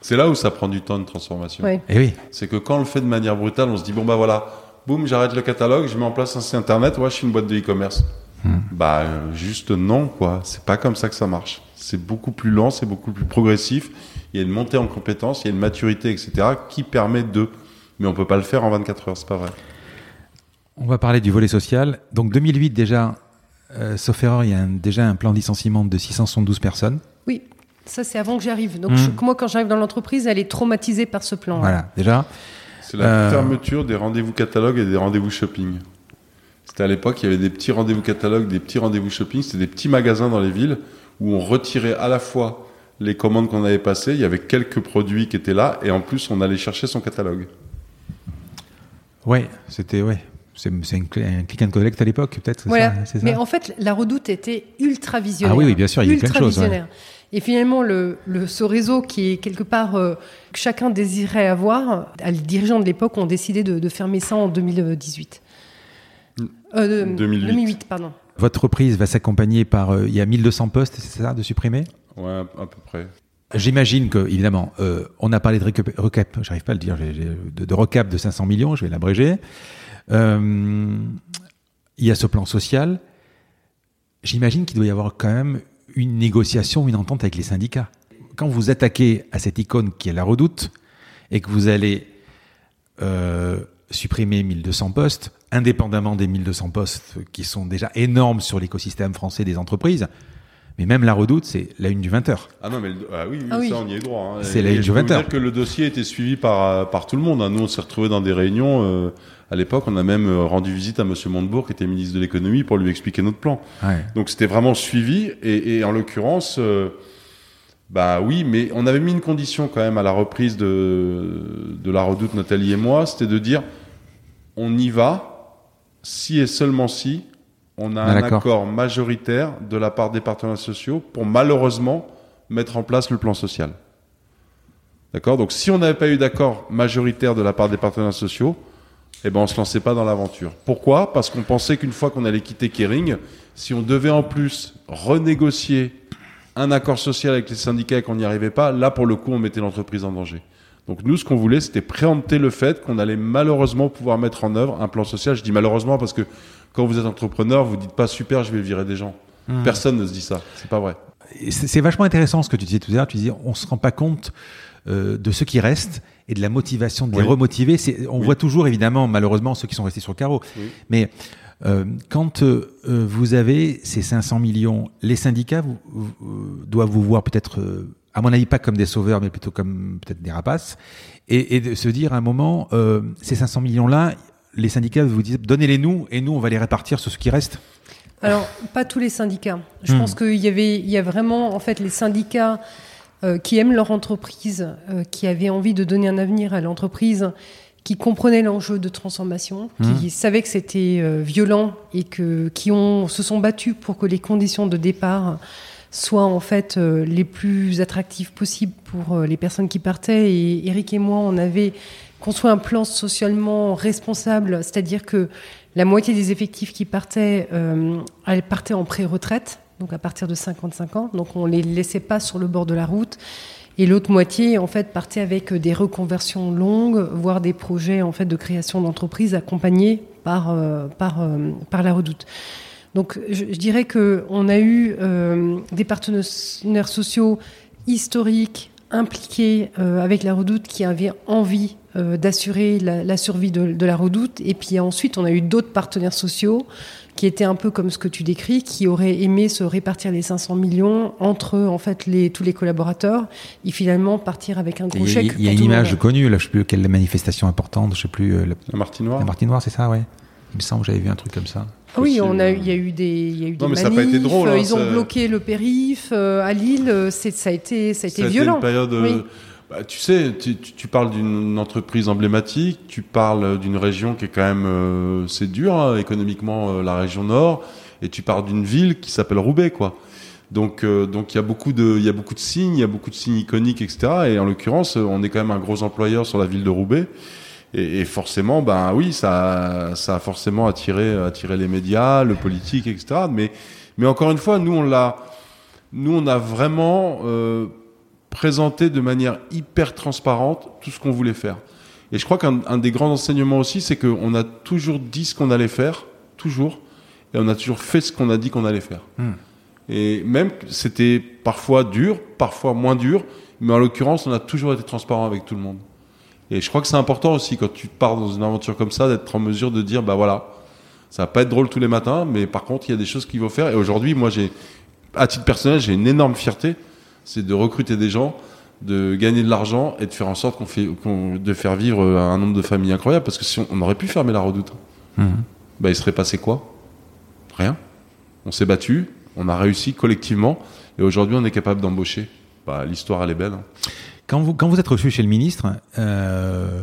C'est là où ça prend du temps de transformation. Et eh oui. C'est que quand on le fait de manière brutale, on se dit bon bah voilà, boum, j'arrête le catalogue, je mets en place un site internet, ouais, je suis une boîte de e-commerce. Hmm. Bah euh, juste non quoi, c'est pas comme ça que ça marche. C'est beaucoup plus lent, c'est beaucoup plus progressif. Il y a une montée en compétences, il y a une maturité, etc. qui permet de. Mais on peut pas le faire en 24 heures, c'est pas vrai. On va parler du volet social. Donc 2008 déjà, euh, sauf erreur, il y a déjà un plan de licenciement de 672 personnes. Oui. Ça, c'est avant que j'arrive. Donc, hmm. moi, quand j'arrive dans l'entreprise, elle est traumatisée par ce plan. Voilà, déjà. C'est la euh, fermeture des rendez-vous catalogues et des rendez-vous shopping. C'était à l'époque, il y avait des petits rendez-vous catalogues, des petits rendez-vous shopping. C'était des petits magasins dans les villes où on retirait à la fois les commandes qu'on avait passées, il y avait quelques produits qui étaient là, et en plus, on allait chercher son catalogue. Ouais, c'était ouais. C'est un click and collect à l'époque, peut-être. Voilà. Ça, Mais en fait, la Redoute était ultra visionnaire. Ah oui, oui bien sûr, il y a eu plein de choses. Et finalement, le, ce réseau qui est quelque part euh, que chacun désirait avoir, les dirigeants de l'époque ont décidé de, fermer ça en 2018. 2008. 2008. pardon. Votre reprise va s'accompagner par, euh, il y a 1200 postes, c'est ça, de supprimer? Ouais, à peu près. J'imagine que, évidemment, euh, on a parlé de recap, j'arrive pas à le dire, de, recap de 500 millions, je vais l'abréger. il y a ce plan social. J'imagine qu'il doit y avoir quand même une négociation, une entente avec les syndicats. Quand vous attaquez à cette icône qui est la redoute et que vous allez euh, supprimer 1200 postes, indépendamment des 1200 postes qui sont déjà énormes sur l'écosystème français des entreprises, mais même la redoute, c'est la une du 20h. Ah non, mais ah oui, ah ça, on y est droit. Hein. C'est la une du 20h. dire que le dossier était suivi par, par tout le monde. Hein. Nous, on s'est retrouvés dans des réunions. Euh, à l'époque, on a même euh, rendu visite à Monsieur Montebourg, qui était ministre de l'économie, pour lui expliquer notre plan. Donc c'était vraiment suivi. Et, en l'occurrence, euh, bah oui, mais on avait mis une condition quand même à la reprise de, de la redoute, Nathalie et moi, c'était de dire on y va si et seulement si on a un accord majoritaire de la part des partenaires sociaux pour malheureusement mettre en place le plan social. D'accord? Donc si on n'avait pas eu d'accord majoritaire de la part des partenaires sociaux, eh ben on se lançait pas dans l'aventure. Pourquoi? Parce qu'on pensait qu'une fois qu'on allait quitter Kering, si on devait en plus renégocier un accord social avec les syndicats et qu'on n'y arrivait pas, là pour le coup on mettait l'entreprise en danger. Donc nous ce qu'on voulait c'était préempter le fait qu'on allait malheureusement pouvoir mettre en œuvre un plan social. Je dis malheureusement parce que quand vous êtes entrepreneur, vous dites pas super, je vais virer des gens. Hmm. Personne ne se dit ça, c'est pas vrai. C'est vachement intéressant ce que tu disais tout à l'heure. Tu disais on se rend pas compte euh, de ceux qui restent et de la motivation de les remotiver. On voit toujours, évidemment, malheureusement, ceux qui sont restés sur le carreau. Mais euh, quand euh, vous avez ces 500 millions, les syndicats vous, doivent vous voir peut-être, à mon avis, pas comme des sauveurs, mais plutôt comme peut-être des rapaces, et, et, de se dire à un moment, ces 500 millions-là, les syndicats vous disent, donnez-les nous, et nous, on va les répartir sur ce qui reste. Alors, pas tous les syndicats. Je hmm. pense qu'il y avait, il y a vraiment, en fait, les syndicats euh, qui aiment leur entreprise, euh, qui avaient envie de donner un avenir à l'entreprise, qui comprenaient l'enjeu de transformation, qui mmh. savaient que c'était euh, violent et que, qui ont, se sont battus pour que les conditions de départ soient en fait les plus attractives possibles pour les personnes qui partaient. Et Eric et moi, on avait construit un plan socialement responsable, c'est-à-dire que la moitié des effectifs qui partaient, euh, partaient en pré-retraite donc à partir de 55 ans. Donc on les laissait pas sur le bord de la route. Et l'autre moitié, en fait, partait avec des reconversions longues, voire des projets en fait de création d'entreprises accompagnés par par par la Redoute. Donc, je, je dirais que on a eu des partenaires sociaux historiques impliqués avec la Redoute qui avaient envie d'assurer la, la, survie de, de, la Redoute. Et puis ensuite, on a eu d'autres partenaires sociaux qui était un peu comme ce que tu décris, qui aurait aimé se répartir les 500 millions entre en fait les, tous les collaborateurs et finalement partir avec un gros chèque. Il y a une image connue, là, je sais plus quelle manifestation importante, je sais plus. Euh, la, la Martinoire. La Martinoire, c'est ça, ouais. Il me semble que j'avais vu un truc comme ça. Oui, on a, il y a eu des, il y a eu non, des mais manifs, ça a pas été drôle, hein, ils ont bloqué le périph euh, à Lille. C'est, ça a été, ça a été ça violent. A été une période, oui. Bah, tu sais, tu, tu parles d'une entreprise emblématique, tu parles d'une région qui est quand même, euh, c'est dur hein, économiquement, euh, la région Nord, et tu parles d'une ville qui s'appelle Roubaix, quoi. Donc, euh, donc il y a beaucoup de, il y a beaucoup de signes, il y a beaucoup de signes iconiques, etc. Et en l'occurrence, on est quand même un gros employeur sur la ville de Roubaix. Et, et forcément, ben oui, ça, ça a forcément attiré, attiré les médias, le politique, etc. Mais, mais encore une fois, nous on l'a, nous on a vraiment euh, présenté de manière hyper transparente tout ce qu'on voulait faire. Et je crois qu'un un des grands enseignements aussi, c'est qu'on a toujours dit ce qu'on allait faire, toujours, et on a toujours fait ce qu'on a dit qu'on allait faire. Hmm. Et même c'était parfois dur, parfois moins dur, mais en l'occurrence, on a toujours été transparent avec tout le monde. Et je crois que c'est important aussi quand tu pars dans une aventure comme ça d'être en mesure de dire bah voilà, ça va pas être drôle tous les matins, mais par contre il y a des choses qu'il faut faire. Et aujourd'hui, moi j'ai, à titre personnel, j'ai une énorme fierté, c'est de recruter des gens, de gagner de l'argent et de faire en sorte qu'on fait, qu'on, de faire vivre un nombre de familles incroyable. Parce que si on, on aurait pu fermer la redoute, Mmh. bah il serait passé quoi? Rien. On s'est battu, on a réussi collectivement, et aujourd'hui on est capable d'embaucher. Bah, l'histoire elle est belle. Hein. Quand vous, quand vous êtes reçu chez le ministre, euh,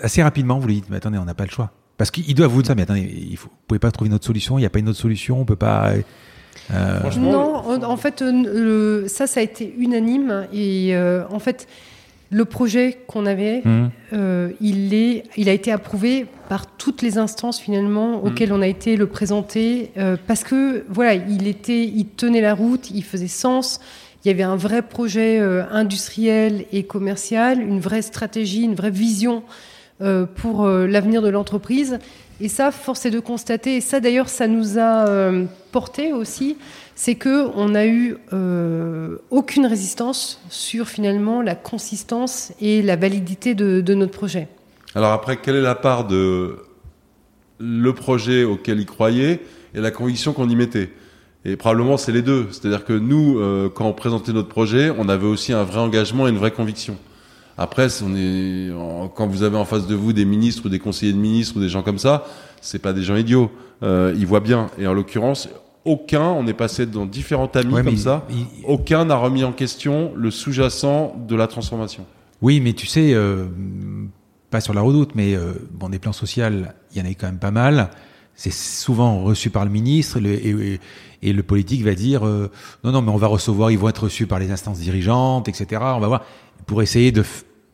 assez rapidement, vous lui dites, mais attendez, on n'a pas le choix. Parce qu'il doit vous dire, mais attendez, il faut, vous pouvez pas trouver une autre solution, il n'y a pas une autre solution, on peut pas... Euh... Non, en, en fait, euh, le, ça, ça a été unanime. Et euh, en fait, le projet qu'on avait, Mmh. euh, il, est, il a été approuvé par toutes les instances finalement auxquelles on a été le présenter, euh, parce que voilà, il était, il tenait la route, il faisait sens. Il y avait un vrai projet euh, industriel et commercial, une vraie stratégie, une vraie vision euh, pour euh, l'avenir de l'entreprise. Et ça, force est de constater, et ça d'ailleurs, ça nous a euh, porté aussi, c'est que on n'a eu aucune résistance sur finalement la consistance et la validité de, de notre projet. Alors après, quelle est la part de le projet auquel il croyait et la conviction qu'on y mettait? Et probablement c'est les deux. C'est-à-dire que nous, euh, quand on présentait notre projet, on avait aussi un vrai engagement et une vraie conviction. Après, si on est, en- quand vous avez en face de vous des ministres ou des conseillers de ministres ou des gens comme ça, c'est pas des gens idiots. Euh, ils voient bien. Et en l'occurrence, aucun, on est passé dans différents tamis Ouais, comme ça, il- aucun n'a remis en question le sous-jacent de la transformation. Oui, mais tu sais, euh, pas sur la redoute, mais euh, bon, des plans sociaux, il y en a quand même pas mal. C'est souvent reçu par le ministre le- et, et- et le politique va dire euh, non, non, mais on va recevoir, ils vont être reçus par les instances dirigeantes, etc. On va voir pour essayer de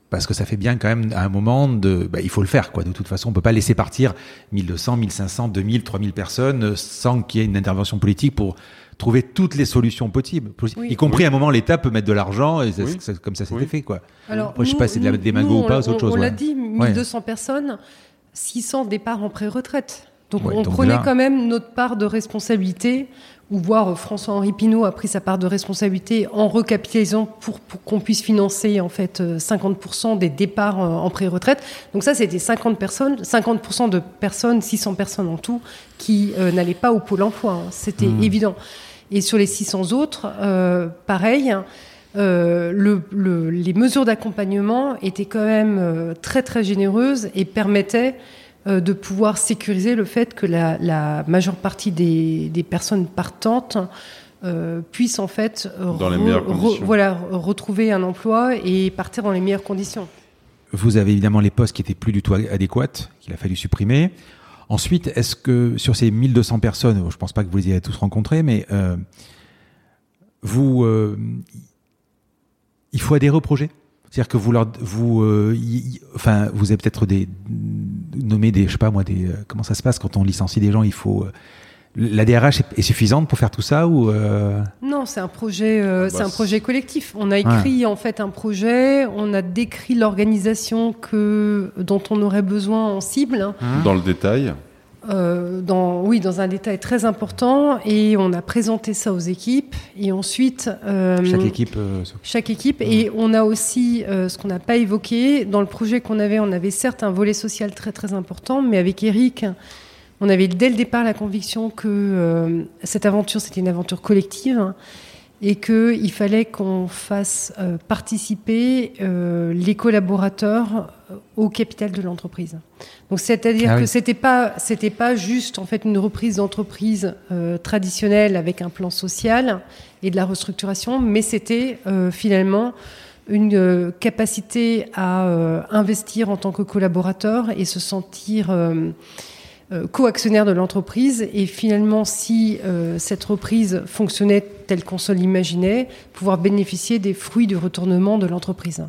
parce que ça fait bien quand même à un moment de bah, il faut le faire quoi. De toute façon, on peut pas laisser partir 1200, 1500, 2000, 3000 personnes euh, sans qu'il y ait une intervention politique pour trouver toutes les solutions possibles, Oui. y compris à un moment l'État peut mettre de l'argent et Oui. comme ça c'était Oui. fait quoi. Alors, Après, je sais pas si c'est de la nous- démago nous, ou pas, c'est autre chose, On l'a ouais. dit, 1200 personnes, 600 départs en pré-retraite. Donc Ouais, on donc prenait là- quand même notre part de responsabilité, ou voir euh, François-Henri Pinault a pris sa part de responsabilité en recapitalisant pour, pour qu'on puisse financer en fait euh, 50% des départs euh, en pré-retraite. Donc ça, c'était 50 personnes, 50% de personnes, 600 personnes en tout, qui euh, n'allaient pas au pôle emploi. hein. C'était Mmh. évident. Et sur les 600 autres, euh, pareil. Euh, le, le- les mesures d'accompagnement étaient quand même euh, très très généreuses et permettaient euh, de pouvoir sécuriser le fait que la, la majeure partie des, des personnes partantes euh, puissent en fait Dans les meilleures conditions. voilà, retrouver un emploi et partir dans les meilleures conditions. Vous avez évidemment les postes qui étaient plus du tout adéquats, qu'il a fallu supprimer. Ensuite, est-ce que sur ces 1200 personnes, je pense pas que vous les ayez tous rencontrés, mais euh, vous, euh, il faut adhérer au projet? C'est-à-dire que vous leur, vous, euh, y- y- enfin, vous avez peut-être des nommé des, je sais pas moi, des, euh, comment ça se passe quand on licencie des gens, il faut euh, La DRH est, est suffisante pour faire tout ça ou euh, Non, c'est un projet, euh, Ah bah, c'est un c'est- projet collectif. On a écrit en fait un projet, on a décrit l'organisation que dont on aurait besoin en cible. hein. Dans le détail. Euh, dans, oui, dans un détail très important, et on a présenté ça aux équipes, et ensuite euh, chaque équipe euh, chaque équipe, et on a aussi ce qu'on n'a pas évoqué dans le projet qu'on avait. On avait certes un volet social très très important, mais avec Eric, on avait dès le départ la conviction que cette aventure c'était une aventure collective. Et qu'il fallait qu'on fasse euh, participer euh, les collaborateurs euh, au capital de l'entreprise. Donc c'est-à-dire Ah que c'était pas c'était pas juste en fait une reprise d'entreprise euh, traditionnelle avec un plan social et de la restructuration, mais c'était euh, finalement une euh, capacité à euh, investir en tant que collaborateur et se sentir co-actionnaire de l'entreprise et finalement si euh, cette reprise fonctionnait telle qu'on se l'imaginait, pouvoir bénéficier des fruits du retournement de l'entreprise.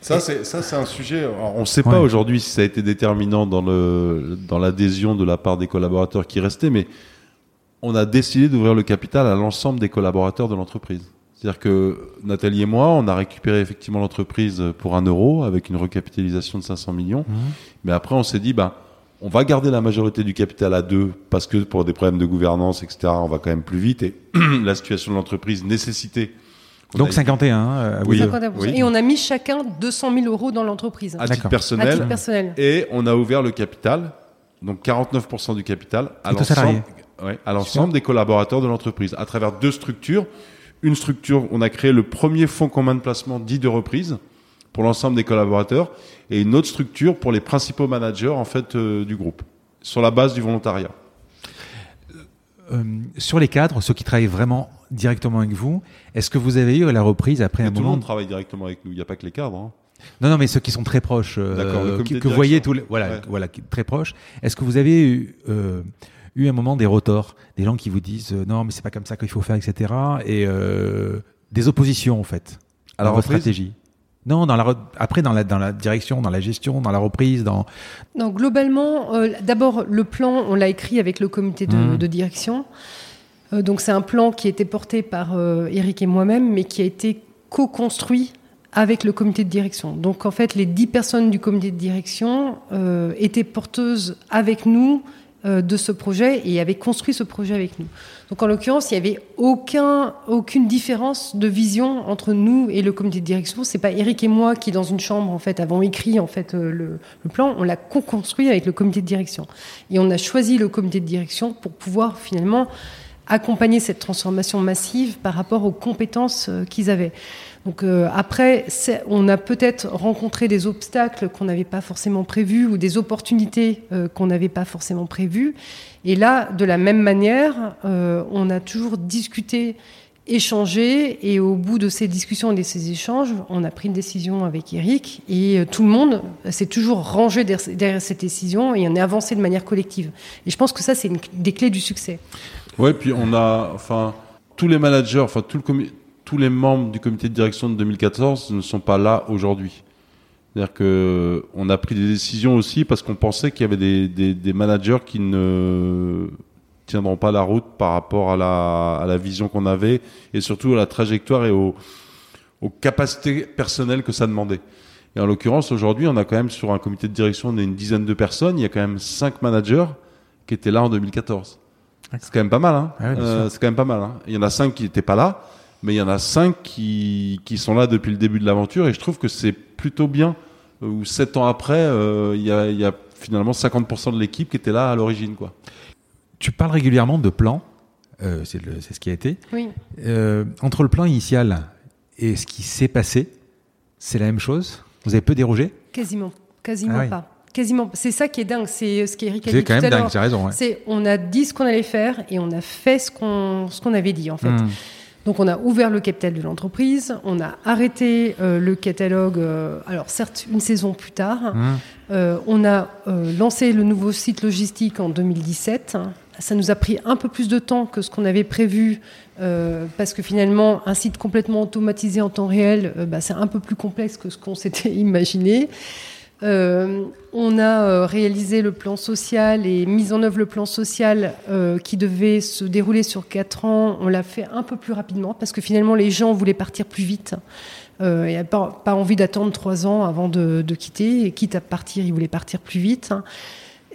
Ça, c'est ça, c'est un sujet. alors, on ne sait pas Ouais. aujourd'hui si ça a été déterminant dans le dans l'adhésion de la part des collaborateurs qui restaient, mais on a décidé d'ouvrir le capital à l'ensemble des collaborateurs de l'entreprise. C'est-à-dire que Nathalie et moi, on a récupéré effectivement l'entreprise pour un euro avec une recapitalisation de 500 millions. Mais après, on s'est dit, bah, on va garder la majorité du capital à deux parce que pour des problèmes de gouvernance, etc., on va quand même plus vite et (clears throat) la situation de l'entreprise nécessitait. Donc aille 51. euh, Oui. 51%. oui. Et on a mis chacun 200 000 euros dans l'entreprise, à à titre personnel. titre personnel. Et on a ouvert le capital, donc 49% du capital, l'ensemble ouais, à l'ensemble des collaborateurs de l'entreprise, à travers deux structures. Une structure, on a créé le premier fonds commun de placement dit de reprise pour l'ensemble des collaborateurs, et une autre structure pour les principaux managers en fait euh, du groupe, sur la base du volontariat. Euh, sur les cadres, ceux qui travaillent vraiment directement avec vous, est-ce que vous avez eu la reprise après un tout le moment monde travaille directement avec nous, il n'y a pas que les cadres. hein. Non, non, mais ceux qui sont très proches, euh, que, vous voyez tous les, voilà, Ouais. voilà, très proches. Est-ce que vous avez eu, euh, eu un moment des rotors, des gens qui vous disent euh, non, mais c'est pas comme ça qu'il faut faire, etc. Et des oppositions en fait dans votre reprise stratégie? Non, dans la après dans la dans la direction, dans la gestion, dans la reprise, dans Non, globalement, euh, d'abord, le plan, on l'a écrit avec le comité de, Mhm. de direction. Euh, donc, c'est un plan qui a été porté par euh, Eric et moi-même, mais qui a été co-construit avec le comité de direction. Donc, en fait, les dix personnes du comité de direction étaient porteuses avec nous de ce projet et avaient construit ce projet avec nous. Donc, en l'occurrence, il n'y avait aucun, aucune différence de vision entre nous et le comité de direction. C'est pas Eric et moi qui, dans une chambre, en fait, avons écrit en fait euh, le, le plan. On l'a co-construit avec le comité de direction. Et on a choisi le comité de direction pour pouvoir finalement accompagner cette transformation massive par rapport aux compétences euh, qu'ils avaient. Donc euh, après, on a peut-être rencontré des obstacles qu'on n'avait pas forcément prévus ou des opportunités euh, qu'on n'avait pas forcément prévues. Et là, de la même manière, euh, on a toujours discuté, échangé, et au bout de ces discussions et de ces échanges, on a pris une décision avec Eric, et tout le monde s'est toujours rangé derrière, cette décision, et on est avancé de manière collective. Et je pense que ça, c'est une des clés du succès. Ouais, puis on a, enfin, tous les managers, enfin, tout le comi- tous les membres du comité de direction de 2014 ne sont pas là aujourd'hui. C'est-à-dire que on a pris des décisions aussi parce qu'on pensait qu'il y avait des, des, des managers qui ne tiendront pas la route par rapport à la, à la vision qu'on avait et surtout à la trajectoire et aux, aux capacités personnelles que ça demandait. Et en l'occurrence, aujourd'hui, on a quand même sur un comité de direction, on est une dizaine de personnes, il y a quand même cinq managers qui étaient là en 2014. C'est quand même pas mal, hein. Ah Euh, c'est quand même pas mal. Hein. Il y en a cinq qui n'étaient pas là, mais il y en a cinq qui, qui sont là depuis le début de l'aventure, et je trouve que c'est plutôt bien. euh, Ou sept ans après, euh, il y, a, il y a finalement 50% de l'équipe qui était là à l'origine, quoi. tu parles régulièrement de plan. euh, c'est le- c'est ce qui a été. Oui. Euh, entre le plan initial et ce qui s'est passé, c'est la même chose? Vous avez peu dérogé? Quasiment, quasiment Ah oui. pas. Quasiment. C'est ça qui est dingue. C'est ce qu'Eric a C'est dit quand tout même à dingue. l'heure. C'est raison. ouais. C'est on a dit ce qu'on allait faire et on a fait ce qu'on ce qu'on avait dit en fait. Hmm. Donc on a ouvert le capital de l'entreprise, on a arrêté euh, le catalogue. euh, alors certes une saison plus tard, Hmm. Euh, on a lancé le nouveau site logistique en 2017. Ça nous a pris un peu plus de temps que ce qu'on avait prévu parce que finalement un site complètement automatisé en temps réel, bah, c'est un peu plus complexe que ce qu'on (laughs) s'était imaginé. Euh, on a euh, réalisé le plan social et mis en œuvre le plan social euh, qui devait se dérouler sur quatre ans. On l'a fait un peu plus rapidement parce que finalement les gens voulaient partir plus vite. Euh, et pas, pas envie d'attendre trois ans avant de, de, quitter. Et quitte à partir, ils voulaient partir plus vite.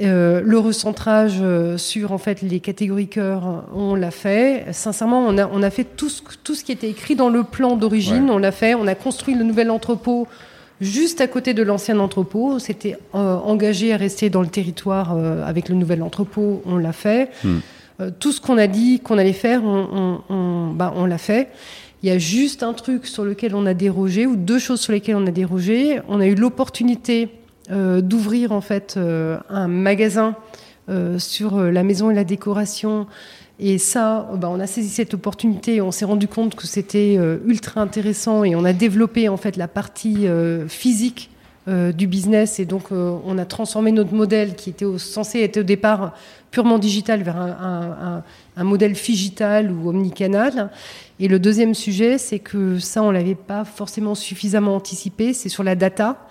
Euh, le recentrage euh, sur en fait les catégories cœur, on l'a fait. Sincèrement, on a, on a fait tout ce, tout ce qui était écrit dans le plan d'origine. Ouais. On l'a fait. On a construit le nouvel entrepôt juste à côté de l'ancien entrepôt. C'était euh, engagé à rester dans le territoire euh, avec le nouvel entrepôt. On l'a fait. Hmm. Euh, tout ce qu'on a dit qu'on allait faire, on, on, on, bah, on l'a fait. Il y a juste un truc sur lequel on a dérogé, ou deux choses sur lesquelles on a dérogé. On a eu l'opportunité euh, d'ouvrir en fait un magasin sur la maison et la décoration. Et ça, bah, on a saisi cette opportunité. On s'est rendu compte que c'était ultra intéressant et on a développé en fait la partie physique euh, du business et donc euh, on a transformé notre modèle qui était censé être au départ purement digital vers un, un, modèle figital ou omnicanal. Et le deuxième sujet, c'est que ça, on l'avait pas forcément suffisamment anticipé, c'est sur la data.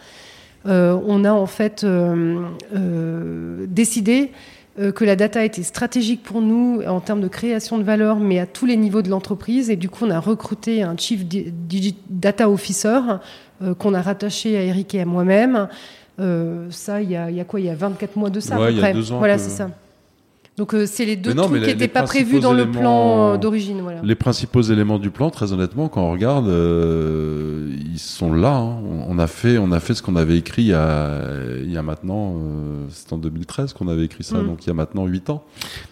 Euh, on a en fait euh, décidé que la data était stratégique pour nous en termes de création de valeur, mais à tous les niveaux de l'entreprise. Et du coup, on a recruté un Chief Data Officer euh, qu'on a rattaché à Eric et à moi-même. Euh, ça, il y, y, a quoi? Il y a 24 mois de ça, ouais, à peu près. Il y a deux ans voilà, c'est ça. Donc euh, c'est les deux non, trucs les, qui n'étaient pas prévus dans le plan d'origine. Voilà. Les principaux éléments du plan, très honnêtement, quand on regarde, euh, ils sont là. Hein. On, a fait, on a fait ce qu'on avait écrit il y a, il y a maintenant, euh, c'est en 2013 qu'on avait écrit ça, mm. donc il y a maintenant 8 ans.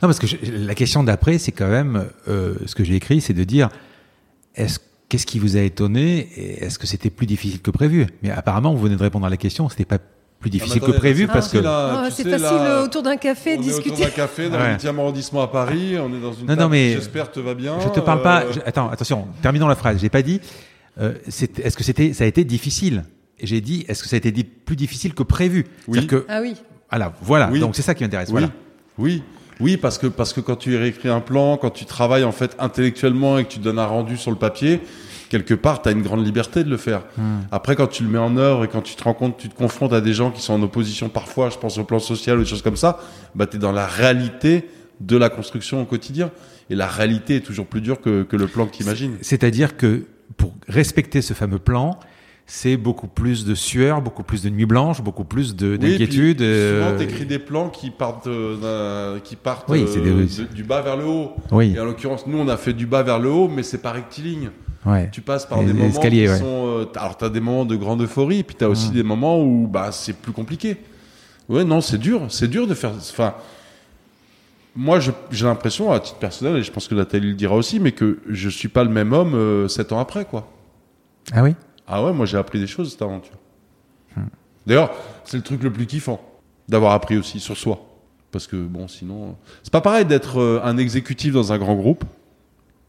Non, parce que je, la question d'après, c'est quand même euh, ce que j'ai écrit, c'est de dire est-ce qu'est-ce qui vous a étonné et est-ce que c'était plus difficile que prévu? Mais apparemment, vous venez de répondre à la question, c'était pas plus difficile ah, que prévu ah, parce que oh, c'est facile là, autour d'un café on discuter. Est autour d'un café dans ouais. le 8e arrondissement à Paris, on est dans une non, non, mais j'espère te va bien. Je te parle pas. Je, attends, attention, terminons la phrase. J'ai pas dit. Euh, est-ce que c'était ça a été difficile? J'ai dit est-ce que ça a été plus difficile que prévu? Oui. Que, ah oui. Voilà, voilà. Oui. Donc c'est ça qui m'intéresse. Oui. Voilà. Oui. Oui, parce que parce que quand tu réécris un plan, quand tu travailles en fait intellectuellement et que tu donnes un rendu sur le papier, quelque part, tu as une grande liberté de le faire. Hmm. Mmh. Après, quand tu le mets en œuvre et quand tu te rends compte, tu te confrontes à des gens qui sont en opposition parfois, je pense au plan social ou des choses comme ça, bah, tu es dans la réalité de la construction au quotidien. Et la réalité est toujours plus dure que, que le plan que tu imagines. C'est-à-dire que pour respecter ce fameux plan, c'est beaucoup plus de sueur, beaucoup plus de nuit blanche, beaucoup plus d'inquiétude. Oui, euh... Souvent, t'écris des plans qui partent, euh, qui partent oui, euh, des... de, du bas vers le haut. Oui. Et en l'occurrence, nous, on a fait du bas vers le haut, mais c'est pas rectiligne. Ouais. Tu passes par Et des moments qui ouais. sont. Euh, alors, tu as des moments de grande euphorie, puis tu as aussi Mmh. des moments où bah, c'est plus compliqué. Ouais, non, c'est dur. C'est dur de faire. Enfin, moi, j'ai l'impression, à titre personnel, et je pense que Nathalie le dira aussi, mais que je suis pas le même homme euh, sept ans après, quoi. Ah oui? Ah ouais, moi, j'ai appris des choses cette aventure. Mmh. D'ailleurs, c'est le truc le plus kiffant d'avoir appris aussi sur soi. Parce que, bon, sinon. C'est pas pareil d'être euh, un exécutif dans un grand groupe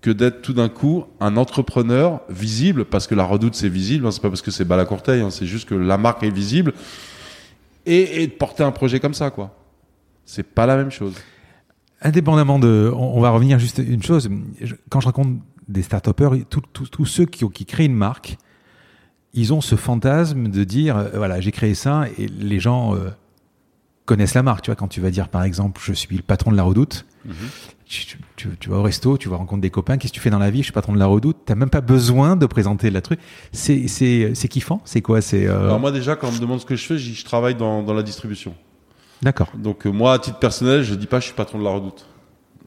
que d'être tout d'un coup un entrepreneur visible, parce que la redoute c'est visible, hein, c'est pas parce que c'est Balacourteil, hein, c'est juste que la marque est visible, et, de porter un projet comme ça, quoi. C'est pas la même chose. Indépendamment de. On, va revenir juste une chose. Quand je raconte des start-upers, tous ceux qui, qui, créent une marque, ils ont ce fantasme de dire euh, voilà, j'ai créé ça, et les gens. Euh, connaissent la marque. Tu vois, quand tu vas dire, par exemple, je suis le patron de la Redoute, -hmm. tu, tu, tu, vas au resto, tu vas rencontrer des copains. Qu'est-ce que tu fais dans la vie? Je suis patron de la Redoute. T'as même pas besoin de présenter la truc. C'est c'est c'est kiffant? C'est quoi? C'est. Euh... Alors moi déjà, quand on me demande ce que je fais, je, travaille dans, dans la distribution. D'accord. Donc euh, moi, à titre personnel, je dis pas je suis patron de la Redoute.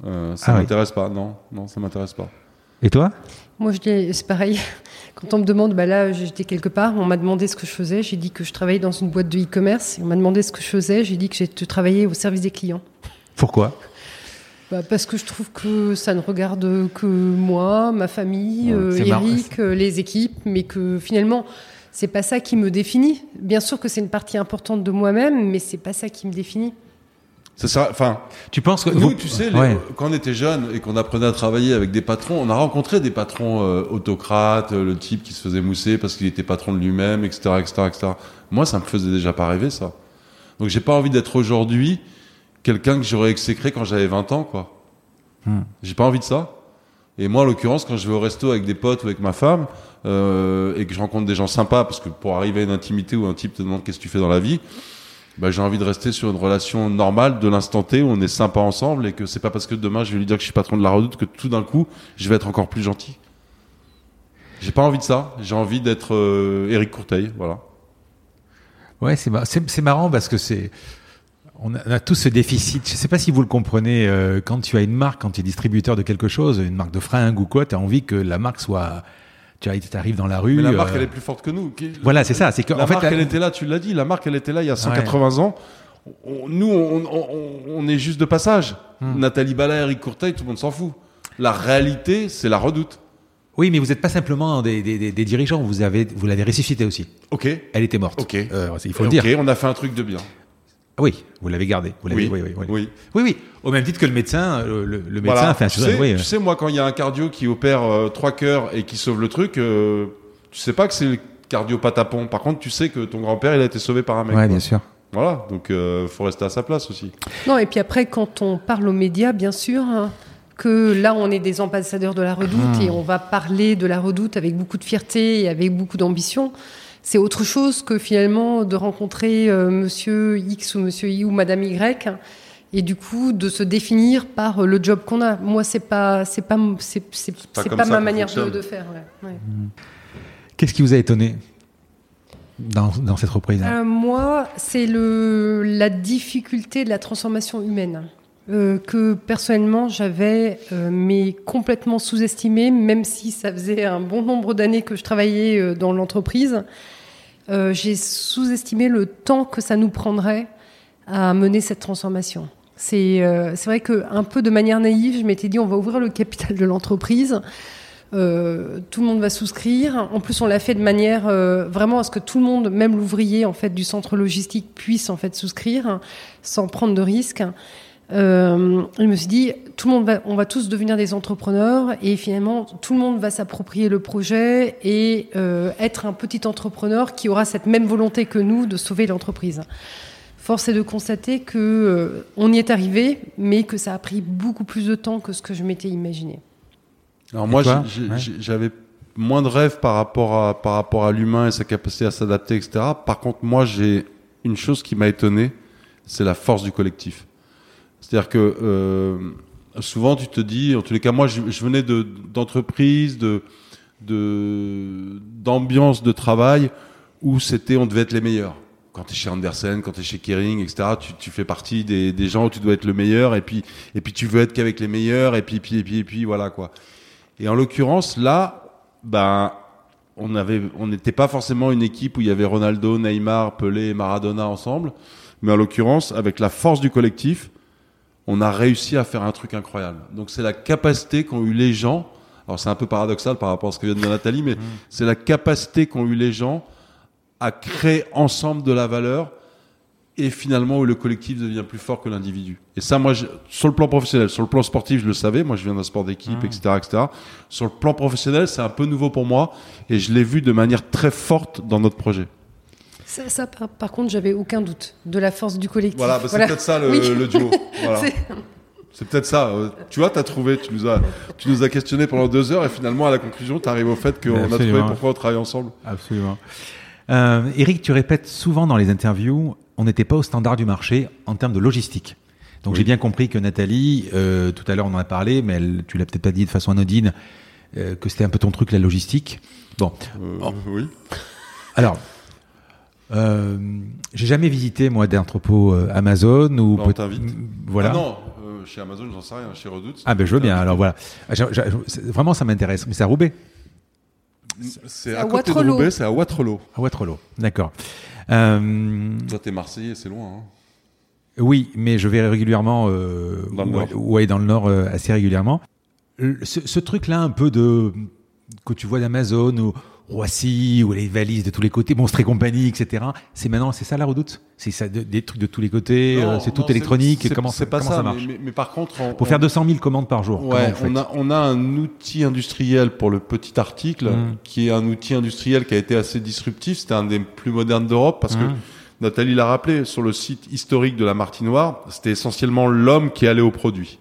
Euh, ça ah m'intéresse oui. pas. Non, non, ça m'intéresse pas. Et toi? Moi, je dis, c'est pareil. Quand on me demande, bah là, j'étais quelque part, on m'a demandé ce que je faisais. J'ai dit que je travaillais dans une boîte de e-commerce. On m'a demandé ce que je faisais. J'ai dit que je travaillais au service des clients. Pourquoi? Bah Parce que je trouve que ça ne regarde que moi, ma famille, ouais, euh, Eric, euh, les équipes, mais que finalement, c'est pas ça qui me définit. Bien sûr que c'est une partie importante de moi-même, mais c'est pas ça qui me définit. C'est ça. Enfin, tu penses que nous, tu sais, les, ouais. quand on était jeunes et qu'on apprenait à travailler avec des patrons, on a rencontré des patrons euh, autocrates, euh, le type qui se faisait mousser parce qu'il était patron de lui-même, etc., etc., etc. Moi, ça me faisait déjà pas rêver ça. Donc, j'ai pas envie d'être aujourd'hui quelqu'un que j'aurais exécré quand j'avais 20 ans, quoi. Hmm. J'ai pas envie de ça. Et moi, en l'occurrence, quand je vais au resto avec des potes ou avec ma femme, euh, et que je rencontre des gens sympas, parce que pour arriver à une intimité où un type te demande qu'est-ce que tu fais dans la vie, bah, j'ai envie de rester sur une relation normale de l'instant T où on est sympa ensemble et que c'est pas parce que demain je vais lui dire que je suis patron de la redoute que tout d'un coup je vais être encore plus gentil. J'ai pas envie de ça. J'ai envie d'être euh, Eric Courteil, voilà. Ouais, c'est mar- c'est c'est marrant parce que c'est on a, on tous ce déficit. Je sais pas si vous le comprenez. euh, quand tu as une marque, quand tu es distributeur de quelque chose, une marque de fringues ou quoi, tu as envie que la marque soit. Tu arrives dans la rue. Mais la marque, euh, elle est plus forte que nous. Voilà, c'est ça. C'est que La en fait, marque, la- elle était là, tu l'as dit. La marque, elle était là il y a 180 ans. On- nous, on, on- on- on est juste de passage. Hmm. Nathalie Bala, Eric Courteil, tout le monde s'en fout. La réalité, c'est la redoute. Oui, mais vous n'êtes pas simplement des, des, des- des dirigeants. Vous avez, vous l'avez ressuscité aussi. Ok. Elle était morte. Ok. Euh, il faut le Ok, dire. on a fait un truc de bien. Oui, vous l'avez gardé. Vous l'avez- oui, oui, oui. oui. Oui, oui. Au même titre que le médecin, le, le- médecin Voilà. fait un tu, sais, oui, tu euh, sais, moi, quand il y a un cardio qui opère euh, trois cœurs et qui sauve le truc, euh, tu sais pas que c'est le cardio patapon. Par contre, tu sais que ton grand-père, il a été sauvé par un mec. ouais, quoi. bien sûr. Voilà, donc euh, faut rester à sa place aussi. Non, et puis après, quand on parle aux médias, bien sûr, hein, que là, on est des ambassadeurs de la redoute et on va parler de la redoute avec beaucoup de fierté et avec beaucoup d'ambition. C'est autre chose que finalement de rencontrer euh, monsieur X ou monsieur Y ou madame Y et du coup de se définir par euh, le job qu'on a. Moi, c'est pas, c'est pas, c'est, c'est, pas ma manière de, faire. ouais, ouais. Qu'est-ce qui vous a étonné dans, dans cette reprise? Euh, moi, c'est le, la difficulté de la transformation humaine euh, que personnellement j'avais euh, mais complètement sous-estimé, même si ça faisait un bon nombre d'années que je travaillais euh, dans l'entreprise. J'ai sous-estimé le temps que ça nous prendrait à mener cette transformation. C'est vrai que un peu de manière naïve, je m'étais dit on va ouvrir le capital de l'entreprise. Tout le monde va souscrire. En plus, on l'a fait de manière vraiment à ce que tout le monde, même l'ouvrier en fait du centre logistique, puisse en fait souscrire sans prendre de risques. Euh, je me suis dit, tout le monde va, on va tous devenir des entrepreneurs et finalement, tout le monde va s'approprier le projet et euh, être un petit entrepreneur qui aura cette même volonté que nous de sauver l'entreprise. Force est de constater que euh, on y est arrivé, mais que ça a pris beaucoup plus de temps que ce que je m'étais imaginé. Alors moi, Ouais. j'avais moins de rêves par rapport à par rapport à l'humain et sa capacité à s'adapter, etc. Par contre, moi, j'ai une chose qui m'a étonné, c'est la force du collectif. C'est-à-dire que euh, souvent, tu te dis, en tous les cas, moi, je, je venais de d'entreprises, de de d'ambiance de travail où c'était, on devait être les meilleurs. Quand tu es chez Andersen, quand tu es chez Kering, etc., tu, tu fais partie des, des gens où tu dois être le meilleur et puis et puis tu veux être qu'avec les meilleurs et puis puis et puis et puis voilà quoi. Et en l'occurrence, là, ben, on avait, on n'était pas forcément une équipe où il y avait Ronaldo, Neymar, Pelé et Maradona ensemble. Mais en l'occurrence, avec la force du collectif, on a réussi à faire un truc incroyable. Donc c'est la capacité qu'ont eu les gens. Alors c'est un peu paradoxal par rapport à ce que vient de dire Nathalie, mais c'est la capacité qu'ont eu les gens à créer ensemble de la valeur et finalement où le collectif devient plus fort que l'individu. Et ça, moi, je- sur le plan professionnel, sur le plan sportif, je le savais. Moi, je viens d'un sport d'équipe, etc., etc. Sur le plan professionnel, c'est un peu nouveau pour moi et je l'ai vu de manière très forte dans notre projet. Ça, ça, par, par contre, j'avais aucun doute de la force du collectif. Voilà, bah, c'est peut-être ça le, Oui. le duo. (laughs) Voilà. C'est- peut-être ça. Tu vois, tu as trouvé, tu nous as, tu nous as questionné pendant deux heures et finalement, à la conclusion, tu arrives au fait qu'on a trouvé pourquoi on travaille ensemble. Absolument. Euh, Eric, tu répètes souvent dans les interviews, on n'était pas au standard du marché en termes de logistique. Donc Oui. j'ai bien compris que Nathalie, euh, tout à l'heure on en a parlé, mais elle, tu l'as peut-être pas dit de façon anodine, euh, que c'était un peu ton truc la logistique. Bon, Euh, Oh. Oui. alors, euh, j'ai jamais visité moi d'entrepôt euh, Amazon ou Bah, on peut- t'invite. Voilà. Ah non, euh, chez Amazon, j'en sais rien. Chez Redoute. Ah ben je veux bien. Alors voilà. Ah, Vraiment ça m'intéresse. Mais c'est à Roubaix, C'est à à côté de Waterloo. Roubaix, c'est à Waterloo. à Waterloo. D'accord. Euh, Toi, t'es Marseillais, c'est loin. Hein. Oui, mais je vais régulièrement euh, Dans le ouais, Nord. ouais, dans le nord euh, assez régulièrement. Le- Ce, ce truc-là, un peu de que tu vois d'Amazon ou Roissy ou les valises de tous les côtés, Monstre et compagnie, etc. C'est maintenant, c'est ça la redoute? C'est ça, de- des trucs de tous les côtés, euh, c'est tout électronique. Comment, c'est pas comment ça, ça marche? mais, mais par contre, on- Pour on- faire 200 000 commandes par jour. Ouais, on a, on a un outil industriel pour le petit article Mm. qui est un outil industriel qui a été assez disruptif. C'était un des plus modernes d'Europe parce que Mm. Nathalie l'a rappelé sur le site historique de la Martinoire, c'était essentiellement l'homme qui allait au produit.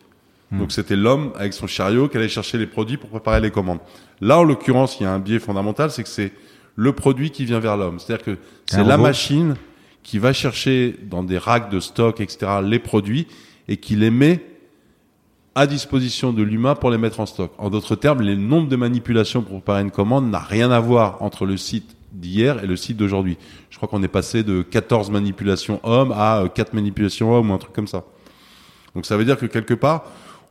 Hmm. Donc c'était l'homme avec son chariot qui allait chercher les produits pour préparer les commandes. Là, en l'occurrence, il y a un biais fondamental, c'est que c'est le produit qui vient vers l'homme. C'est-à-dire que c'est la machine qui va chercher dans des racks de stock, etc., les produits et qui les met à disposition de l'humain pour les mettre en stock. En d'autres termes, le nombre de manipulations pour préparer une commande n'a rien à voir entre le site d'hier et le site d'aujourd'hui. Je crois qu'on est passé de 14 manipulations hommes à 4 manipulations hommes ou un truc comme ça. Donc ça veut dire que quelque part,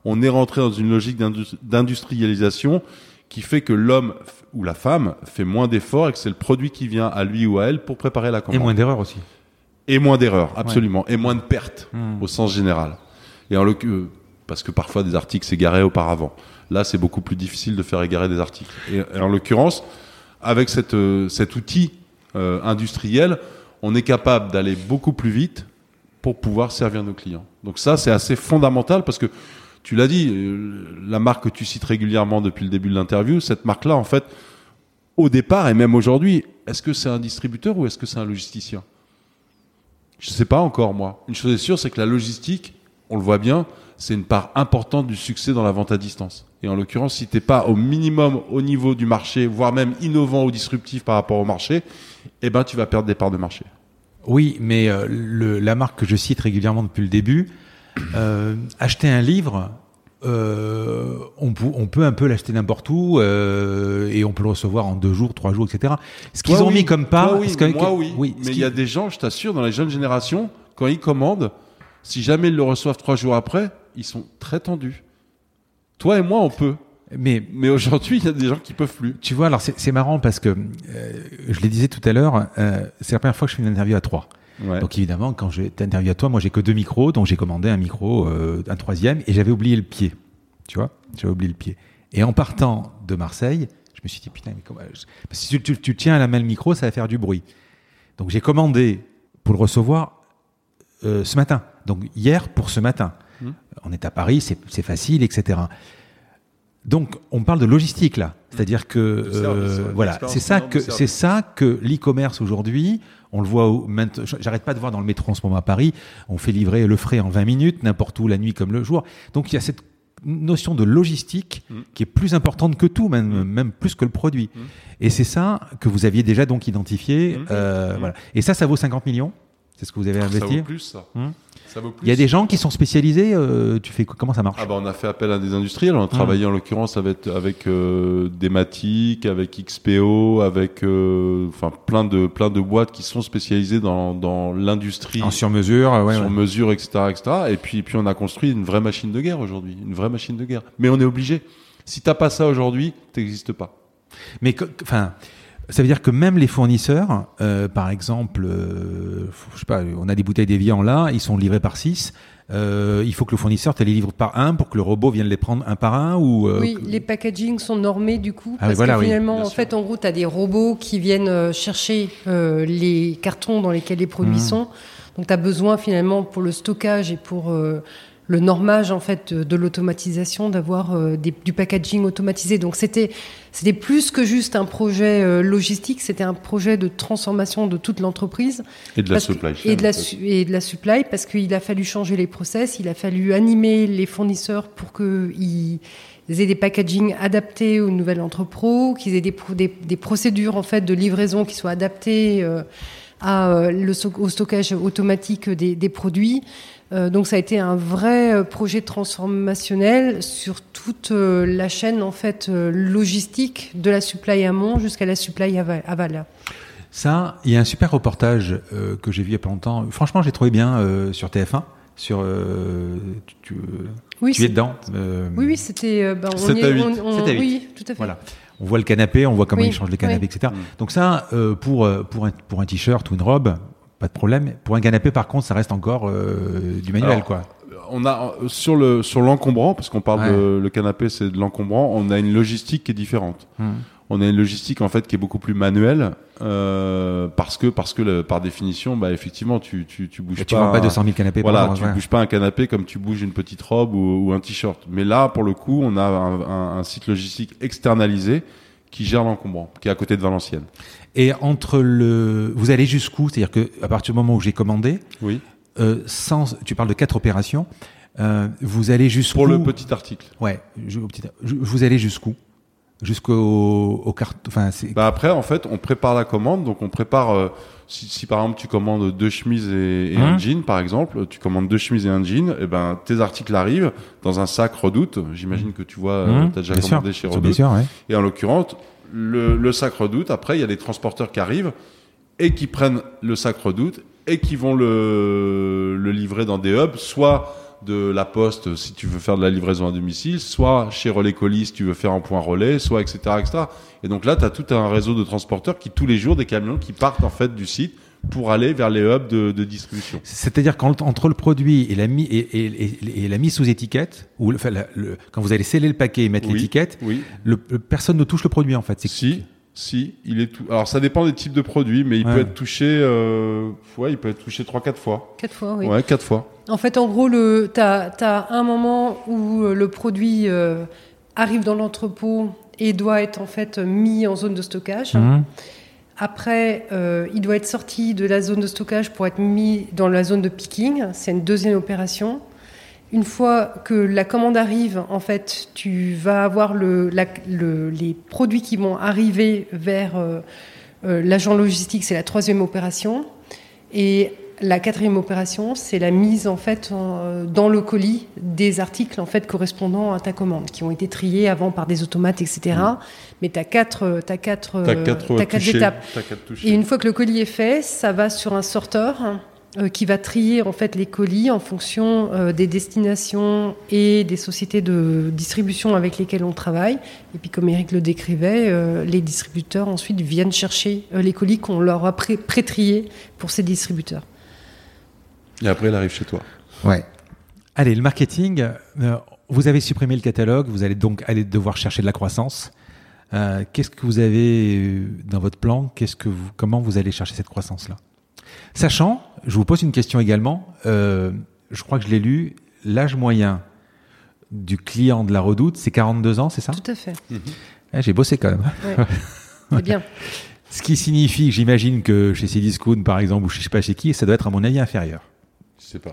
on est rentré dans une logique d'industrialisation qui fait que l'homme ou la femme fait moins d'efforts et que c'est le produit qui vient à lui ou à elle pour préparer la commande. Et moins d'erreurs aussi. Et moins d'erreurs, absolument. Et moins de pertes hmm. au sens général. Et en euh, parce que parfois des articles s'égaraient auparavant. Là, c'est beaucoup plus difficile de faire égarer des articles. Et, en l'occurrence, avec cette, euh, cet outil euh, industriel, on est capable d'aller beaucoup plus vite pour pouvoir servir nos clients. Donc ça, c'est assez fondamental parce que tu l'as dit, euh, la marque que tu cites régulièrement depuis le début de l'interview, cette marque-là, en fait, au départ et même aujourd'hui, est-ce que c'est un distributeur ou est-ce que c'est un logisticien? Je ne sais pas encore, moi. Une chose est sûre, c'est que la logistique, on le voit bien, c'est une part importante du succès dans la vente à distance. Et en l'occurrence, si tu n'es pas au minimum au niveau du marché, voire même innovant ou disruptif par rapport au marché, eh ben, tu vas perdre des parts de marché. Oui, mais euh, la marque que je cite régulièrement depuis le début, euh, acheter un livre, euh, on, on, peut un peu l'acheter n'importe où euh, et on peut le recevoir en deux jours, trois jours, etc. Ce qu'ils ont mis comme pas, oui, moi oui, oui mais il y a des gens, je t'assure, dans les jeunes générations, quand ils commandent, si jamais ils le reçoivent trois jours après, ils sont très tendus. Toi et moi, on peut. Mais, mais aujourd'hui, il y a des gens qui peuvent plus. Tu vois, alors c'est marrant parce que euh, je le disais tout à l'heure, euh, c'est la première fois que je fais une interview à trois. Donc évidemment, quand j'ai interview à toi, moi j'ai que deux micros, donc j'ai commandé un micro, euh, un troisième, et j'avais oublié le pied. Tu vois, j'avais oublié le pied. Et en partant de Marseille, je me suis dit putain, mais comment Si tu, tu, tiens à la main le micro, ça va faire du bruit. Donc j'ai commandé pour le recevoir euh, ce matin. Donc hier pour ce matin. Mmh. On est à Paris, c'est facile, etc. Donc, on parle de logistique là, c'est-à-dire que euh, voilà, c'est ça que c'est ça que l'e-commerce aujourd'hui. On le voit, j'arrête pas de voir dans le métro en ce moment à Paris, on fait livrer le frais en 20 minutes, n'importe où, la nuit comme le jour. Donc il y a cette notion de logistique mm. qui est plus importante que tout, même, mm. même plus que le produit. Mm. Et c'est ça que vous aviez déjà donc identifié. Euh, voilà. Et ça, ça vaut 50 millions? C'est ce que vous avez investi Ça vaut plus, ça. Il y a des gens qui sont spécialisés. Euh, tu fais comment ça marche? Ah bah on a fait appel à des industriels. On a travaillé en l'occurrence avec avec euh, Dematic, avec XPO, avec euh, enfin plein de plein de boîtes qui sont spécialisées dans dans l'industrie. En sur mesure, ouais, sur mesure, etc., etc. Et puis puis on a construit une vraie machine de guerre aujourd'hui, une vraie machine de guerre. Mais on est obligé. Si t'as pas ça aujourd'hui, t'existes pas. Mais enfin. Ça veut dire que même les fournisseurs, euh, par exemple, euh, je sais pas, on a des bouteilles d'évian là, ils sont livrés par six. Euh, il faut que le fournisseur te les livre par un pour que le robot vienne les prendre un par un ou euh, Oui, les packaging sont normés du coup ah parce que finalement en fait en gros tu as des robots qui viennent euh, chercher les cartons dans lesquels les produits mmh. sont. Donc tu as besoin finalement pour le stockage et pour le normage en fait de, l'automatisation d'avoir euh, du packaging automatisé. Donc c'était c'était plus que juste un projet euh, logistique, c'était un projet de transformation de toute l'entreprise et de la supply et de la et de la supply parce qu'il a fallu changer les process, il a fallu animer les fournisseurs pour qu'ils aient des packaging adaptés aux nouvelles entrepôts, qu'ils aient des, des, procédures en fait de livraison qui soient adaptées euh, à, le, au stockage automatique des, des produits. Euh, donc ça a été un vrai euh, projet transformationnel sur toute euh, la chaîne en fait logistique de la supply amont jusqu'à la supply aval. Ça, il y a un super reportage que j'ai vu il y a pas longtemps. Franchement, j'ai trouvé bien sur TF1. Sur, tu, oui, es dedans. oui, oui, c'était. Ben, on, est, on, oui, tout à fait. Voilà. On voit le canapé, on voit comment ils changent les canapés, etc. Donc ça, pour pour un, pour un t-shirt ou une robe, pas de problème. Pour un canapé, par contre, ça reste encore euh, du manuel, quoi. On a sur le sur l'encombrant, parce qu'on parle de le canapé, c'est de l'encombrant. On a une logistique qui est différente. Hmm. On a une logistique en fait qui est beaucoup plus manuelle euh, parce que parce que par définition, bah effectivement, tu tu tu bouges pas. Tu vends pas 200 000 canapés. Voilà, tu bouges pas un canapé comme tu bouges une petite robe ou, un t-shirt. Mais là, pour le coup, on a un, un site logistique externalisé qui gère l'encombrant, qui est à côté de Valenciennes. Et entre le, vous allez jusqu'où? C'est-à-dire que à partir du moment où j'ai commandé, oui. Euh, sans, tu parles de quatre opérations. Euh, vous allez jusqu'où? Pour le petit article. Ouais, je, petit- je- vous allez jusqu'où? Jusqu'au au cart... Enfin, c'est... Bah après, en fait, on prépare la commande. Donc, on prépare. euh, si, si par exemple tu commandes deux chemises et, et Hein? un jean, par exemple, tu commandes deux chemises et un jean, et ben tes articles arrivent dans un sac Redoute. J'imagine que tu vois, Mmh, tu as déjà bien sûr, commandé chez bien Redoute. sûr, ouais. Et en l'occurrence, le, le sac Redoute. Après, il y a les transporteurs qui arrivent et qui prennent le sac Redoute et qui vont le, le livrer dans des hubs, soit de la poste si tu veux faire de la livraison à domicile, soit chez Relais Colis si tu veux faire un point relais, soit etc. etc. Et donc là, tu as tout un réseau de transporteurs qui tous les jours, des camions qui partent en fait du site pour aller vers les hubs de, de distribution. C'est-à-dire qu'entre le produit et la, mi- et, et- et- et la mise sous étiquette, ou le, enfin, la- le- quand vous allez sceller le paquet et mettre Oui, l'étiquette, Oui. le, le- personne ne touche le produit en fait. Si, si, il est tout. Alors ça dépend des types de produits, mais il Ouais. peut être touché, euh, ouais, il peut être touché trois, quatre fois. Quatre fois, oui. Ouais, quatre fois. En fait, en gros, tu as, un moment où euh, le produit euh, arrive dans l'entrepôt et doit être en fait mis en zone de stockage. Mhm. Après, euh, il doit être sorti de la zone de stockage pour être mis dans la zone de picking. C'est une deuxième opération. Une fois que la commande arrive, en fait, tu vas avoir les produits qui vont arriver vers euh, euh, l'agent logistique. C'est la troisième opération. Et la quatrième opération, c'est la mise en fait en- dans le colis des articles en fait correspondant à ta commande, qui ont été triés avant par des automates, etc. Mais tu as quatre, t'as quatre, Mmh. Euh, quatre, étapes. Quatre. Et une fois que le colis est fait, ça va sur un sorteur euh, qui va trier en fait les colis en fonction euh, des destinations et des sociétés de distribution avec lesquelles on travaille. Et puis comme Eric le décrivait, euh, les distributeurs ensuite viennent chercher euh, les colis qu'on leur a pré- pré-triés pour ces distributeurs. Et après, il arrive chez toi. Ouais. Allez, le marketing, euh, vous avez supprimé le catalogue, vous allez donc aller devoir chercher de la croissance. Euh, Qu'est-ce que vous avez dans votre plan? Qu'est-ce que vous, Comment vous allez chercher cette croissance-là? Sachant, je vous pose une question également, euh, je crois que je l'ai lu, l'âge moyen du client de la redoute, c'est 42 ans, c'est ça? Tout à fait. Ah, J'ai bossé quand même. Ouais. C'est bien. (laughs) Ce qui signifie, j'imagine que chez Cdiscount, par exemple, ou je sais pas chez qui, ça doit être à mon avis inférieur. Je sais pas.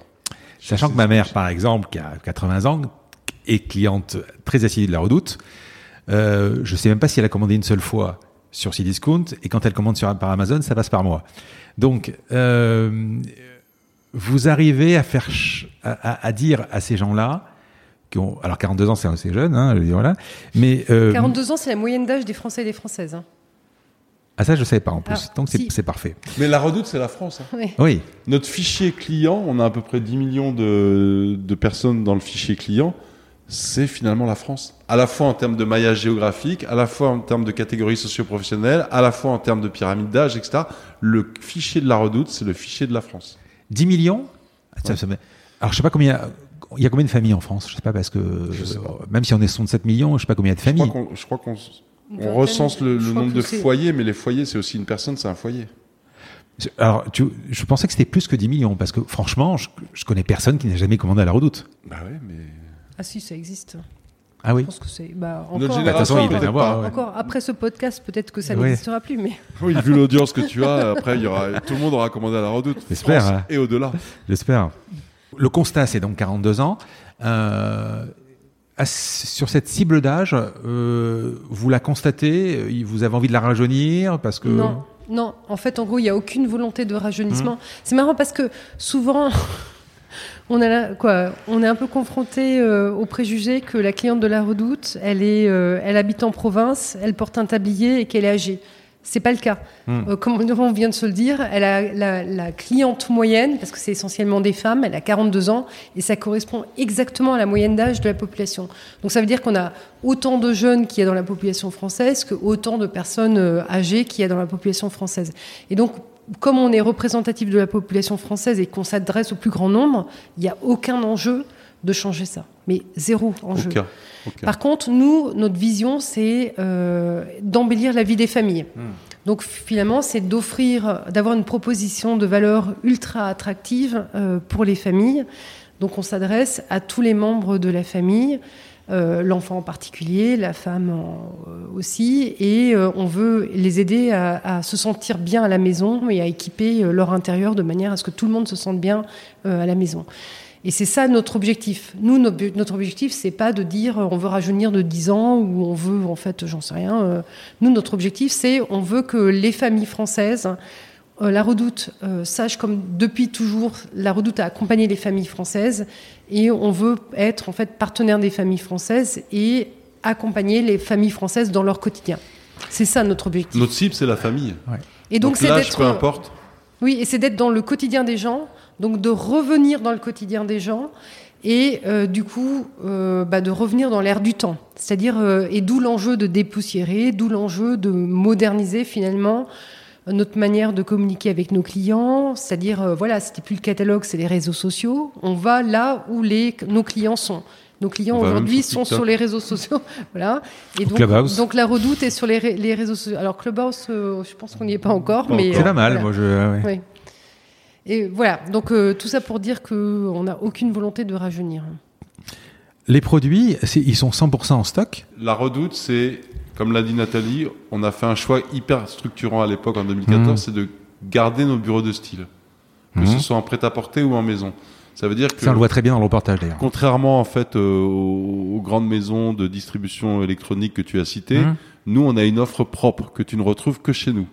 Sachant que ma mère, par exemple, qui a 80 ans, est cliente très assidue de la Redoute, euh, je sais même pas si elle a commandé une seule fois sur Cdiscount, et quand elle commande sur, par Amazon, ça passe par moi. Donc, euh, vous arrivez à faire, ch- à, à- à dire à ces gens-là, qui ont, alors 42 ans, c'est assez jeune, hein, je veux dire, voilà, mais euh, 42 ans, c'est la moyenne d'âge des Français et des Françaises. hein. Ah ça je savais pas en plus, Ah, donc c'est si. c'est parfait. Mais la redoute, c'est la France. hein. Oui, Notre fichier client, on a à peu près 10 millions de, de personnes dans le fichier client. C'est finalement la France. À la fois en termes de maillage géographique, à la fois en termes de catégories socio-professionnelles, à la fois en termes de pyramide d'âge, etc. Le fichier de la redoute, c'est le fichier de la France. 10 millions? Ah, Alors, je sais pas combien. Il y a combien de familles en France? Je sais pas parce que Je sais pas. même si on est 67 millions, je sais pas combien de Je crois familles. qu'on je crois qu'on on recense le, nombre de foyers, mais les foyers, c'est aussi une personne, c'est un foyer. Alors, tu- je pensais que c'était plus que 10 millions parce que franchement, je, je connais personne qui n'a jamais commandé à la Redoute. Bah ouais, mais. Ah si, ça existe. Ah oui. Je pense que c'est. Bah, encore, Notre Bah, de toute génération, façon, il doit avoir. ouais. encore après ce podcast, peut-être que ça Ouais. n'existera plus, mais (laughs) Oui, vu l'audience que tu as, après, il y aura, tout le monde aura commandé à la redoute. J'espère, hein. Et au-delà. J'espère. Le constat, c'est donc 42 ans. Euh, sur cette cible d'âge, euh, vous la constatez euh, Vous avez envie de la rajeunir parce que non. Non, en fait, en gros, il n'y a aucune volonté de rajeunissement. Mmh. C'est marrant parce que souvent, (laughs) on, a la- quoi, on est un peu confronté euh, au préjugé que la cliente de la redoute, elle, est, euh, elle habite en province, elle porte un tablier et qu'elle est âgée. C'est pas le cas. Mmh. Euh, comme on vient de se le dire, elle a la, la cliente moyenne, parce que c'est essentiellement des femmes, elle a 42 ans, et ça correspond exactement à la moyenne d'âge de la population. Donc ça veut dire qu'on a autant de jeunes qu'il y a dans la population française que autant de personnes euh, âgées qu'il y a dans la population française. Et donc, comme on est représentatif de la population française et qu'on s'adresse au plus grand nombre, il n'y a aucun enjeu de changer ça. Mais zéro enjeu. Aucun. Aucun. Par contre, nous, notre vision, c'est euh, d'embellir la vie des familles. Donc finalement, c'est d'offrir, d'avoir une proposition de valeur ultra attractive euh, pour les familles. Donc on s'adresse à tous les membres de la famille. euh, l'enfant en particulier, la femme euh, aussi, et euh, on veut les aider à, à, se sentir bien à la maison et à équiper leur intérieur de manière à ce que tout le monde se sente bien à la maison. Et c'est ça notre objectif. Nous, notre objectif, c'est pas de dire on veut rajeunir de 10 ans ou on veut, en fait, j'en sais rien. Nous, notre objectif, c'est on veut que les familles françaises euh, la Redoute euh, sache comme depuis toujours, la Redoute a accompagné les familles françaises et on veut être en fait partenaire des familles françaises et accompagner les familles françaises dans leur quotidien. C'est ça notre objectif. Notre cible, c'est la famille. Et donc, c'est d'être. peu importe. Oui, et c'est d'être dans le quotidien des gens, donc de revenir dans le quotidien des gens et euh, du coup bah, de revenir dans l'air du temps. C'est-à-dire, et d'où l'enjeu de dépoussiérer, d'où l'enjeu de moderniser finalement notre manière de communiquer avec nos clients, c'est-à-dire, euh, voilà, c'était plus le catalogue, c'est les réseaux sociaux. On va là où les, nos clients sont. Nos clients aujourd'hui sont sur les réseaux sociaux, (laughs) voilà. Et donc, Clubhouse. donc la Redoute est sur les, les réseaux sociaux. Alors Clubhouse, euh, je pense qu'on n'y est pas encore, mais c'est pas mal. Moi, je. Ouais. Et voilà. Donc euh, tout ça pour dire que on n'a aucune volonté de rajeunir. Les produits, ils sont 100% en stock? La Redoute, c'est comme l'a dit Nathalie, on a fait un choix hyper structurant à l'époque en 2014, mmh. c'est de garder nos bureaux de style, que ce mmh. soit en prêt-à-porter ou en maison. Ça veut dire que ça on le voit très bien dans le reportage d'ailleurs. Contrairement en fait euh, aux, grandes maisons de distribution électronique que tu as citées, mmh. nous on a une offre propre que tu ne retrouves que chez nous.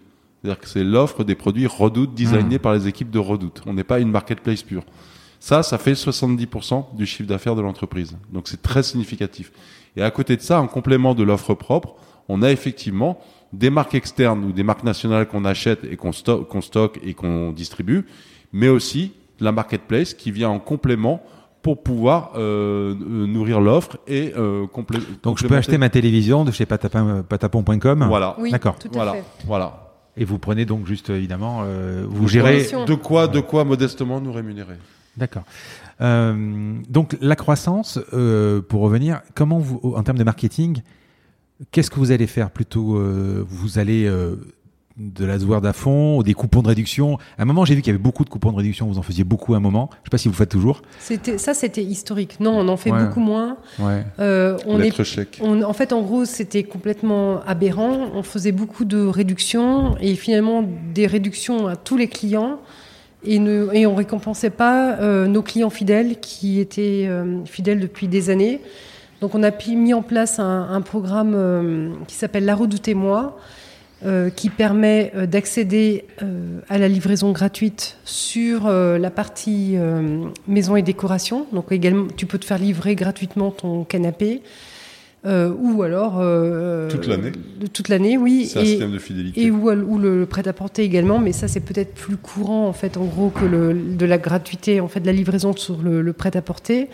C'est-à-dire que c'est l'offre des produits Redoute designés par les équipes de Redoute. On n'est pas une marketplace pure. Ça, ça fait 70% du chiffre d'affaires de l'entreprise. Donc c'est très significatif. Et à côté de ça, en complément de l'offre propre, on a effectivement des marques externes ou des marques nationales qu'on achète et qu'on stocke, et qu'on distribue, mais aussi la marketplace qui vient en complément pour pouvoir euh, euh, nourrir l'offre et euh, Donc je peux acheter ma télévision de chez patapon.com. Voilà. Oui, D'accord. Fait. Voilà. Et vous prenez donc juste évidemment, euh, vous gérez de quoi, de quoi modestement nous rémunérer? D'accord. Euh, donc la croissance, euh, pour revenir, comment vous, en termes de marketing, Qu'est-ce que vous allez faire? Plutôt euh, Vous allez euh, de la word à fond, ou des coupons de réduction. À un moment, j'ai vu qu'il y avait beaucoup de coupons de réduction. Vous en faisiez beaucoup à un moment. Je ne sais pas si vous faites toujours. C'était ça, c'était historique. Non, on en fait beaucoup moins. Ouais. Euh, on est, chèque. On, en fait, en gros, c'était complètement aberrant. On faisait beaucoup de réductions et finalement des réductions à tous les clients. Et, ne, et on récompensait pas euh, nos clients fidèles qui étaient euh, fidèles depuis des années. Donc on a mis en place un, programme euh, qui s'appelle La Redoutez-moi, euh, qui permet euh, d'accéder à la livraison gratuite sur la partie maison et décoration. Donc également, tu peux te faire livrer gratuitement ton canapé. ou alors toute l'année. Toute l'année, oui. C'est un système de fidélité. Et ou, le, prêt-à-porter également, mais ça c'est peut-être plus courant en fait, en gros que le, de la gratuité, en fait, de la livraison sur le, le prêt-à-porter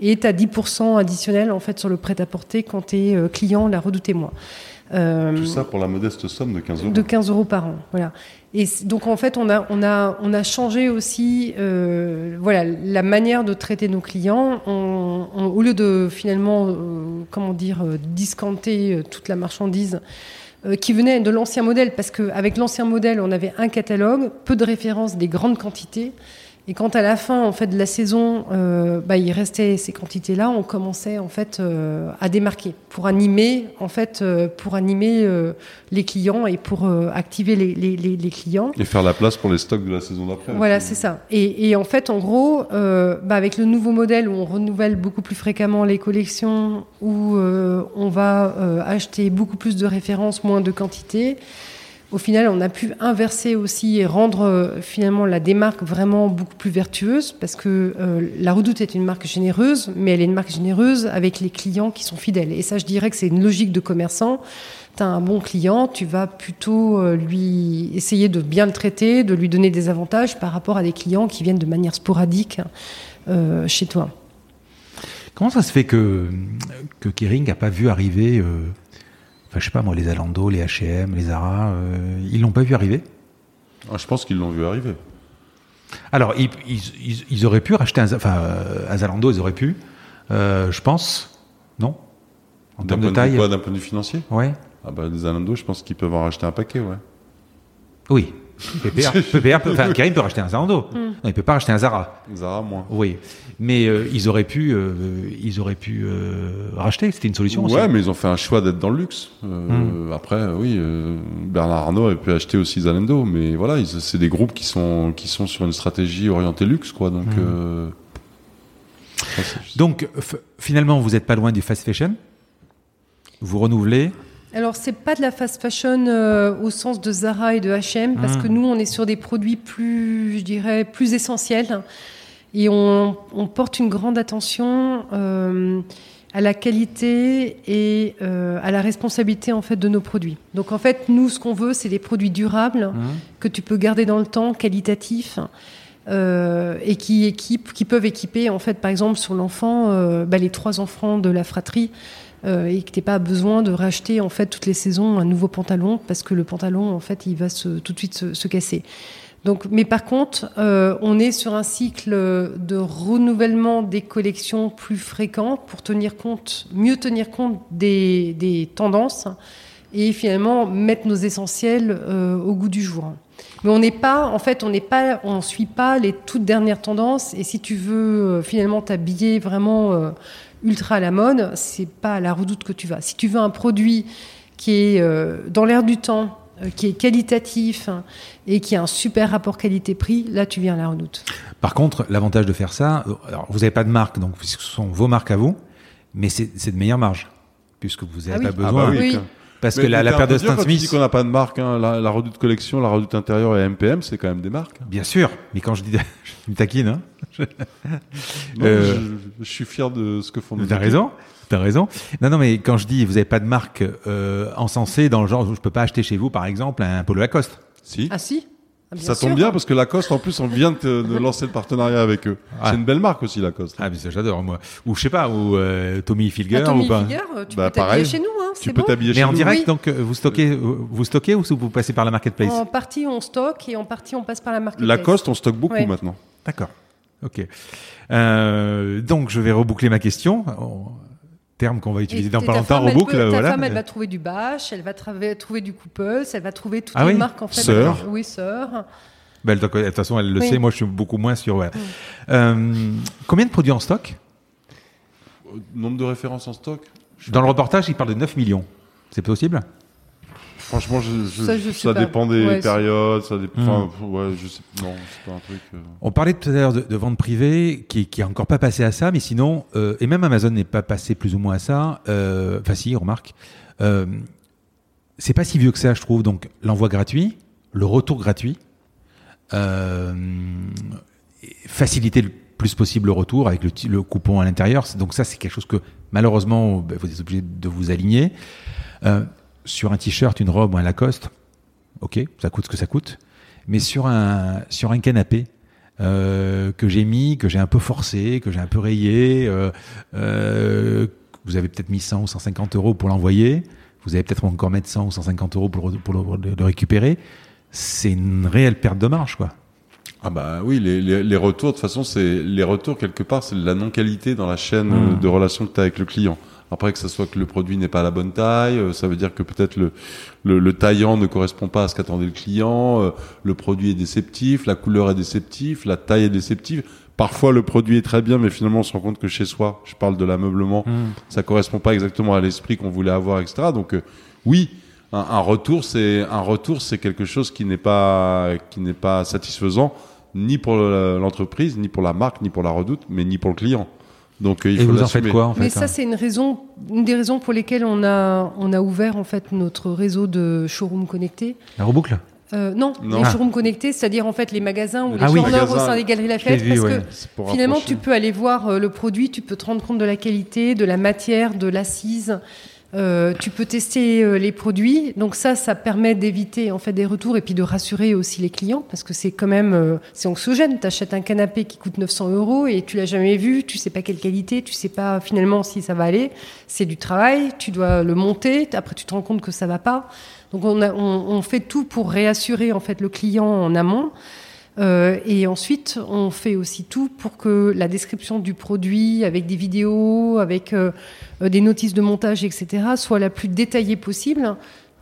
et tu as 10% additionnel en fait sur le prêt-à-porter quand tu es euh, client La Redoutez-moi. Euh, Tout ça pour la modeste somme de 15 euros. De 15 euros par an, voilà. Et donc en fait, on a, on a, on a changé aussi, euh, voilà, la manière de traiter nos clients. au lieu de finalement, comment dire, discanter toute la marchandise qui venait de l'ancien modèle, parce qu'avec l'ancien modèle, on avait un catalogue, peu de références, des grandes quantités. Et quand à la fin en fait de la saison, euh, bah, il restait ces quantités-là, on commençait en fait euh, à démarquer pour animer en fait euh, pour animer les clients et pour activer les, les, les, les, clients. Et faire la place pour les stocks de la saison d'après. Voilà, c'est ça. Et, et, en fait, en gros, bah, avec le nouveau modèle où on renouvelle beaucoup plus fréquemment les collections, où on va acheter beaucoup plus de références, moins de quantité au final, on a pu inverser aussi et rendre euh, finalement la démarque vraiment beaucoup plus vertueuse parce que euh, la Redoute est une marque généreuse, mais elle est une marque généreuse avec les clients qui sont fidèles. Et ça, je dirais que c'est une logique de commerçant. Tu as un bon client, tu vas plutôt euh, lui essayer de bien le traiter, de lui donner des avantages par rapport à des clients qui viennent de manière sporadique chez toi. Comment ça se fait que, que Kering n'a pas vu arriver je sais pas moi, les Alando, les H&M, les Zara, euh, ils l'ont pas vu arriver ah, Je pense qu'ils l'ont vu arriver. Alors, ils, ils, auraient pu racheter un, enfin, euh, à Zalando, ils auraient pu, euh, je pense, non En termes de taille. D'un point de vue financier? Ouais. Ah bah, les Zalando, je pense qu'ils peuvent en racheter un paquet, ouais. Oui, PPR, (laughs) PPR peut, enfin, Karim peut racheter un Zalando. Hmm. Non, il peut pas racheter un Zara. Zara, moins. Oui, mais euh, ils auraient pu, euh, ils auraient pu euh, racheter. C'était une solution. aussi. Ouais, mais ils ont fait un choix d'être dans le luxe. Euh, Après, oui, euh, Bernard Arnault aurait pu acheter aussi Zalando, mais voilà, c'est des groupes qui sont qui sont sur une stratégie orientée luxe, quoi. Donc, euh, ça, c'est- Donc finalement, vous n'êtes pas loin du fast fashion. Vous renouvelez. Alors, c'est pas de la fast fashion euh, au sens de Zara et de H&M, parce Mm. que nous, on est sur des produits plus, je dirais, plus essentiels. Et on, on porte une grande attention euh, à la qualité et euh, à la responsabilité en fait de nos produits. Donc en fait, nous, ce qu'on veut, c'est des produits durables que tu peux garder dans le temps, qualitatifs. euh, et qui équipent, qui peuvent équiper en fait, par exemple, sur l'enfant, euh, bah, les trois enfants de la fratrie, euh, et que t'aies pas besoin de racheter en fait toutes les saisons un nouveau pantalon parce que le pantalon en fait il va tout de suite se, se casser. Donc, mais par contre, euh, on est sur un cycle de renouvellement des collections plus fréquent pour tenir compte, mieux tenir compte des, tendances et finalement mettre nos essentiels euh, au goût du jour. Mais on n'est pas, en fait, on n'est pas, on suit pas les toutes dernières tendances. Et si tu veux finalement t'habiller vraiment ultra à la mode, c'est pas à la redoute que tu vas. Si tu veux un produit qui est euh, dans l'air du temps, euh, qui est qualitatif hein, et qui a un super rapport qualité-prix, là tu viens à la redoute. Par contre, l'avantage de faire ça, euh, alors vous n'avez pas de marque, donc ce sont vos marques à vous, mais c'est de meilleure marge puisque vous n'avez Ah oui. pas Ah besoin. bah oui, Oui. Parce Mais- que la, la paire tu dis Smith, qu'on n'a pas de marque, hein. la, la Redoute Collection, la Redoute Intérieure et MPM, c'est quand même des marques. bien sûr, mais quand je dis, (laughs) je me taquine, hein. Non, Euh, je, je suis fier de ce que font nos T'as raison. T'as raison. Non, non, mais quand je dis vous n'avez pas de marque euh, encensée dans le genre, je peux pas acheter chez vous, par exemple, un polo Lacoste. Si. Ah si? Bien ça sûr. tombe bien parce que Lacoste, en plus, on vient de, (laughs) lancer le partenariat avec eux. Ah. C'est une belle marque aussi, Lacoste. Ah, mais ça j'adore moi. Ou je sais pas, ou euh, Tommy Hilfiger Ah, Tommy ou pas. Hilfiger, euh, tu Bah, peux t'habiller chez nous, hein, tu c'est peux bon. t'habiller Mais chez en nous. direct, Oui. donc euh, vous stockez, vous stockez ou vous passez par la marketplace En partie on stocke et en partie on passe par la marque. Lacoste, on stocke beaucoup Ouais. maintenant. D'accord. Ok. Euh, donc je vais reboucler ma question. Terme qu'on va utiliser dans pas longtemps. Ta Reboucle, femme, voilà. femme, elle va trouver du Bash, elle va trouver du Couples, elle va trouver toutes Ah les oui marques en fait. Sœur. Oui, sœur. Elle doit- de toute façon, elle le Oui. sait. Moi, je suis beaucoup moins sur. ouais. Euh, combien de produits en stock? Euh, Nombre de références en stock? Dans le reportage, il parle de 9 millions. C'est possible? Franchement, je, je- Ça, je dépend des Ouais, période, ça dépend. Hmm. Enfin, ouais, je sais. Non, c'est pas un truc. euh. On parlait tout à l'heure de, de vente privée, qui, qui est encore pas passé à ça, mais sinon, euh, et même Amazon n'est pas passé plus ou moins à ça. euh, Enfin, si, remarque. Euh, c'est pas si vieux que ça, je trouve. Donc, l'envoi gratuit, le retour gratuit, euh, faciliter le plus possible le retour avec le, coupon à l'intérieur. C'est- Donc, ça, c'est quelque chose que malheureusement, ben, vous êtes obligé de vous aligner. Euh, sur un t-shirt, une robe ou un Lacoste, ok, ça coûte ce que ça coûte. Mais sur un, sur un canapé, euh, que j'ai mis, que j'ai un peu forcé, que j'ai un peu rayé, euh, euh, vous avez peut-être mis 100 ou 150 euros pour l'envoyer, vous allez peut-être encore mettre 100 ou 150 euros pour, le- pour le, le récupérer. C'est une réelle perte de marge, quoi. Ah bah oui, les, les, les retours, de toute façon, c'est les retours quelque part, c'est la non-qualité dans la chaîne Mm. euh, de relation que tu as avec le client. Après que ça soit que le produit n'est pas à la bonne taille, euh, ça veut dire que peut-être le, le, le taillant ne correspond pas à ce qu'attendait le client, euh, le produit est déceptif, la couleur est déceptive, la taille est déceptive. Parfois le produit est très bien, mais finalement on se rend compte que chez soi, je parle de l'ameublement, ça correspond pas exactement à l'esprit qu'on voulait avoir, etc. Donc euh, oui, un, un retour, c'est un retour, c'est quelque chose qui n'est pas qui n'est pas satisfaisant ni pour le- l'entreprise, ni pour la marque, ni pour la redoute, mais ni pour le client. Donc euh, il Et faut vous en faites quoi, en fait Mais hein ça, c'est une raison, une des raisons pour lesquelles on a, on a ouvert en fait notre réseau de showrooms connectés. La reboucle? Euh, non, Non. les Ah. showrooms connectés, c'est-à-dire en fait les magasins ou les Ah oui. au sein des galeries Lafayette, vu, parce ouais. que finalement rapprocher. tu peux aller voir euh, le produit, tu peux te rendre compte de la qualité, de la matière, de l'assise. Euh, tu peux tester euh, les produits, donc ça, ça permet d'éviter en fait des retours et puis de rassurer aussi les clients parce que c'est quand même euh, c'est anxiogène. T'achètes un canapé qui coûte 900 euros et tu l'as jamais vu, tu sais pas quelle qualité, tu sais pas finalement si ça va aller. C'est du travail, tu dois le monter, après tu te rends compte que ça va pas. Donc on, a- on, on fait tout pour réassurer en fait le client en amont. Euh, et ensuite, on fait aussi tout pour que la description du produit, avec des vidéos, avec euh, euh, des notices de montage, etc., soit la plus détaillée possible,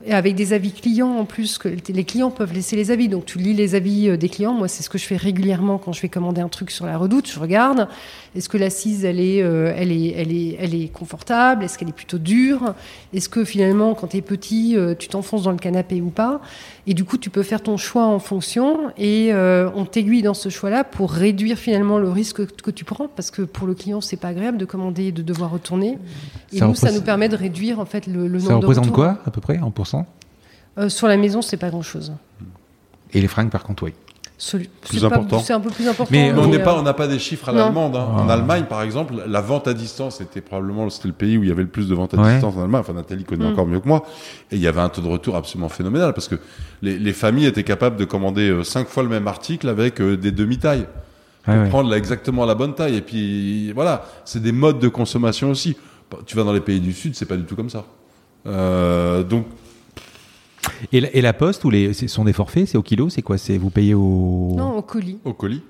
et avec des avis clients en plus, que les clients peuvent laisser les avis. Donc tu lis les avis euh, des clients. Moi, c'est ce que je fais régulièrement quand je vais commander un truc sur la redoute. Je regarde, est-ce que l'assise, elle est, euh, elle est, elle est, elle est confortable? Est-ce qu'elle est plutôt dure? Est-ce que finalement, quand tu es petit, euh, tu t'enfonces dans le canapé ou pas? Et du coup, tu peux faire ton choix en fonction et on t'aiguille dans ce choix-là pour réduire finalement le risque que, tu prends parce que pour le client, c'est pas agréable de commander et de devoir retourner. Et nous, ça nous permet de réduire en fait le, le nombre de représente quoi à peu près en euh, sur la maison, c'est pas grand-chose. Et les fringues, par contre, oui. C'est un peu plus important. Mais, on n'est pas, on n'a pas des chiffres à l'allemande. Hein. En ah. Allemagne, par exemple, la vente à distance était probablement c'était le pays où il y avait le plus de ventes à distance en Allemagne. Enfin, Nathalie connaît mm. encore mieux que moi. Et il y avait un taux de retour absolument phénoménal parce que les, familles étaient capables de commander euh, cinq fois le même article avec euh, des demi-tailles. Pour prendre exactement la bonne taille. Et puis, voilà, c'est des modes de consommation aussi. Tu vas dans les pays du Sud, c'est pas du tout comme ça. donc, et la, poste ou les ce sont des forfaits C'est au kilo C'est quoi C'est vous payez au Non, au colis. Au colis.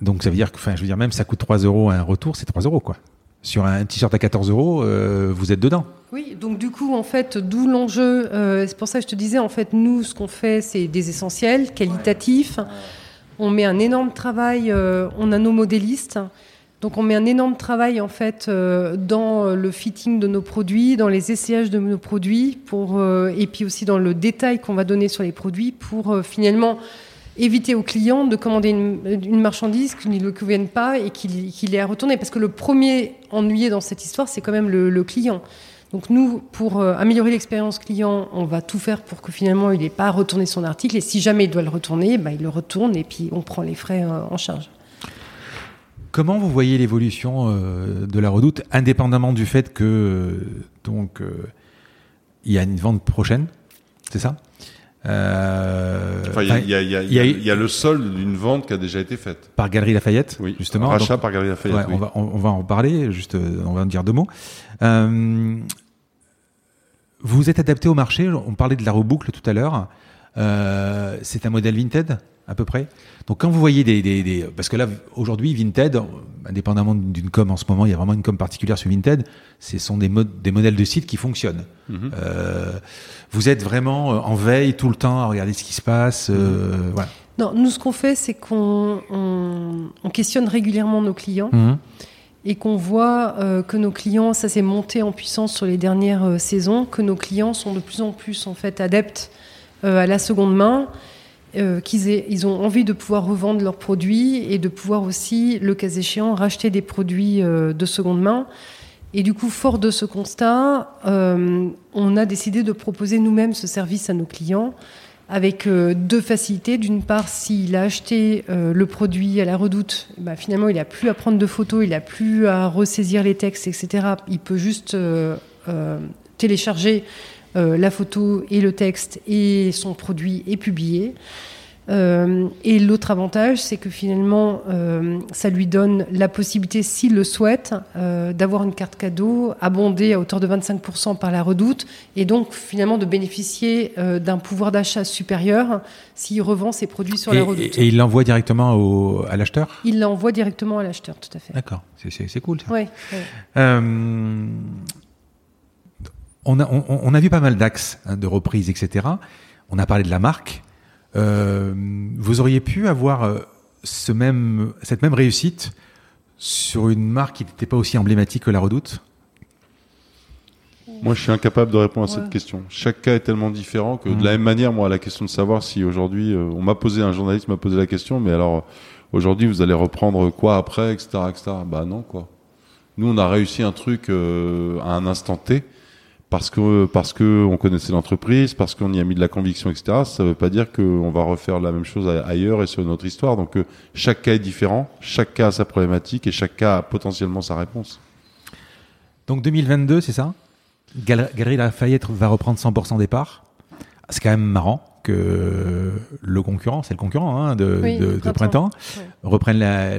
Donc ça veut dire que, enfin, je veux dire même ça coûte 3 euros un retour, c'est 3 euros quoi. Sur un t-shirt à 14 euros, euh, vous êtes dedans. Oui, donc du coup, en fait, d'où l'enjeu. Euh, c'est pour ça que je te disais, en fait, nous, ce qu'on fait, c'est des essentiels, qualitatifs. On met un énorme travail. Euh, on a nos modélistes donc on met un énorme travail en fait euh, dans le fitting de nos produits, dans les essayages de nos produits, euh, et puis aussi dans le détail qu'on va donner sur les produits pour euh, finalement éviter aux clients de commander une, marchandise qui ne lui convienne pas et qu'il ait à retourner. Parce que le premier ennuyé dans cette histoire, c'est quand même le, client. Donc nous, pour améliorer l'expérience client, on va tout faire pour que finalement il n'ait pas à retourner son article. Et si jamais il doit le retourner, bah, il le retourne et puis on prend les frais en charge. Comment vous voyez l'évolution euh, de la Redoute, indépendamment du fait que euh, donc euh, il y a une vente prochaine, c'est ça? Il y, a le solde d'une vente qui a déjà été faite. Par Galerie Lafayette, oui. justement. Rachat par Galerie Lafayette. on, va, on, va, en parler, juste, on va en dire deux mots. vous vous êtes adapté au marché, on parlait de la reboucle tout à l'heure. C'est un modèle Vinted à peu près. Donc quand vous voyez des, des, parce que là aujourd'hui Vinted, indépendamment d'une com en ce moment, il y a vraiment une com particulière sur Vinted. Ce sont des, des modèles de sites qui fonctionnent. Mhm. Euh, vous êtes vraiment euh, en veille tout le temps à regarder ce qui se passe. Euh, mhm. voilà. Non, nous ce qu'on fait, c'est qu'on on, questionne régulièrement nos clients. Mhm. Et qu'on voit que nos clients, ça s'est monté en puissance sur les dernières saisons, que nos clients sont de plus en plus en fait adeptes à la seconde main, euh, qu'ils ils ont envie de pouvoir revendre leurs produits et de pouvoir aussi, le cas échéant, racheter des produits euh, de seconde main. Et du coup, fort de ce constat, euh, on a décidé de proposer nous-mêmes ce service à nos clients avec deux facilités. D'une part, s'il a acheté le produit à la redoute, bah, finalement, il n'a plus à prendre de photos, il n'a plus à ressaisir les textes, etc. Il peut juste télécharger euh, la photo et le texte et son produit est publié. Euh, et l'autre avantage, c'est que finalement, euh, ça lui donne la possibilité, s'il le souhaite, d'avoir une carte cadeau abondée à hauteur de 25% par la redoute, et donc finalement de bénéficier d'un pouvoir d'achat supérieur s'il revend ses produits sur la redoute. Et, il l'envoie directement au, à l'acheteur? Il l'envoie directement à l'acheteur, tout à fait. D'accord, c'est cool. Ça. Ouais, on a, on, a vu pas mal d'axes hein, de reprise, etc. On a parlé de la marque. Euh, vous auriez pu avoir euh, ce même, cette même réussite sur une marque qui n'était pas aussi emblématique que la Redoute? Moi, je suis incapable de répondre à cette question. Chaque cas est tellement différent que de mmh. la même manière, moi, la question de savoir si aujourd'hui, euh, on m'a posé, un journaliste m'a posé la question, mais alors aujourd'hui, vous allez reprendre quoi après, etc., etc. Bah non, quoi. Nous, on a réussi un truc à un instant T parce que parce que on connaissait l'entreprise, parce qu'on y a mis de la conviction, etc. Ça ne veut pas dire qu'on va refaire la même chose ailleurs et sur notre histoire. Donc euh, chaque cas est différent, chaque cas a sa problématique et chaque cas a potentiellement sa réponse. Donc 2022, c'est ça? Galerie Lafayette va reprendre 100% des parts. C'est quand même marrant que le concurrent, c'est le concurrent hein, de, printemps, reprenne la.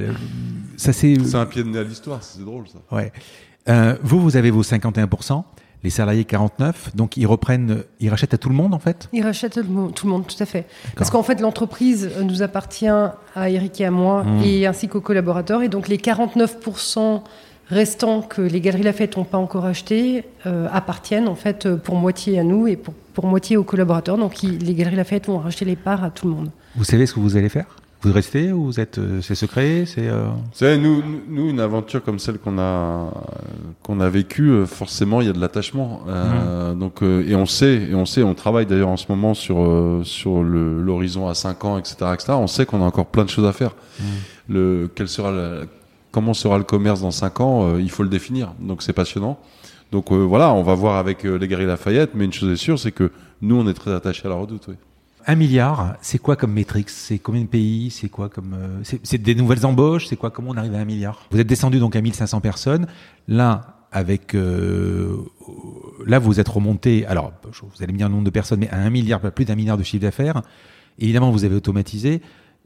Ça c'est. C'est un pied de nez à l'histoire, c'est drôle ça. Ouais. Euh, vous, vous avez vos 51% les salariés 49, donc ils reprennent, ils rachètent à tout le monde en fait? Ils rachètent tout le monde, tout, le monde, tout à fait. Parce qu'en fait l'entreprise nous appartient à Eric et à moi, mmh. et ainsi qu'aux collaborateurs, et donc les 49% restants que les Galeries Lafayette n'ont pas encore achetés appartiennent en fait pour moitié à nous et pour, pour moitié aux collaborateurs. Donc les Galeries Lafayette vont racheter les parts à tout le monde. Vous savez ce que vous allez faire? Vous restez ou vous êtes euh, c'est secret c'est euh... Savez nous nous une aventure comme celle qu'on a qu'on a vécue euh, forcément il y a de l'attachement euh, mmh. donc euh, et on sait et on sait on travaille d'ailleurs en ce moment sur sur l'horizon à 5 ans etc etc on sait qu'on a encore plein de choses à faire mmh. le quel sera comment sera le commerce dans 5 ans il faut le définir donc c'est passionnant donc voilà on va voir avec les guerriers Lafayette mais une chose est sûre c'est que nous on est très attachés à la redoute oui. Un milliard, c'est quoi comme métrique? C'est combien de pays? C'est quoi comme euh, C'est des nouvelles embauches? C'est quoi? Comment on arrive à un milliard? Vous êtes descendu donc à 1500 personnes. Là, avec euh, là, vous êtes remonté. Alors, vous allez me dire le nombre de personnes, mais à un milliard, plus d'un milliard de chiffre d'affaires. Évidemment, vous avez automatisé.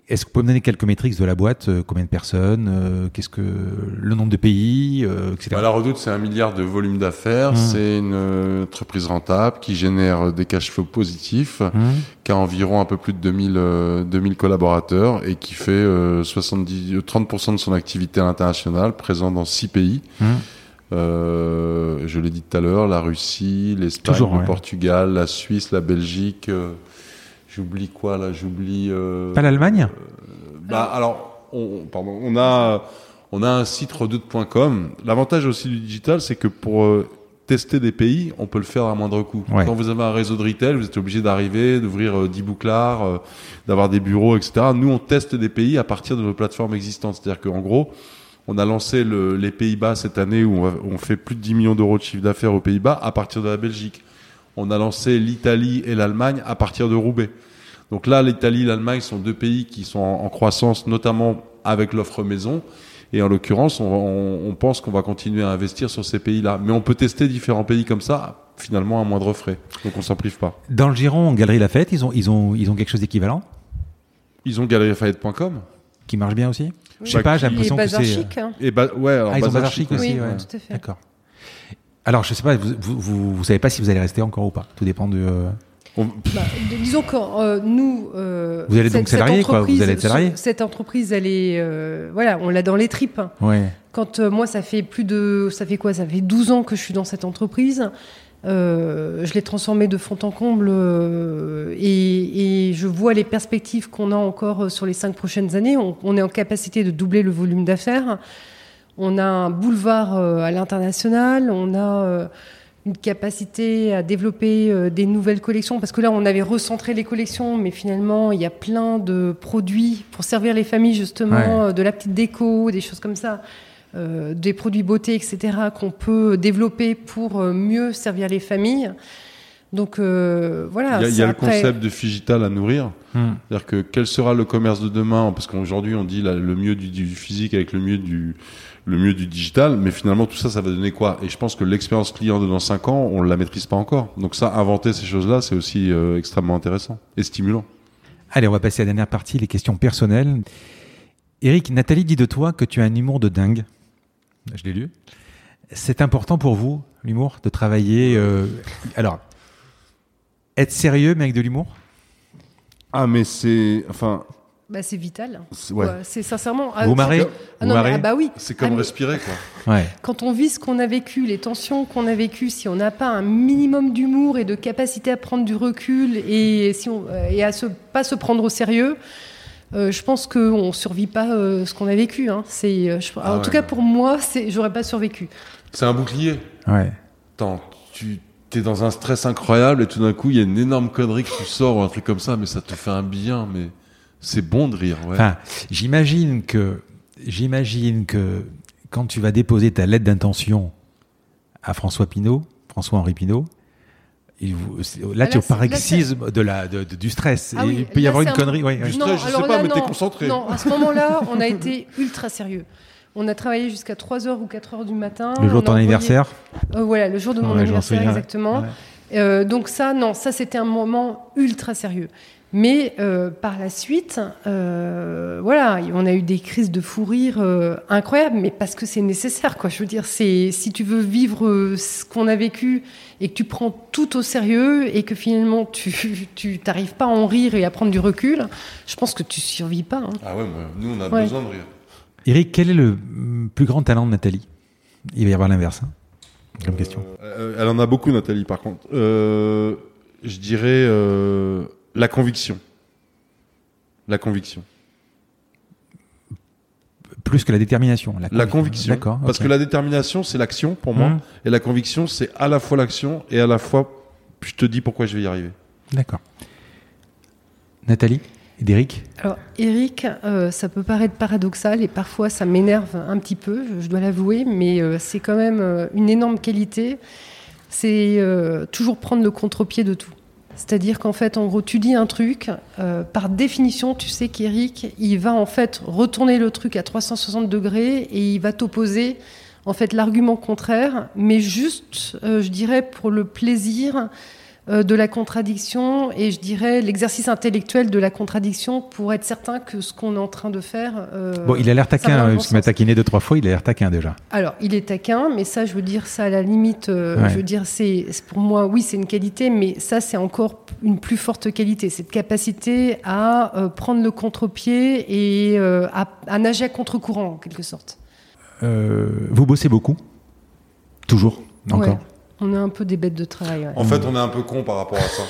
Est-ce que vous pouvez me donner quelques métriques de la boîte euh, Combien de personnes euh, Qu'est-ce que le nombre de pays, euh, etc. Bah, la Redoute, c'est un milliard de volume d'affaires. Mmh. C'est une entreprise rentable qui génère des cash flows positifs, mmh. qui a environ un peu plus de 2000, 2000 collaborateurs et qui fait 70, 30% de son activité internationale, présent dans six pays. Mmh. je l'ai dit tout à l'heure, la Russie, l'Espagne, le Portugal, la Suisse, la Belgique. J'oublie quoi là? J'oublie. Euh, Pas l'Allemagne? euh, Bah alors, on, pardon, on a on a un site redoute.com. L'avantage aussi du digital, c'est que pour euh, tester des pays, on peut le faire à moindre coût. Quand vous avez un réseau de retail, vous êtes obligé d'arriver, d'ouvrir 10 bouclards, d'avoir des bureaux, etc. Nous, on teste des pays à partir de nos plateformes existantes. C'est-à-dire qu'en gros, on a lancé le, les Pays-Bas cette année où on, fait plus de 10 millions d'euros de chiffre d'affaires aux Pays-Bas à partir de la Belgique. On a lancé l'Italie et l'Allemagne à partir de Roubaix. Donc là, l'Italie, l'Allemagne sont deux pays qui sont en, croissance, notamment avec l'offre maison. Et en l'occurrence, on, pense qu'on va continuer à investir sur ces pays-là. Mais on peut tester différents pays comme ça, finalement à moindre frais. Donc on s'en prive pas. Dans le Giron, Galerie Lafayette, ils ont, ils ont, ils ont quelque chose d'équivalent? Ils ont galerielafayette.com. Qui marche bien aussi? Je sais pas, j'ai l'impression que c'est. Chic, hein. Et bah, ouais, alors ah, ils ont Bazar Chic aussi. Oui, tout à fait. D'accord. Alors, je sais pas, vous, vous, vous, savez pas si vous allez rester encore ou pas. Tout dépend de. Euh, bah, disons que euh, nous. Euh, vous allez donc salarié, quoi Vous allez être salarié Cette entreprise, elle est. Voilà, on l'a dans les tripes. Ouais. Quand moi, ça fait plus de. Ça fait quoi? Ça fait 12 ans que je suis dans cette entreprise. je l'ai transformée de fond en comble et, et, je vois les perspectives qu'on a encore sur les cinq prochaines années. On, on est en capacité de doubler le volume d'affaires. On a un boulevard à l'international. On a une capacité à développer euh, des nouvelles collections parce que là on avait recentré les collections mais finalement il y a plein de produits pour servir les familles justement euh, de la petite déco des choses comme ça euh, des produits beauté etc qu'on peut développer pour mieux servir les familles donc voilà il y a, le concept de Figital à nourrir hmm. c'est-à-dire que quel sera le commerce de demain? Parce qu'aujourd'hui on dit le mieux du, du, physique avec le mieux du le mieux du digital, mais finalement tout ça, ça va donner quoi? Et je pense que l'expérience client de dans 5 ans, on ne la maîtrise pas encore. Donc ça, inventer ces choses-là, c'est aussi euh, extrêmement intéressant et stimulant. Allez, on va passer à la dernière partie, les questions personnelles. Eric, Nathalie dit de toi que tu as un humour de dingue. Je l'ai lu. C'est important pour vous, l'humour, de travailler. Euh... Alors, être sérieux, mais avec de l'humour? Ah, mais c'est. Enfin, bah, c'est vital. C'est sincèrement. Vous marrez ah, non, ah, bah oui. C'est comme ah, respirer, quoi. (laughs) Ouais. Quand on vit ce qu'on a vécu, les tensions qu'on a vécues, si on n'a pas un minimum d'humour et de capacité à prendre du recul et, si on, euh, et à se, pas se prendre au sérieux, euh, je pense qu'on ne survit pas euh, ce qu'on a vécu. Hein. C'est, euh, en tout cas, pour moi, c'est, j'aurais pas survécu. C'est un bouclier. Ouais. Attends, tu es dans un stress incroyable et tout d'un coup, il y a une énorme connerie qui sort ou un truc comme ça, mais ça te fait un bien, mais. C'est bon de rire, ouais. Enfin, j'imagine que, j'imagine que quand tu vas déposer ta lettre d'intention à François Pinault, François-Henri Pinault, il là, tu es au paroxysme de la, de, du stress. Ah il peut y avoir une connerie. Ouais, du stress, je sais pas, mais t'es concentré. Non, à ce moment-là, on a été ultra sérieux. On a travaillé jusqu'à 3h ou 4h du matin. Le jour de ton anniversaire euh, Voilà, le jour de mon anniversaire, exactement. Euh, donc ça, non, ça c'était un moment ultra sérieux. Mais euh, par la suite, euh, voilà, on a eu des crises de fou rire euh, incroyables, mais parce que c'est nécessaire, quoi. Je veux dire, c'est si tu veux vivre ce qu'on a vécu et que tu prends tout au sérieux et que finalement tu tu t'arrives pas à en rire et à prendre du recul, je pense que tu survis pas. Hein. Ah ouais, nous on a besoin de rire. Eric, quel est le plus grand talent de Nathalie? Il va y avoir l'inverse. Hein, comme question. Elle en a beaucoup, Nathalie, par contre. Euh, je dirais euh, la conviction. La conviction. Plus que la détermination. La, conviction. D'accord. Parce que la détermination, c'est l'action pour moi. Mhm. Et la conviction, c'est à la fois l'action et à la fois, je te dis pourquoi je vais y arriver. D'accord. Nathalie et Derek Alors, Eric, euh, ça peut paraître paradoxal et parfois ça m'énerve un petit peu, je, je dois l'avouer, mais euh, c'est quand même euh, une énorme qualité. C'est euh, toujours prendre le contre-pied de tout. C'est-à-dire qu'en fait, en gros, tu dis un truc, euh, par définition, tu sais qu'Eric, il va en fait retourner le truc à 360 degrés et il va t'opposer en fait l'argument contraire, mais juste, euh, je dirais, pour le plaisir de la contradiction et je dirais l'exercice intellectuel de la contradiction pour être certain que ce qu'on est en train de faire. euh, Bon, il a l'air taquin, euh, qu'il m'a taquiné deux, trois fois, il a l'air taquin déjà. Alors, il est taquin, mais ça, je veux dire, ça à la limite, euh, Ouais. je veux dire, c'est pour moi, oui, c'est une qualité, mais ça, c'est encore une plus forte qualité, cette capacité à euh, prendre le contre-pied et euh, à, à nager à contre-courant, en quelque sorte. Euh, vous bossez beaucoup? Toujours? Encore? Ouais. On est un peu des bêtes de travail. En fait, on est un peu con par rapport à ça.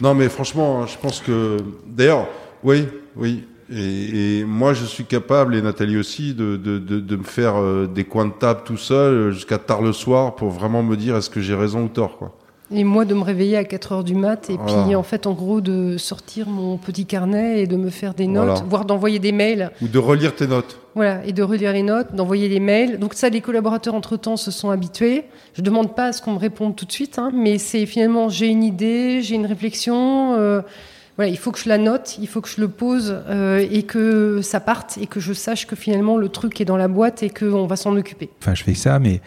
non, mais franchement, hein, je pense que. D'ailleurs, oui, oui. Et, et moi, je suis capable, et Nathalie aussi, de, de, de, de me faire euh, des coins de table tout seul euh, jusqu'à tard le soir pour vraiment me dire est-ce que j'ai raison ou tort, quoi. Et moi, de me réveiller à 4 heures du mat, et Voilà. puis en fait, en gros, de sortir mon petit carnet et de me faire des notes, Voilà. voire d'envoyer des mails. Ou de relire tes notes. Voilà, et de relire les notes, d'envoyer les mails. Donc ça, les collaborateurs entre-temps se sont habitués. Je demande pas à ce qu'on me réponde tout de suite, hein, mais c'est finalement, j'ai une idée, j'ai une réflexion. euh, voilà, il faut que je la note, il faut que je le pose euh, et que ça parte et que je sache que finalement le truc est dans la boîte et qu'on va s'en occuper. Enfin, je fais ça, mais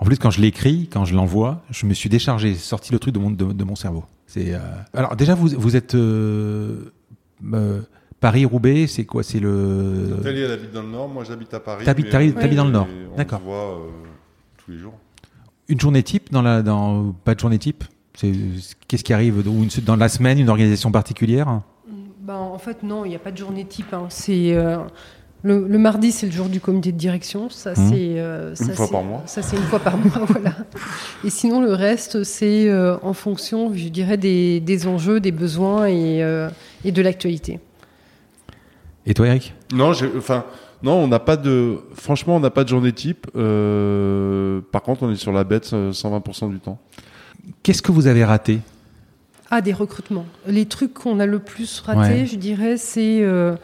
en plus, quand je l'écris, quand je l'envoie, je me suis déchargé, sorti le truc de mon, de, de mon cerveau. C'est. euh, Alors, déjà, vous, vous êtes. euh, euh, Paris-Roubaix, c'est quoi? C'est le. Nathalie, elle habite dans le Nord, moi j'habite à Paris. T'habites- dans le Nord. et on D'accord. se voit euh, tous les jours. Une journée type dans la. Dans... Pas de journée type? C'est... Qu'est-ce qui arrive? Ou une- Dans la semaine, une organisation particulière? Ben, en fait, non, il n'y a pas de journée type. hein. C'est euh, le, le mardi, c'est le jour du comité de direction. Ça, Mhm. c'est euh, ça, fois c'est- par mois. Ça, c'est une fois par mois, (laughs) voilà. Et sinon, le reste, c'est euh, en fonction, je dirais, des, des enjeux, des besoins et, euh, et de l'actualité. Et toi, Eric? Non, enfin, non, on n'a pas de. Franchement, on n'a pas de journée type. Euh, par contre, on est sur la bête euh, 120% du temps. Qu'est-ce que vous avez raté? Ah, des recrutements. Les trucs qu'on a le plus ratés, Ouais. je dirais, c'est euh,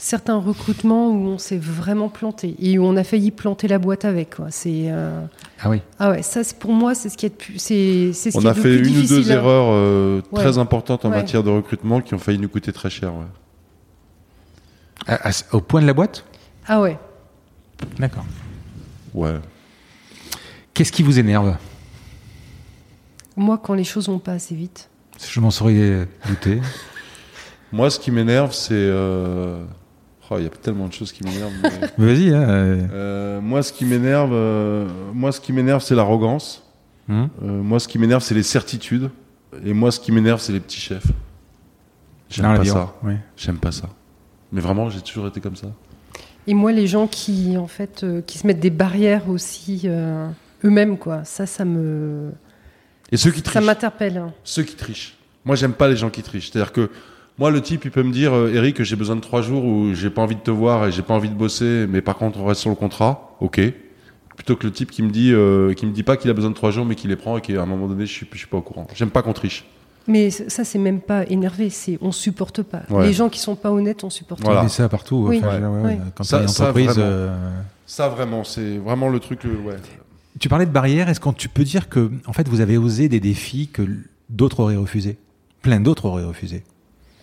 certains recrutements où on s'est vraiment planté et où on a failli planter la boîte avec. Quoi. C'est euh, Ah oui. ah ouais, ça, c'est- pour moi, c'est ce qui est de plus, c'est, c'est ce On qui est a de fait plus une ou deux erreurs euh, Ouais. très importantes en Ouais. matière de recrutement qui ont failli nous coûter très cher. ouais. À- à- au point de la boîte? Ah ouais. D'accord. Ouais. Qu'est-ce qui vous énerve? Moi, quand les choses vont pas assez vite. Je m'en serais douté. (laughs) Moi, ce qui m'énerve, c'est. euh, oh, Il y a tellement de choses qui m'énervent. (laughs) mais- Vas-y. Hein, euh, Euh, moi, ce qui m'énerve, euh, moi, ce qui m'énerve, c'est l'arrogance. Euh, moi, ce qui m'énerve, c'est les certitudes. Et moi, ce qui m'énerve, c'est les petits chefs. J'aime pas ça. J'aime pas ça. Mais vraiment, j'ai toujours été comme ça. Et moi, les gens qui, en fait, euh, qui se mettent des barrières aussi euh, eux-mêmes, quoi. Ça, ça me, Et ceux qui ça trichent. m'interpelle. hein. Ceux qui trichent. Moi, j'aime pas les gens qui trichent. C'est-à-dire que moi, le type, il peut me dire, euh, Eric, j'ai besoin de trois jours où j'ai pas envie de te voir et j'ai pas envie de bosser, mais par contre, on reste sur le contrat. Ok. Plutôt que le type qui me dit, euh, qui me dit pas qu'il a besoin de trois jours, mais qu'il les prend et qu'à un moment donné, je suis, je suis pas au courant. J'aime pas qu'on triche. Mais ça, c'est même pas énervé. C'est on supporte pas. Ouais. Les gens qui sont pas honnêtes, on supporte Voilà. pas. Ça partout. Oui. enfin, je veux dire, ouais, ouais, Ouais. Quand Ça- t'as une ça, entreprise. vraiment. euh, Ça, vraiment, c'est vraiment le truc, ouais. Tu parlais de barrières. Est-ce que tu peux dire que, en fait, vous avez osé des défis que d'autres auraient refusés? Plein d'autres auraient refusé.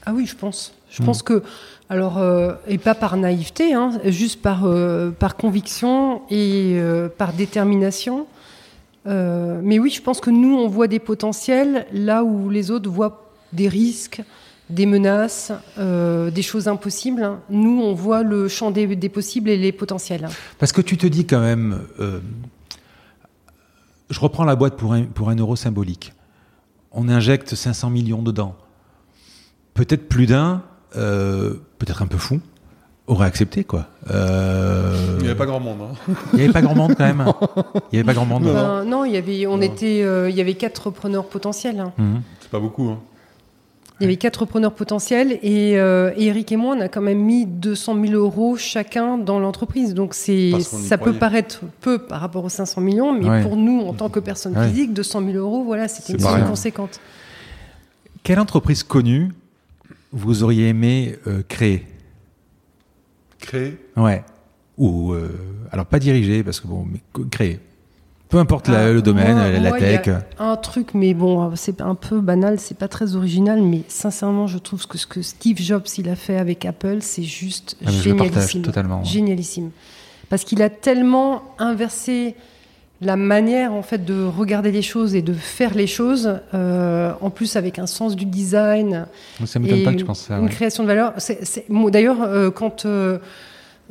Ah oui, je pense. Je Hmm. pense que, alors, euh, et pas par naïveté, hein, juste par, euh, par conviction et euh, par détermination. Mais oui, je pense que nous, on voit des potentiels là où les autres voient des risques, des menaces, des choses impossibles. Nous, on voit le champ des, des possibles et les potentiels. Parce que tu te dis quand même, je reprends la boîte pour un, pour un euro symbolique. On injecte 500 millions dedans. Peut-être plus d'un, euh, peut-être un peu fou, aurait accepté quoi. Euh, Il n'y avait pas grand monde. Hein. Il n'y avait pas grand monde quand même. (laughs) Il n'y avait pas grand monde. Non, il y avait, on Non. était, euh, il y avait quatre repreneurs potentiels. hein. Mhm. C'est pas beaucoup. Hein. Il y avait quatre repreneurs potentiels et, euh, et Eric et moi, on a quand même mis 200 000 euros chacun dans l'entreprise. Donc c'est, ça peut paraître peu par rapport aux 500 millions, mais Ouais. pour nous, en tant que personne Ouais. physique, 200 000 euros, voilà, c'était C'est une somme conséquente. Quelle entreprise connue vous auriez aimé euh, créer Créer? Ouais. Ou euh, alors pas diriger parce que bon, mais créer. Peu importe la- Ah, le domaine, moi- la, moi, tech. Un truc, mais bon, c'est un peu banal, c'est pas très original, mais sincèrement, je trouve que ce que Steve Jobs il a fait avec Apple, c'est juste Ah, mais je le partage génialissime. totalement, ouais. Génialissime. Parce qu'il a tellement inversé la manière en fait de regarder les choses et de faire les choses, euh, en plus avec un sens du design, Ça m'étonne et pas que tu penses ça. une ouais. création de valeur. D'ailleurs, euh, quand euh,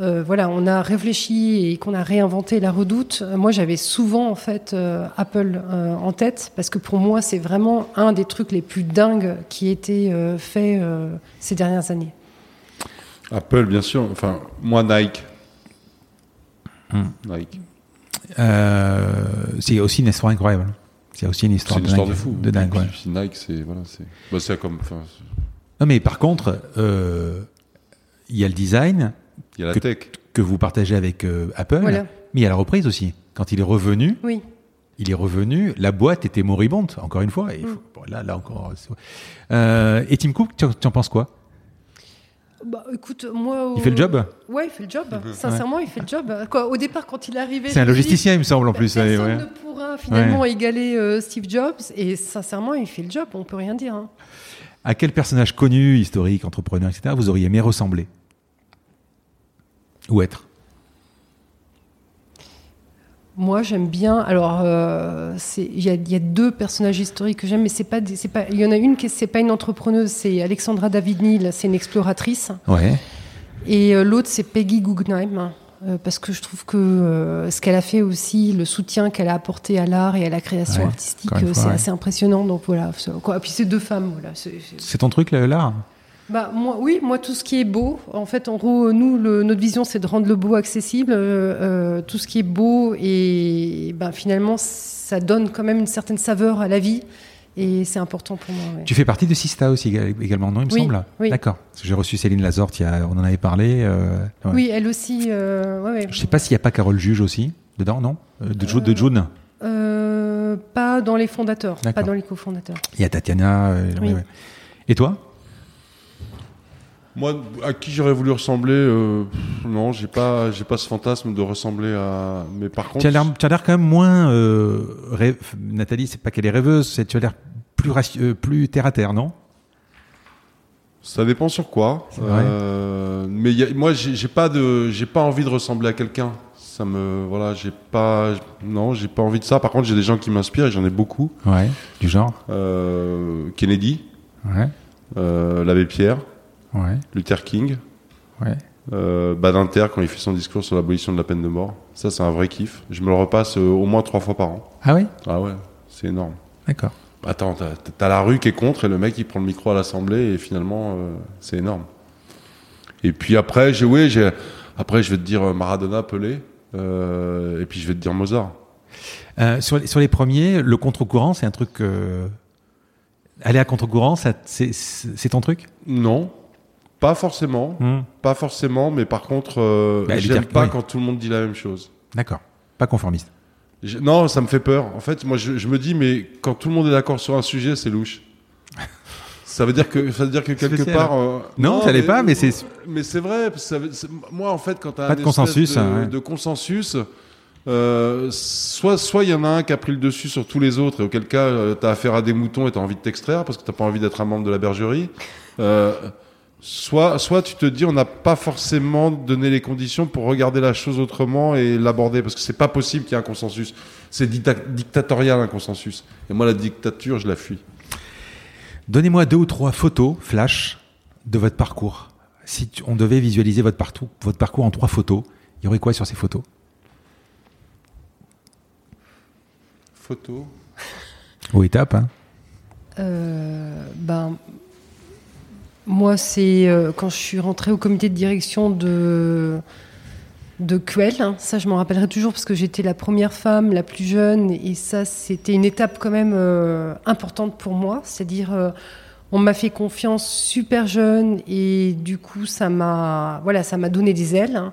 euh, voilà, on a réfléchi et qu'on a réinventé la Redoute, moi j'avais souvent en fait euh, Apple euh, en tête parce que pour moi c'est vraiment un des trucs les plus dingues qui a été euh, fait euh, ces dernières années. Apple, bien sûr. Enfin, moi, Nike. Hmm. Nike. Euh, c'est aussi une histoire incroyable. C'est aussi une histoire, une histoire de dingue, fou. De dingue, ouais. puis Nike, c'est voilà, c'est. Bah, comme. Non, mais par contre, euh, il y a le design Il y a la Que- tech. que vous partagez avec euh, Apple, Voilà. mais il y a la reprise aussi. Quand il est revenu, Oui. il est revenu, la boîte était moribonde, encore une fois. Et faut- bon, là, là encore. Euh, et Tim Cook, tu en, tu en penses quoi? Bah, écoute, moi. Il fait le job Ouais, il fait le job. Sincèrement, il fait le job. Quoi, au départ, quand il est arrivé. C'est un logisticien, il me semble, en plus. Personne ouais, ne pourra finalement égaler euh, Steve Jobs. Et sincèrement, il fait le job. On peut rien dire. hein. À quel personnage connu, historique, entrepreneur, etc., vous auriez aimé ressembler Ou être? Moi, j'aime bien. Alors, euh, c'est- il y, a- il y a deux personnages historiques que j'aime, mais c'est pas, c'est. Il y en a une qui c'est pas une entrepreneuse, c'est Alexandra David-Neal, c'est une exploratrice, Ouais. et euh, l'autre c'est Peggy Guggenheim. euh, parce que je trouve que ce qu'elle a fait aussi, le soutien qu'elle a apporté à l'art et à la création Ouais, artistique, c'est ouais. assez impressionnant. Donc voilà. c'est- Quoi. Et puis ces deux femmes, voilà. c'est- c'est- C'est ton truc, l'art? Bah, moi, oui, moi, tout ce qui est beau, en fait, en gros, nous, le- notre vision, c'est de rendre le beau accessible. euh, euh, tout ce qui est beau, et ben, finalement, ça donne quand même une certaine saveur à la vie. Et c'est important pour moi. ouais. Tu fais partie de Sista aussi éga- également, non, il me Oui, semble? oui. D'accord. J'ai reçu Céline Lazorte, on en avait parlé. euh, ouais. Oui, elle aussi. euh, ouais. Je sais pas s'il n'y a pas Carole Juge aussi, dedans, non? De, Ju- de June pas dans les fondateurs, pas dans les cofondateurs. Il y a Tatiana. Oui. Et toi? Moi, à qui j'aurais voulu ressembler euh, Non, j'ai pas, j'ai pas ce fantasme de ressembler à. Mais par contre, Tu as l'air tu as l'air quand même moins. euh, rêve- Nathalie, c'est pas qu'elle est rêveuse, c'est tu as l'air plus, euh, plus terre à terre, non? Ça dépend sur quoi. Euh, mais y a- moi, j'ai pas de, j'ai pas envie de ressembler à quelqu'un. Ça me, voilà, j'ai pas, non, j'ai pas envie de ça. Par contre, j'ai des gens qui m'inspirent, et j'en ai beaucoup. Ouais. Du genre Euh, Kennedy, Ouais. l'abbé Pierre, Ouais. Luther King, Ouais. euh, Badinter quand il fait son discours sur l'abolition de la peine de mort. Ça, c'est un vrai kiff. Je me le repasse euh, au moins trois fois par an. Ah oui? Ah ouais, c'est énorme. D'accord. Attends, t'as la rue qui est contre et le mec il prend le micro à l'Assemblée et finalement euh, c'est énorme. Et puis après, j'ai oui, j'ai après je vais te dire euh, Maradona, Pelé, euh, et puis je vais te dire Mozart. Euh, sur, les, sur les premiers, le contre-courant, c'est un truc. Aller à contre-courant, c'est ton truc? Non, pas forcément, Hmm. pas forcément, mais par contre, euh, Bah, j'aime pas oui. quand tout le monde dit la même chose. D'accord. Pas conformiste. Je- non, ça me fait peur. En fait, moi, je, je me dis, mais quand tout le monde est d'accord sur un sujet, c'est louche. Ça veut dire que, ça veut dire que quelque Spécial. part. euh, Non, ça l'est pas, mais c'est- Mais c'est vrai. ça moi, en fait, quand t'as Pas un de consensus, de, hein, ouais. de consensus, euh, soit soit il y en a un qui a pris le dessus sur tous les autres, et auquel cas, euh, t'as affaire à des moutons et t'as envie de t'extraire parce que t'as pas envie d'être un membre de la bergerie. Euh, Soit, soit tu te dis on n'a pas forcément donné les conditions pour regarder la chose autrement et l'aborder parce que c'est pas possible qu'il y ait un consensus. C'est dicta- dictatorial un consensus. Et moi la dictature je la fuis. Donnez-moi deux ou trois photos flash de votre parcours. Si tu- on devait visualiser votre parcours, votre parcours en trois photos, il y aurait quoi sur ces photos? Photo. Aux étapes, hein Euh, ben, moi, c'est euh, quand je suis rentrée au comité de direction de, de hein. Ça, je m'en rappellerai toujours parce que j'étais la première femme, la plus jeune, et ça, c'était une étape quand même euh, importante pour moi. C'est-à-dire, euh, on m'a fait confiance super jeune, et du coup, ça m'a, voilà, ça m'a donné des ailes. hein.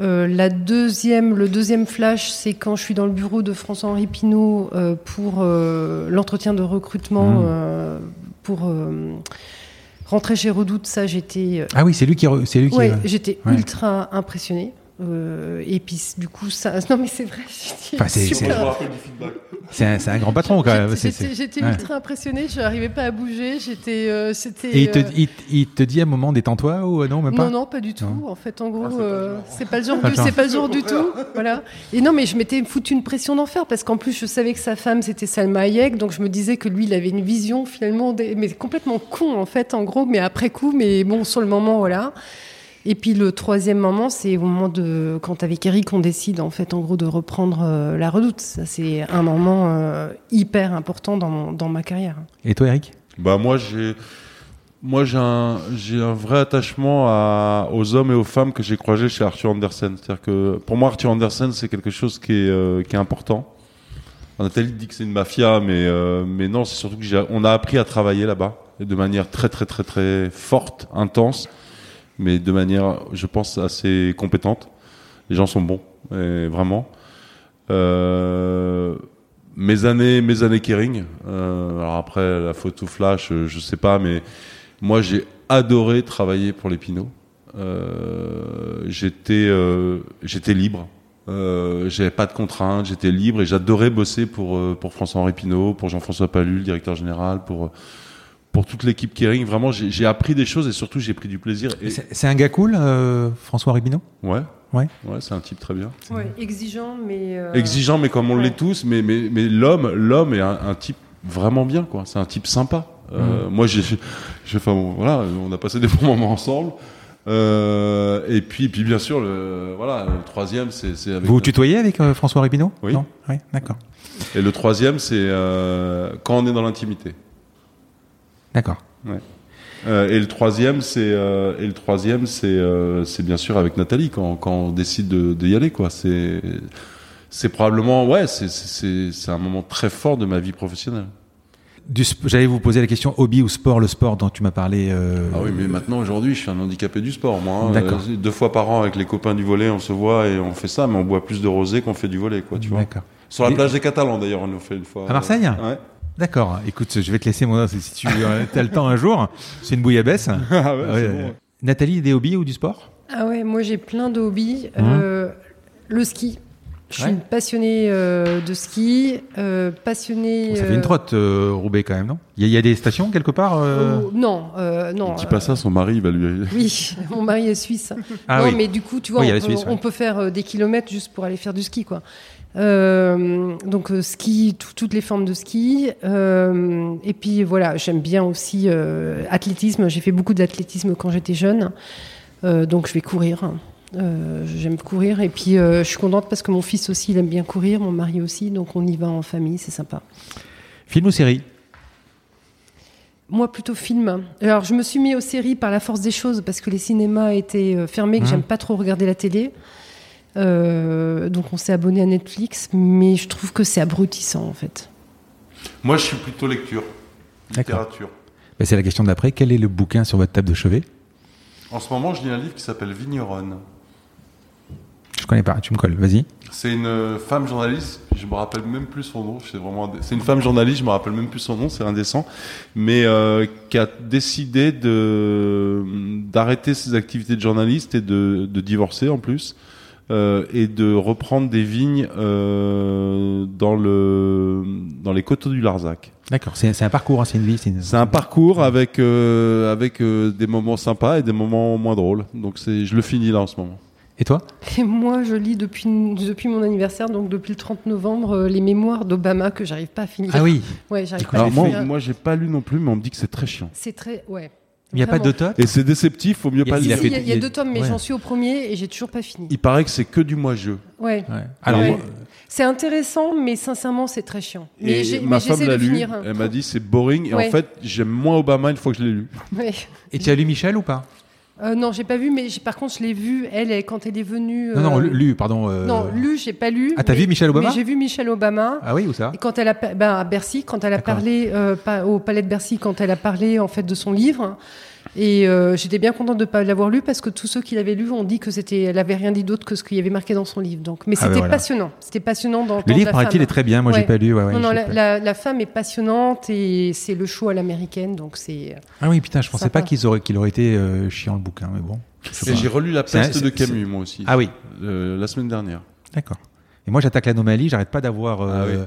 Euh, la deuxième, le deuxième flash, c'est quand je suis dans le bureau de François-Henri Pinault pour l'entretien de recrutement Mmh. pour rentrer chez Redoute. Ça, j'étais Ah oui, c'est lui qui, re- c'est lui qui. Ouais, euh, j'étais ultra impressionnée. Euh, et puis du coup, ça. (laughs) Non, mais c'est vrai. Enfin, c'est- un, un grand patron quand même. J'étais- ouais. ultra impressionnée. Je n'arrivais pas à bouger. J'étais. euh. Et il te, euh, il, il te dit à un moment détends-toi ou euh, non même pas non, non, pas du tout. Non. En fait, en gros, Ah, c'est pas le euh, genre. pas le genre, Pas du- le genre. c'est pas le genre du tout. Voilà. Et non, mais je m'étais foutu une pression d'enfer parce qu'en plus, je savais que sa femme c'était Salma Hayek, donc je me disais que lui, il avait une vision finalement, des- mais complètement con en fait, en gros, mais après coup, mais bon, sur le moment, voilà. Et puis le troisième moment, c'est au moment de quand avec Eric, on décide en fait, en gros, de reprendre euh, la Redoute. Ça, c'est un moment euh, hyper important dans, mon- dans ma carrière. Et toi, Eric? Bah moi j'ai moi j'ai un j'ai un vrai attachement à, aux hommes et aux femmes que j'ai croisés chez Arthur Andersen. C'est-à-dire que pour moi Arthur Andersen c'est quelque chose qui est euh, qui est important. Nathalie dit que c'est une mafia, mais euh, mais non c'est surtout que j'ai on a appris à travailler là-bas de manière très très très très forte, intense, mais de manière je pense assez compétente. Les gens sont bons, vraiment. Euh, mes années, mes années Kering. euh, alors après la photo flash, euh, je sais pas, mais moi j'ai adoré travailler pour les Pinots. J'étais, j'étais libre. J'avais pas de contraintes, j'étais libre et j'adorais bosser pour pour François-Henri Pinault, pour Jean-François Palu, le directeur général, pour pour toute l'équipe Kering. Vraiment, j'ai appris des choses et surtout j'ai pris du plaisir. Et C'est un gars cool, euh, François Ribino ouais, Ouais. ouais, c'est un type très bien. Ouais, exigeant, mais euh, exigeant, mais comme on ouais. l'est tous, mais, mais, mais l'homme, l'homme est un, un type vraiment bien, quoi. C'est un type sympa. Euh, Moi, j'ai, (laughs) j'ai, enfin, bon, voilà, on a passé des bons moments ensemble. Euh, et puis, puis bien sûr, le, voilà, le troisième, c'est, avec. Vous vous tutoyez avec euh, François Ribino Oui. Non? Oui, d'accord. Et le troisième, c'est euh, quand on est dans l'intimité. D'accord. Euh, et le troisième, c'est euh, et le troisième, c'est euh, c'est bien sûr avec Nathalie quand, quand on décide de, de y aller, quoi. C'est c'est probablement ouais, c'est c'est- c'est un moment très fort de ma vie professionnelle. J'allais vous poser la question hobby ou sport, le sport dont tu m'as parlé. Ah oui, mais maintenant, aujourd'hui, je suis un handicapé du sport, moi. hein. D'accord. Deux fois par an, avec les copains du volet, on se voit et on fait ça, mais on boit plus de rosé qu'on fait du volet, quoi, tu vois. D'accord. Sur la plage des Catalans, d'ailleurs, on nous fait une fois. À Marseille? Ouais. D'accord. Écoute, je vais te laisser moi si tu (laughs) as le temps un jour. C'est une bouillabaisse. Ah ouais, Ouais, c'est ouais. bon. Nathalie, des hobbies ou du sport? Ah ouais, moi j'ai plein de hobbies. Mhm. Euh, le ski. Je suis Ouais. une passionnée euh, de ski, euh, passionnée. Bon, Ça fait euh, une trotte, euh, Roubaix quand même, non? Il y, a- il y a des stations quelque part euh? Oh, non, euh, non. Dis euh, pas ça, son mari, va lui. Oui, (laughs) mon mari est suisse. Ah non, oui. mais du coup, tu vois, Oui, on, peut, Suisse, ouais. on peut faire euh, des kilomètres juste pour aller faire du ski, quoi. Euh, donc euh, ski, tout- toutes les formes de ski. Euh, et puis voilà, j'aime bien aussi euh, athlétisme. J'ai fait beaucoup d'athlétisme quand j'étais jeune, donc je vais courir. J'aime courir et puis je suis contente parce que mon fils aussi il aime bien courir, mon mari aussi, donc on y va en famille, c'est sympa. Film ou série? Moi, plutôt film. Alors, je me suis mis aux séries par la force des choses parce que les cinémas étaient fermés, que Mhm. j'aime pas trop regarder la télé. Euh, donc, on s'est abonné à Netflix, mais je trouve que c'est abrutissant en fait. Moi, je suis plutôt lecture, littérature. Ben, C'est la question d'après. Quel est le bouquin sur votre table de chevet? En ce moment, je lis un livre qui s'appelle Vigneronne. Je connais pas. Tu me colles. Vas-y. C'est une euh, femme journaliste, je me rappelle même plus son nom. C'est vraiment, c'est une femme journaliste, je me rappelle même plus son nom, c'est indécent, mais euh, qui a décidé de d'arrêter ses activités de journaliste et de, de divorcer en plus. Euh, et de reprendre des vignes euh, dans le dans les coteaux du Larzac. D'accord. C'est un parcours. hein, c'est une vie. C'est une... C'est un parcours avec euh, avec euh, des moments sympas et des moments moins drôles. Donc c'est je le finis là en ce moment. Et toi? Et moi, je lis depuis, depuis mon anniversaire, donc depuis le 30 novembre, euh, les mémoires d'Obama que j'arrive pas à finir. Ah oui. Ouais, j'arrive pas à moi moi j'ai pas lu non plus, mais on me dit que c'est très chiant. C'est très. Ouais. Il n'y a pas de top Et c'est déceptif, faut mieux Il y a- pas le il a Si, lire. Il y, a- il y deux tomes, mais ouais. j'en suis au premier et j'ai toujours pas fini. Il paraît que c'est que du moi-je. Ouais. Ouais. Alors, Ouais. moi- C'est intéressant, mais sincèrement, c'est très chiant. Mais Et j'ai- ma mais femme j'essaie l'a de lu, finir. hein. elle m'a dit c'est boring. Et Ouais. en fait, j'aime moins Obama une fois que je l'ai lu. Ouais. et tu as lu Michel ou pas? Euh, non, j'ai pas vu, mais j'ai- par contre, je l'ai vue, elle, elle, quand elle est venue. Non, non, euh, lu, pardon. euh, Non, lu, j'ai pas lu. Ah, t'as vu Michelle Obama J'ai vu Michelle Obama. Ah oui, où ça? Et quand elle a, ben, à Bercy, quand elle a parlé euh, pa- au Palais de Bercy, quand elle a parlé en fait de son livre, et euh, j'étais bien contente de ne pas l'avoir lu parce que tous ceux qui l'avaient lu ont dit que c'était, elle avait rien dit d'autre que ce qu'il y avait marqué dans son livre. Donc, mais Ah, ben c'était voilà. passionnant. C'était passionnant d'entendre Le livre, paraît-il, est très bien. Moi, j'ai Ouais. pas lu. ouais, ouais, non, non, j'ai la, pas- la- la femme est passionnante et c'est le show à l'américaine, donc c'est. Ah oui, putain, je pensais Sympa. pas qu'ils auraient, qu'il aurait été euh, chiant le bouquin, mais bon. j'ai relu La peste de Camus, moi aussi. Ah oui, Euh, la semaine dernière. d'accord. Et moi, j'attaque l'anomalie. J'arrête pas d'avoir euh, Ah oui.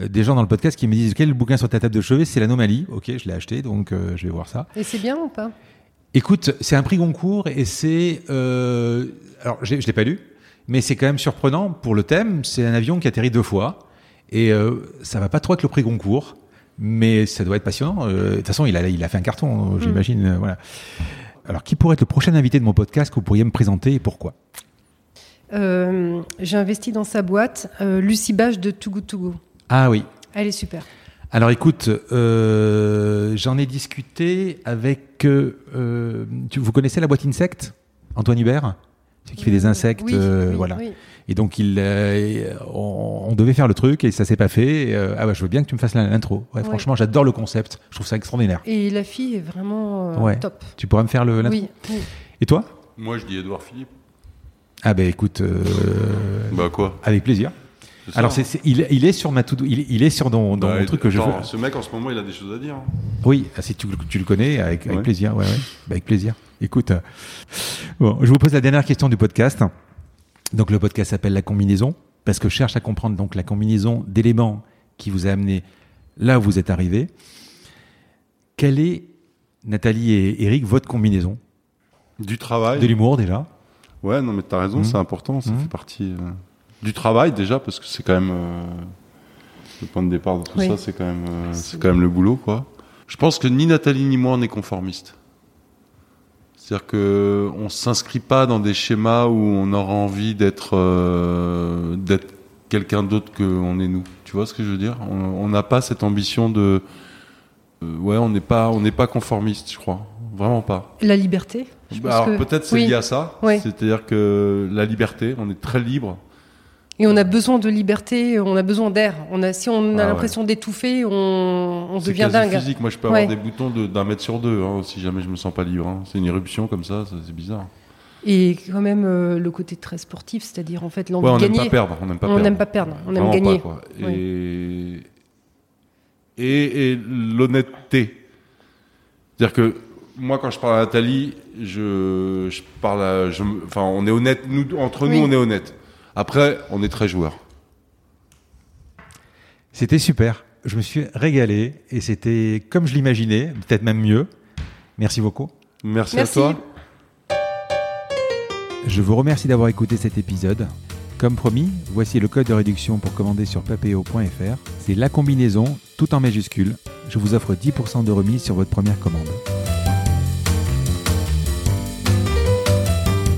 Euh, des gens dans le podcast qui me disent quel bouquin sur ta table de chevet C'est l'anomalie. Ok, je l'ai acheté, donc euh, je vais voir ça. Et c'est bien ou pas? Écoute, c'est un prix Goncourt et c'est. euh, alors, je l'ai pas lu, mais c'est quand même surprenant pour le thème. C'est un avion qui atterrit deux fois et euh, ça va pas trop avec le prix Goncourt, mais ça doit être passionnant. Euh, De toute façon, il a, il a fait un carton, j'imagine. euh, Voilà. Alors, qui pourrait être le prochain invité de mon podcast que vous pourriez me présenter et pourquoi? Euh, J'ai investi dans sa boîte euh, Lucie Bage de Tougou Tougou. Ah oui. Elle est super. Alors écoute, euh, j'en ai discuté avec. euh, euh, tu- vous connaissez la boîte Insect Antoine Hubert? Qui fait des insectes, Oui, euh, oui, voilà. oui. Et donc il, euh, on, on devait faire le truc et ça s'est pas fait. Et, euh, ah bah je veux bien que tu me fasses l'intro. Ouais, Ouais. Franchement, j'adore le concept. Je trouve ça extraordinaire. Et la fille est vraiment euh, Ouais. top. Tu pourras me faire le l'intro? Oui, oui. Et toi? Moi, je dis Édouard Philippe. Ah bah écoute, euh, Bah quoi? avec plaisir. Alors hein. c'est, c'est- il, il est sur ma to il, il est sur dans, dans Bah, mon truc que je veux. Ce mec, en ce moment, il a des choses à dire. Oui, ah, si tu, le- tu le connais, avec, avec Ouais. plaisir. Ouais, ouais. Bah, avec plaisir. Écoute, euh, bon, je vous pose la dernière question du podcast. Donc le podcast s'appelle La combinaison parce que je cherche à comprendre donc la combinaison d'éléments qui vous a amené là où vous êtes arrivé. Quelle est, Nathalie et Eric, votre combinaison? Du travail. De l'humour déjà Ouais, non, mais t'as raison, Mhm. c'est important, ça Mhm. fait partie euh, du travail déjà, parce que c'est quand même euh, le point de départ de tout Oui. ça, c'est quand même, euh, C'est- quand même le boulot, quoi. Je pense que ni Nathalie ni moi on est conformistes. C'est-à-dire que on s'inscrit pas dans des schémas où on aura envie d'être euh, d'être quelqu'un d'autre que on est nous. Tu vois ce que je veux dire? On on n'a pas cette ambition de euh, ouais, on n'est pas on n'est pas conformiste, je crois, vraiment pas. La liberté. je Bah, pense alors que- peut-être c'est oui. lié à ça, Oui. c'est-à-dire que la liberté, on est très libre. Et on a besoin de liberté, on a besoin d'air. On a, si on a Ah, l'impression d'étouffer, on, on C'est devient dingue. physique. Moi, je peux Ouais. avoir des boutons de- d'un mètre sur deux, hein, si jamais je me sens pas libre. hein. C'est une éruption comme ça, ça, c'est bizarre. Et quand même euh, le côté très sportif, c'est-à-dire en fait l'envie Ouais, on de n'aime gagner. pas perdre. On n'aime pas on perdre. n'aime pas perdre, on aime gagner. pas. Et, et, et l'honnêteté. C'est-à-dire que moi, quand je parle à Nathalie, je, je parle à, je enfin, on est honnête. Nous, entre Oui. nous, on est honnête. Après, on est très joueurs. C'était super. Je me suis régalé et c'était comme je l'imaginais, peut-être même mieux. Merci beaucoup. Merci, Merci. à toi. Je vous remercie d'avoir écouté cet épisode. Comme promis, voici le code de réduction pour commander sur papéo.fr. C'est la combinaison, tout en majuscule. Je vous offre 10% de remise sur votre première commande.